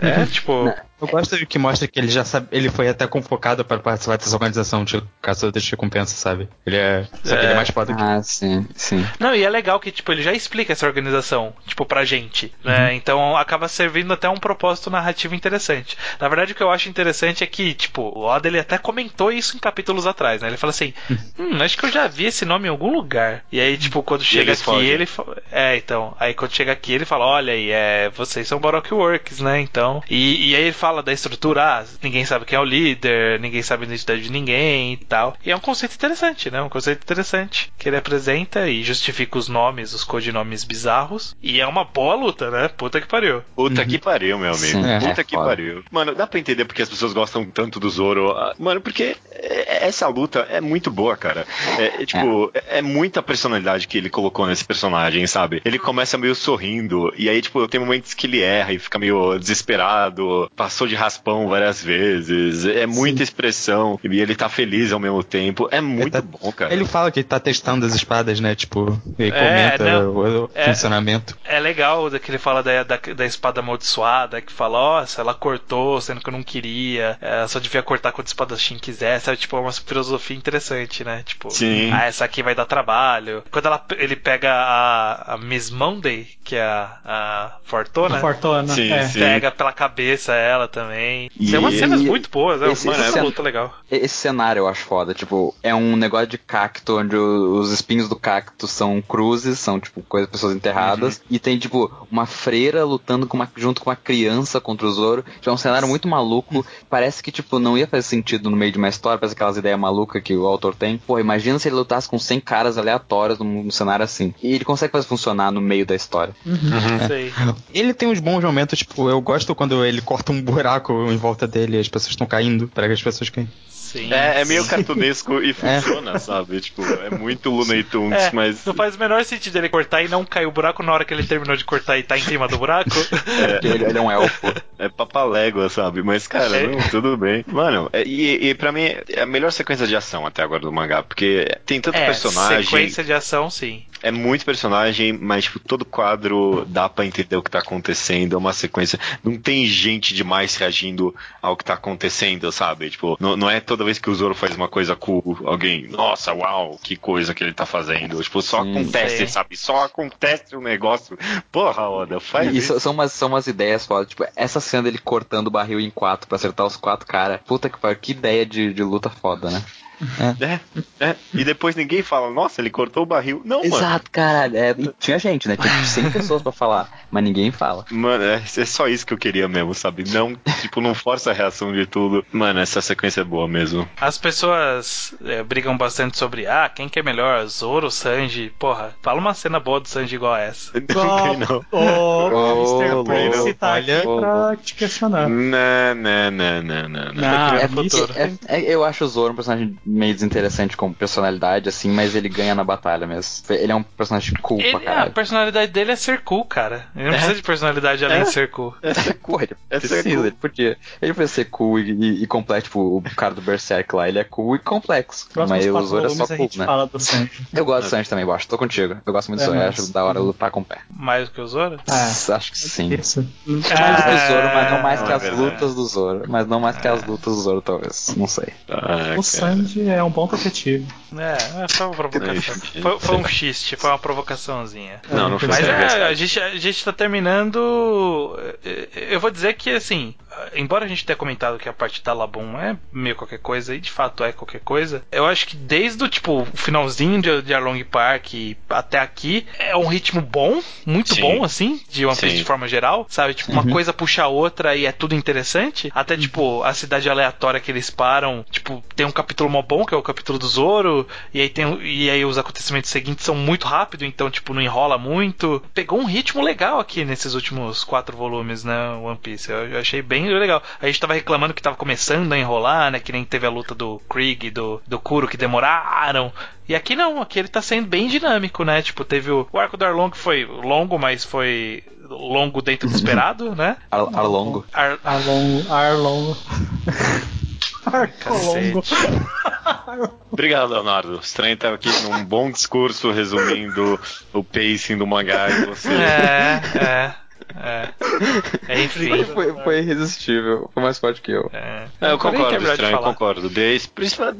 Speaker 1: É, tipo.
Speaker 4: Eu gosto do que mostra que ele já sabe, ele foi até convocado para participar dessa organização de caçador de recompensa, sabe? Ele é. Só que ele é mais foda que.
Speaker 5: Ah, sim, sim.
Speaker 1: Não, e é legal que, tipo, ele já explica essa organização, tipo, pra gente, né? Então acaba servindo até um propósito narrativo interessante. Na verdade, o que eu acho interessante é que, tipo, o Oda ele até comentou isso em capítulos atrás, né? Ele fala assim, hum, acho que eu já vi esse nome em algum lugar. E aí, tipo, quando chega aqui,
Speaker 6: fogem.
Speaker 1: ele É, então. Aí quando chega aqui, ele fala, olha aí, é, vocês são Baroque Works, né? Então. E, e aí ele fala da estrutura, ah, ninguém sabe quem é o líder, ninguém sabe a identidade de ninguém e tal. E é um conceito interessante, né? Um conceito interessante que ele apresenta e justifica os nomes, os codinomes bizarros. E é uma boa luta, né? Puta que pariu.
Speaker 6: Puta que pariu, meu amigo.
Speaker 5: Sim,
Speaker 6: Puta
Speaker 5: é
Speaker 6: que
Speaker 5: foda.
Speaker 6: pariu. Mano, dá pra entender porque as pessoas gostam tanto do Zoro. Ah, Mano, porque é- essa luta é muito boa, cara. É, é, tipo, é. é muita personalidade que ele colocou nesse personagem, sabe? Ele começa meio sorrindo, e aí, tipo, tem momentos que ele erra e fica meio desesperado, passou de raspão várias vezes. É muita expressão, e ele tá feliz ao mesmo tempo. É muito
Speaker 4: tá-
Speaker 6: bom, cara.
Speaker 4: Ele fala que ele tá testando as espadas, né? Tipo, ele
Speaker 1: É,
Speaker 4: comenta
Speaker 1: não.
Speaker 4: o, o
Speaker 1: É.
Speaker 4: funcionamento.
Speaker 1: É legal que ele fala da, da, da espada amaldiçoada, que fala, nossa, ela cortou, sendo que eu não queria, ela só devia cortar quando o espadachim quiser, sabe? Tipo, é uma filosofia interessante, né? Tipo,
Speaker 6: Sim.
Speaker 1: ah, essa aqui vai dar trabalho. Quando ela, ele pega a, a Miss Monday, que é a, a Fortuna,
Speaker 3: Fortuna.
Speaker 6: Sim,
Speaker 3: é.
Speaker 6: sim.
Speaker 1: pega pela cabeça ela também.
Speaker 5: E-
Speaker 1: Tem umas cenas
Speaker 5: e-
Speaker 1: muito boas, é
Speaker 5: esse-
Speaker 1: uma
Speaker 5: esse
Speaker 1: essa
Speaker 5: cena-
Speaker 1: luta legal.
Speaker 5: Esse cenário eu acho foda, tipo, é um negócio de cacto onde os espinhos do cacto são cruzes, são tipo coisas pessoas enterradas, e tem tipo uma freira lutando com uma, junto com uma criança contra o Zoro. Tipo, é um cenário muito maluco. Parece que tipo não ia fazer sentido no meio de uma história, parece aquelas ideias malucas que o autor tem. Pô, imagina se ele lutasse com 100 caras aleatórios num, num cenário assim. E ele consegue fazer funcionar no meio da história.
Speaker 1: Sei.
Speaker 4: Ele tem uns bons momentos, tipo, eu gosto quando ele corta um buraco em volta dele e as pessoas estão caindo, para que as pessoas caem.
Speaker 1: Sim.
Speaker 6: É, é meio cartunesco e funciona, sabe? Tipo, é muito Looney Tunes,
Speaker 1: É,
Speaker 6: mas.
Speaker 1: não faz o menor sentido ele cortar e não cair o buraco na hora que ele terminou de cortar e tá em cima do buraco.
Speaker 5: Porque Ele, ele é um elfo.
Speaker 6: É papalégua, sabe? Mas, cara,
Speaker 1: É.
Speaker 6: não, tudo bem. Mano, é- e, e pra mim é a melhor sequência de ação até agora do mangá, porque tem tanto
Speaker 1: é,
Speaker 6: personagem,
Speaker 1: sequência de ação, sim.
Speaker 6: É muito personagem, mas, tipo, todo quadro dá pra entender o que tá acontecendo, é uma sequência. Não tem gente demais reagindo ao que tá acontecendo, sabe? Tipo, não, não é toda vez que o Zoro faz uma coisa cool, alguém, nossa, uau, que coisa que ele tá fazendo. Tipo, só
Speaker 5: Sim,
Speaker 6: acontece,
Speaker 1: sei.
Speaker 6: sabe? Só acontece um negócio. Porra, Oda, faz
Speaker 5: E
Speaker 6: isso.
Speaker 5: são, umas, são umas ideias foda. Tipo, essa cena dele cortando o barril em quatro pra acertar os quatro caras. Puta que pariu, que ideia de, de luta foda, né?
Speaker 6: É, é. E depois ninguém fala, nossa, ele cortou o barril. Não, mano.
Speaker 5: Exato, caralho. É, e tinha gente, né? Tinha 100 pessoas pra falar, mas ninguém fala.
Speaker 6: Mano, é, é só isso que eu queria mesmo, sabe? Não, tipo, não força a reação de tudo. Mano, essa sequência é boa mesmo.
Speaker 1: As pessoas é, brigam bastante sobre, ah, quem que é melhor, Zoro ou Sanji? Porra, fala uma cena boa do Sanji igual a essa.
Speaker 6: Não não.
Speaker 3: O Mr. Prince tá
Speaker 4: olha,
Speaker 3: aqui pra te questionar.
Speaker 6: Não, não, não, não, não, não.
Speaker 3: Ah,
Speaker 5: É
Speaker 1: no
Speaker 5: porque é- é- eu acho o Zoro um personagem meio desinteressante com personalidade, assim, mas ele ganha na batalha mesmo. Ele é um personagem cool pra
Speaker 1: Ele, a
Speaker 5: caralho.
Speaker 1: personalidade dele é ser cool, cara. Ele não precisa de personalidade além
Speaker 6: É.
Speaker 1: de ser cool.
Speaker 5: Porra, ele
Speaker 6: É ser
Speaker 5: precisa,
Speaker 6: cool.
Speaker 5: ele podia. Ele podia ser cool e, e, e complexo, tipo, o cara do Berserk lá, ele é cool e complexo.
Speaker 3: Próximos
Speaker 5: mas o Zoro é só
Speaker 3: a
Speaker 5: cool, né?
Speaker 3: do.
Speaker 5: Eu gosto do Sanji também, Bosch, tô contigo. Eu gosto muito do
Speaker 3: É,
Speaker 5: Zoro, eu
Speaker 3: mas-
Speaker 5: acho da hora lutar com o pé.
Speaker 1: Mais do que o Zoro?
Speaker 3: Ah,
Speaker 5: Acho que sim.
Speaker 3: isso.
Speaker 5: Mais do Zoro, mas não mais
Speaker 6: não
Speaker 5: que
Speaker 6: é
Speaker 5: as lutas do Zoro. Mas não mais que as lutas do Zoro, talvez. Não sei.
Speaker 6: Ah.
Speaker 3: O Sanji é um bom detetive.
Speaker 1: É, é, foi uma provocação. Foi, foi um xiste, foi uma provocaçãozinha.
Speaker 6: Não, não foi
Speaker 1: Mas é, a gente, a gente tá terminando. eh, Eu vou dizer que, assim, embora a gente tenha comentado que a parte da Labum é meio qualquer coisa, e de fato é qualquer coisa, eu acho que desde o tipo, o finalzinho de, de Arlong Park até aqui é um ritmo bom, muito
Speaker 6: Sim.
Speaker 1: bom, assim, de One Piece de forma geral, sabe? Tipo, uma coisa puxa a outra e é tudo interessante. Até, tipo, a cidade aleatória que eles param, tipo, tem um capítulo mó bom, que é o capítulo do Zoro, e aí tem e aí os acontecimentos seguintes são muito rápido, então, tipo, não enrola muito. Pegou um ritmo legal aqui nesses últimos quatro volumes, né, One Piece. Eu, eu achei bem legal. A gente tava reclamando que tava começando a enrolar, né, que nem teve a luta do Krieg e do, do Kuro que demoraram. E aqui não, aqui ele tá sendo bem dinâmico, né? Tipo, teve o, o arco do Arlong que foi longo, mas foi longo dentro do esperado, né?
Speaker 5: Ar Arlongo.
Speaker 1: Ar,
Speaker 3: Arlong. Arlong. Arcolongo.
Speaker 6: Obrigado, Leonardo. O Estranho tá aqui num bom discurso resumindo o pacing do mangá e você.
Speaker 1: É, é. É. É, enfim.
Speaker 5: Foi, foi irresistível, foi mais forte que eu.
Speaker 1: É,
Speaker 6: É, eu concordo, estranho,
Speaker 1: falar.
Speaker 6: concordo. Desde, principal-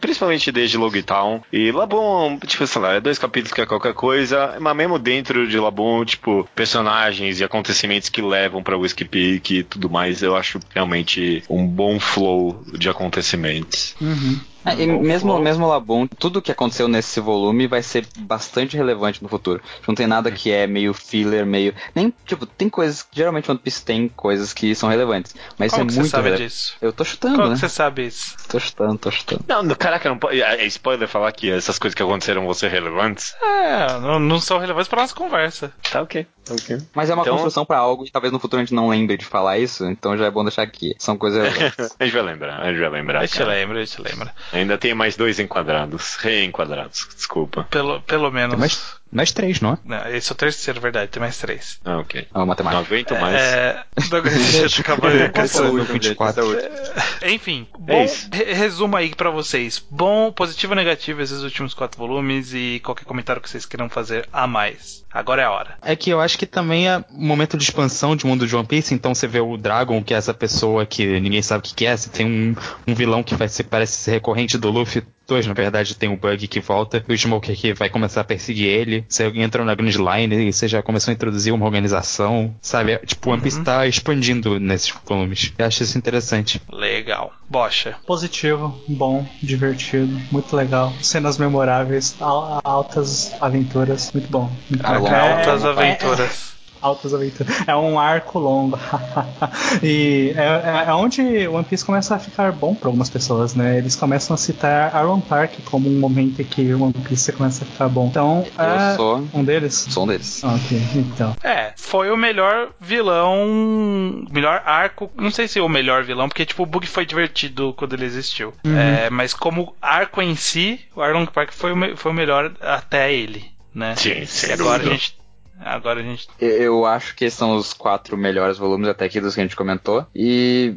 Speaker 6: principalmente desde Logtown. E Labon, tipo, sei lá, é dois capítulos que é qualquer coisa, mas mesmo dentro de Labon, tipo, personagens e acontecimentos que levam pra Whiskey Peak e tudo mais, eu acho realmente um bom flow de acontecimentos.
Speaker 3: Uhum.
Speaker 5: É, e mesmo, mesmo Labum, tudo que aconteceu nesse volume vai ser bastante relevante no futuro. Não tem nada que é meio filler, meio. Nem, tipo, tem coisas. Geralmente One Piece tem coisas que são relevantes. Mas
Speaker 1: Como
Speaker 5: isso
Speaker 1: que
Speaker 5: é
Speaker 1: você
Speaker 5: muito
Speaker 1: sabe
Speaker 5: relevante.
Speaker 1: disso?
Speaker 5: Eu tô chutando,
Speaker 1: Como
Speaker 5: né?
Speaker 1: que você sabe isso?
Speaker 5: Tô chutando, tô chutando.
Speaker 6: Não, no- caraca, não pode, é spoiler falar que essas coisas que aconteceram vão ser relevantes?
Speaker 1: É, não, não são relevantes pra nossa conversa.
Speaker 6: Tá ok, tá ok.
Speaker 5: Mas é uma
Speaker 6: Então-
Speaker 5: construção pra algo e talvez no futuro a gente não lembre de falar isso, então já é bom deixar aqui. São coisas.
Speaker 6: A gente vai lembrar, a gente vai lembrar.
Speaker 1: A gente
Speaker 6: cara.
Speaker 1: lembra, a gente lembra.
Speaker 6: Ainda tem mais dois enquadrados, reenquadrados, desculpa.
Speaker 1: Pelo, pelo menos.
Speaker 4: Tem mais, mais três, não é?
Speaker 1: Não, esse é o terceiro, verdade, tem mais três.
Speaker 6: Ah, ok.
Speaker 5: Ah,
Speaker 6: Não
Speaker 5: matemática.
Speaker 6: aguento mais.
Speaker 1: É. não, deixa eu acabar de-
Speaker 4: Qual foi o 24?
Speaker 1: Enfim,
Speaker 6: É
Speaker 1: bom
Speaker 6: isso.
Speaker 1: re- resumo aí pra vocês. Bom, positivo ou negativo esses últimos quatro volumes e qualquer comentário que vocês queiram fazer a mais. Agora é a hora.
Speaker 4: É que eu acho que também é um momento de expansão de mundo de One Piece, então você vê o Dragon, que é essa pessoa que ninguém sabe o que que é, você tem um, um vilão que vai ser, parece ser recorrente do Luffy. Dois, na verdade, tem o Bug que volta, e o Smoker que vai começar a perseguir ele. Você entra na Grand Line e você já começou a introduzir uma organização, sabe? É, Tipo, One Piece tá expandindo nesses volumes. Eu acho isso interessante.
Speaker 1: Legal. Bocha.
Speaker 3: Positivo, bom, divertido, muito legal. Cenas memoráveis, al- altas aventuras, muito bom. Muito bom. É-
Speaker 1: Altas
Speaker 3: é-
Speaker 1: aventuras.
Speaker 3: Altas aventuras. É um arco longo. e é, é- é onde One Piece começa a ficar bom para algumas pessoas, né? Eles começam a citar Aaron Park como um momento em que One Piece começa a ficar bom. Então,
Speaker 5: Eu
Speaker 3: é
Speaker 5: sou.
Speaker 3: um deles.
Speaker 5: Sou um deles.
Speaker 3: Ok, então.
Speaker 1: É, foi o melhor vilão, melhor arco, não sei se é o melhor vilão, porque tipo, o Bug foi divertido quando ele existiu. É, mas como arco em si, o Arlong Park foi o, foi o melhor até ele, né?
Speaker 6: Sim,
Speaker 1: E
Speaker 6: sem
Speaker 1: agora a gente agora a gente
Speaker 5: Eu- acho que são os quatro melhores volumes até aqui dos que a gente comentou. E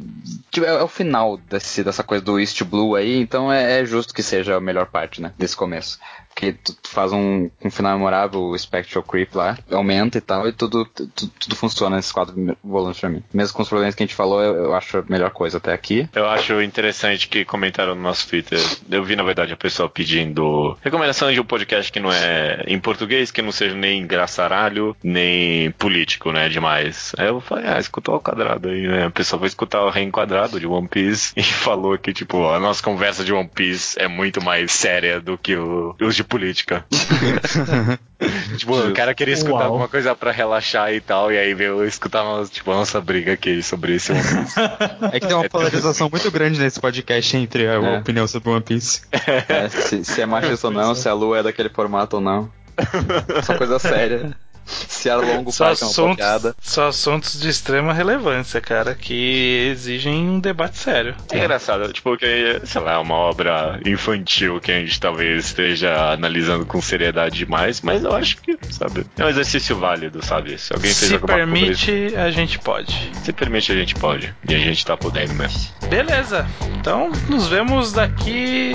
Speaker 5: tipo, é, é o final desse, dessa coisa do East Blue aí, então é, é justo que seja a melhor parte, né? Desse começo. Porque tu, faz um, um final memorável, o Spectral Creep lá, aumenta e tal, e tudo, tu- tudo funciona nesses quatro volumes pra mim. Mesmo com os problemas que a gente falou, eu, eu acho a melhor coisa até aqui.
Speaker 6: Eu acho interessante que comentaram no nosso Twitter. Eu vi, na verdade, a pessoa pedindo recomendação de um podcast que não é em português, que não seja nem engraçaralho, nem político, né? Demais. Aí eu falei, ah, escutou ao quadrado aí, né? A pessoa foi escutar o reenquadrado de One Piece e falou que, tipo, a nossa conversa de One Piece é muito mais séria do que o- os de política. tipo, o cara queria escutar
Speaker 3: Uau.
Speaker 6: alguma coisa pra relaxar e tal, e aí veio escutar tipo, a nossa briga aqui sobre esse One Piece.
Speaker 4: É que tem uma polarização muito grande nesse podcast entre a
Speaker 5: É.
Speaker 4: opinião sobre One Piece.
Speaker 5: É, se, se é machista ou não, se a lua é daquele formato ou não. Só coisa séria. Se a longo
Speaker 1: só
Speaker 5: parque é uma piada.
Speaker 1: assuntos, só assuntos de extrema relevância, cara, que exigem um debate sério.
Speaker 6: É engraçado, tipo, que, sei lá, é uma obra infantil que a gente talvez esteja analisando com seriedade demais, mas eu acho que, sabe, é um exercício válido, sabe? Se alguém fez
Speaker 1: Se
Speaker 6: alguma coisa,
Speaker 1: permite, a gente pode.
Speaker 6: se permite, a gente pode. E a gente tá podendo mesmo.
Speaker 1: Beleza. Então, nos vemos daqui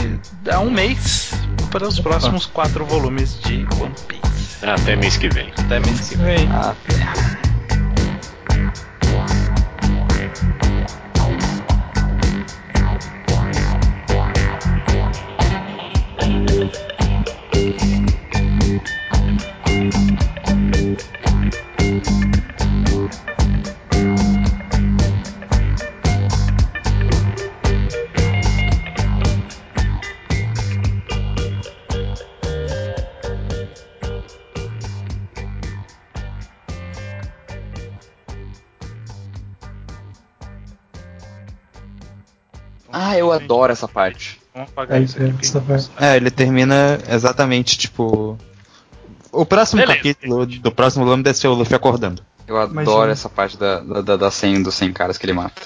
Speaker 1: a um mês para os próximos quatro volumes de One Piece.
Speaker 6: Até mês que vem.
Speaker 1: Até mês que vem.
Speaker 3: Vem.
Speaker 5: Adoro essa parte.
Speaker 1: Vamos apagar
Speaker 3: É
Speaker 1: isso aqui.
Speaker 3: é, essa parte.
Speaker 4: É, ele termina exatamente, tipo. O próximo
Speaker 1: Beleza.
Speaker 4: capítulo do próximo volume deve ser o Luffy acordando.
Speaker 5: Eu adoro
Speaker 3: Imagina.
Speaker 5: essa parte da, da, da, da 100 dos 100 caras que ele mata.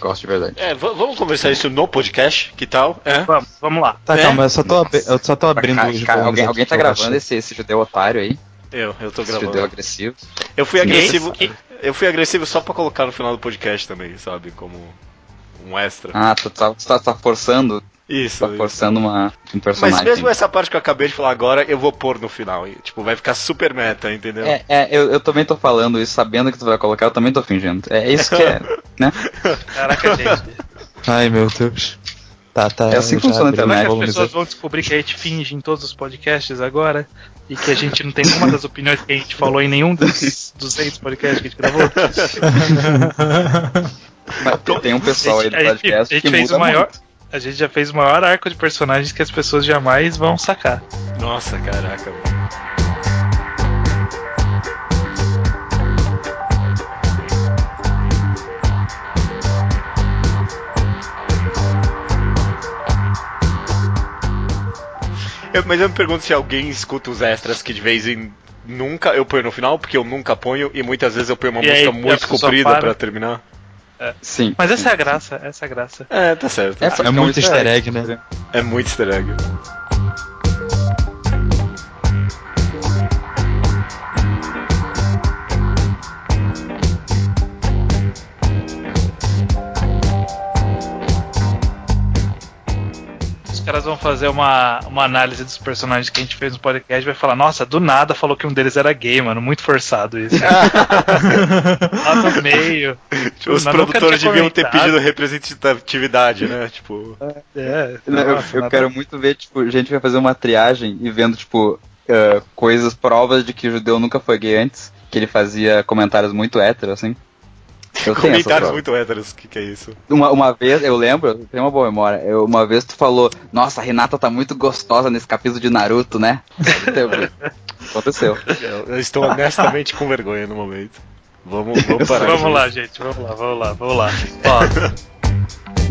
Speaker 5: Gosto de verdade.
Speaker 6: É, vamos conversar isso no podcast, que tal? É?
Speaker 1: Vamos, vamos lá.
Speaker 4: Tá,
Speaker 6: É?
Speaker 4: calma, eu só tô, abri- eu só tô abrindo os
Speaker 5: alguém,
Speaker 4: aqui
Speaker 5: alguém tá gravando esse, esse judeu otário aí?
Speaker 6: Eu, eu tô
Speaker 5: Esse judeu
Speaker 6: gravando.
Speaker 5: agressivo.
Speaker 6: Eu fui agressivo. Eu fui agressivo só pra colocar no final do podcast também, sabe? Como um extra.
Speaker 5: Ah, tu tá, tu tá, tá forçando
Speaker 6: Isso.
Speaker 5: Tá
Speaker 6: isso.
Speaker 5: forçando uma, um
Speaker 6: Mas
Speaker 5: personagem.
Speaker 6: mesmo essa parte que eu acabei de falar agora, eu vou pôr no final. e, Tipo, vai ficar super meta, entendeu?
Speaker 5: É, é, eu, eu também tô falando isso, sabendo que tu vai colocar, eu também tô fingindo. É isso que é, né?
Speaker 1: Caraca, gente.
Speaker 4: Ai, meu Deus. Tá, tá.
Speaker 5: É assim que funciona a
Speaker 4: abri
Speaker 1: Será
Speaker 4: o
Speaker 1: que as pessoas vão descobrir que a gente finge em todos os podcasts agora? E que a gente não tem nenhuma das opiniões que a gente falou em nenhum dos 200 podcasts que a gente gravou?
Speaker 5: Mas tem- tem um pessoal aí do
Speaker 1: a gente, a
Speaker 5: podcast
Speaker 1: gente
Speaker 5: que
Speaker 1: fez o maior.
Speaker 5: muito.
Speaker 1: A gente já fez o maior arco de personagens que as pessoas jamais vão sacar.
Speaker 6: Nossa, caraca, mano. Eu- mas eu me pergunto se alguém escuta os extras que de vez em nunca eu ponho no final, porque eu nunca ponho, e muitas vezes eu ponho uma
Speaker 1: E aí,
Speaker 6: música
Speaker 1: a
Speaker 6: muito comprida
Speaker 1: para.
Speaker 6: pra terminar.
Speaker 5: Sim.
Speaker 1: Mas
Speaker 5: sim,
Speaker 1: essa é a
Speaker 5: sim.
Speaker 1: graça, essa é a graça.
Speaker 6: É, tá certo.
Speaker 5: É, porque
Speaker 4: É muito easter egg, né?
Speaker 6: É muito easter egg.
Speaker 1: Caras vão fazer uma, uma análise dos personagens que a gente fez no podcast e vai falar, nossa, do nada falou que um deles era gay, mano. Muito forçado isso. Lá no meio.
Speaker 6: Os
Speaker 1: Nunca
Speaker 6: produtores deviam ter pedido representatividade, né? Tipo.
Speaker 1: É,
Speaker 5: Não, eu,
Speaker 1: nossa,
Speaker 5: eu
Speaker 1: nada-
Speaker 5: quero muito ver, tipo, gente vai fazer uma triagem e vendo, tipo, eh, coisas, provas de que o judeu nunca foi gay antes, que ele fazia comentários muito héteros, assim. Eu tenho
Speaker 6: Comentários muito héteros, o que, que é isso?
Speaker 5: Uma, uma vez, eu lembro, tenho uma boa memória, eu- uma vez tu falou, nossa, a Renata tá muito gostosa nesse capítulo de Naruto, né? Aconteceu.
Speaker 6: Eu, eu estou honestamente com vergonha no momento. Vamos, vamos parar.
Speaker 1: Vamos
Speaker 6: com
Speaker 1: lá, gente, vamos lá, vamos lá, vamos lá. Ó,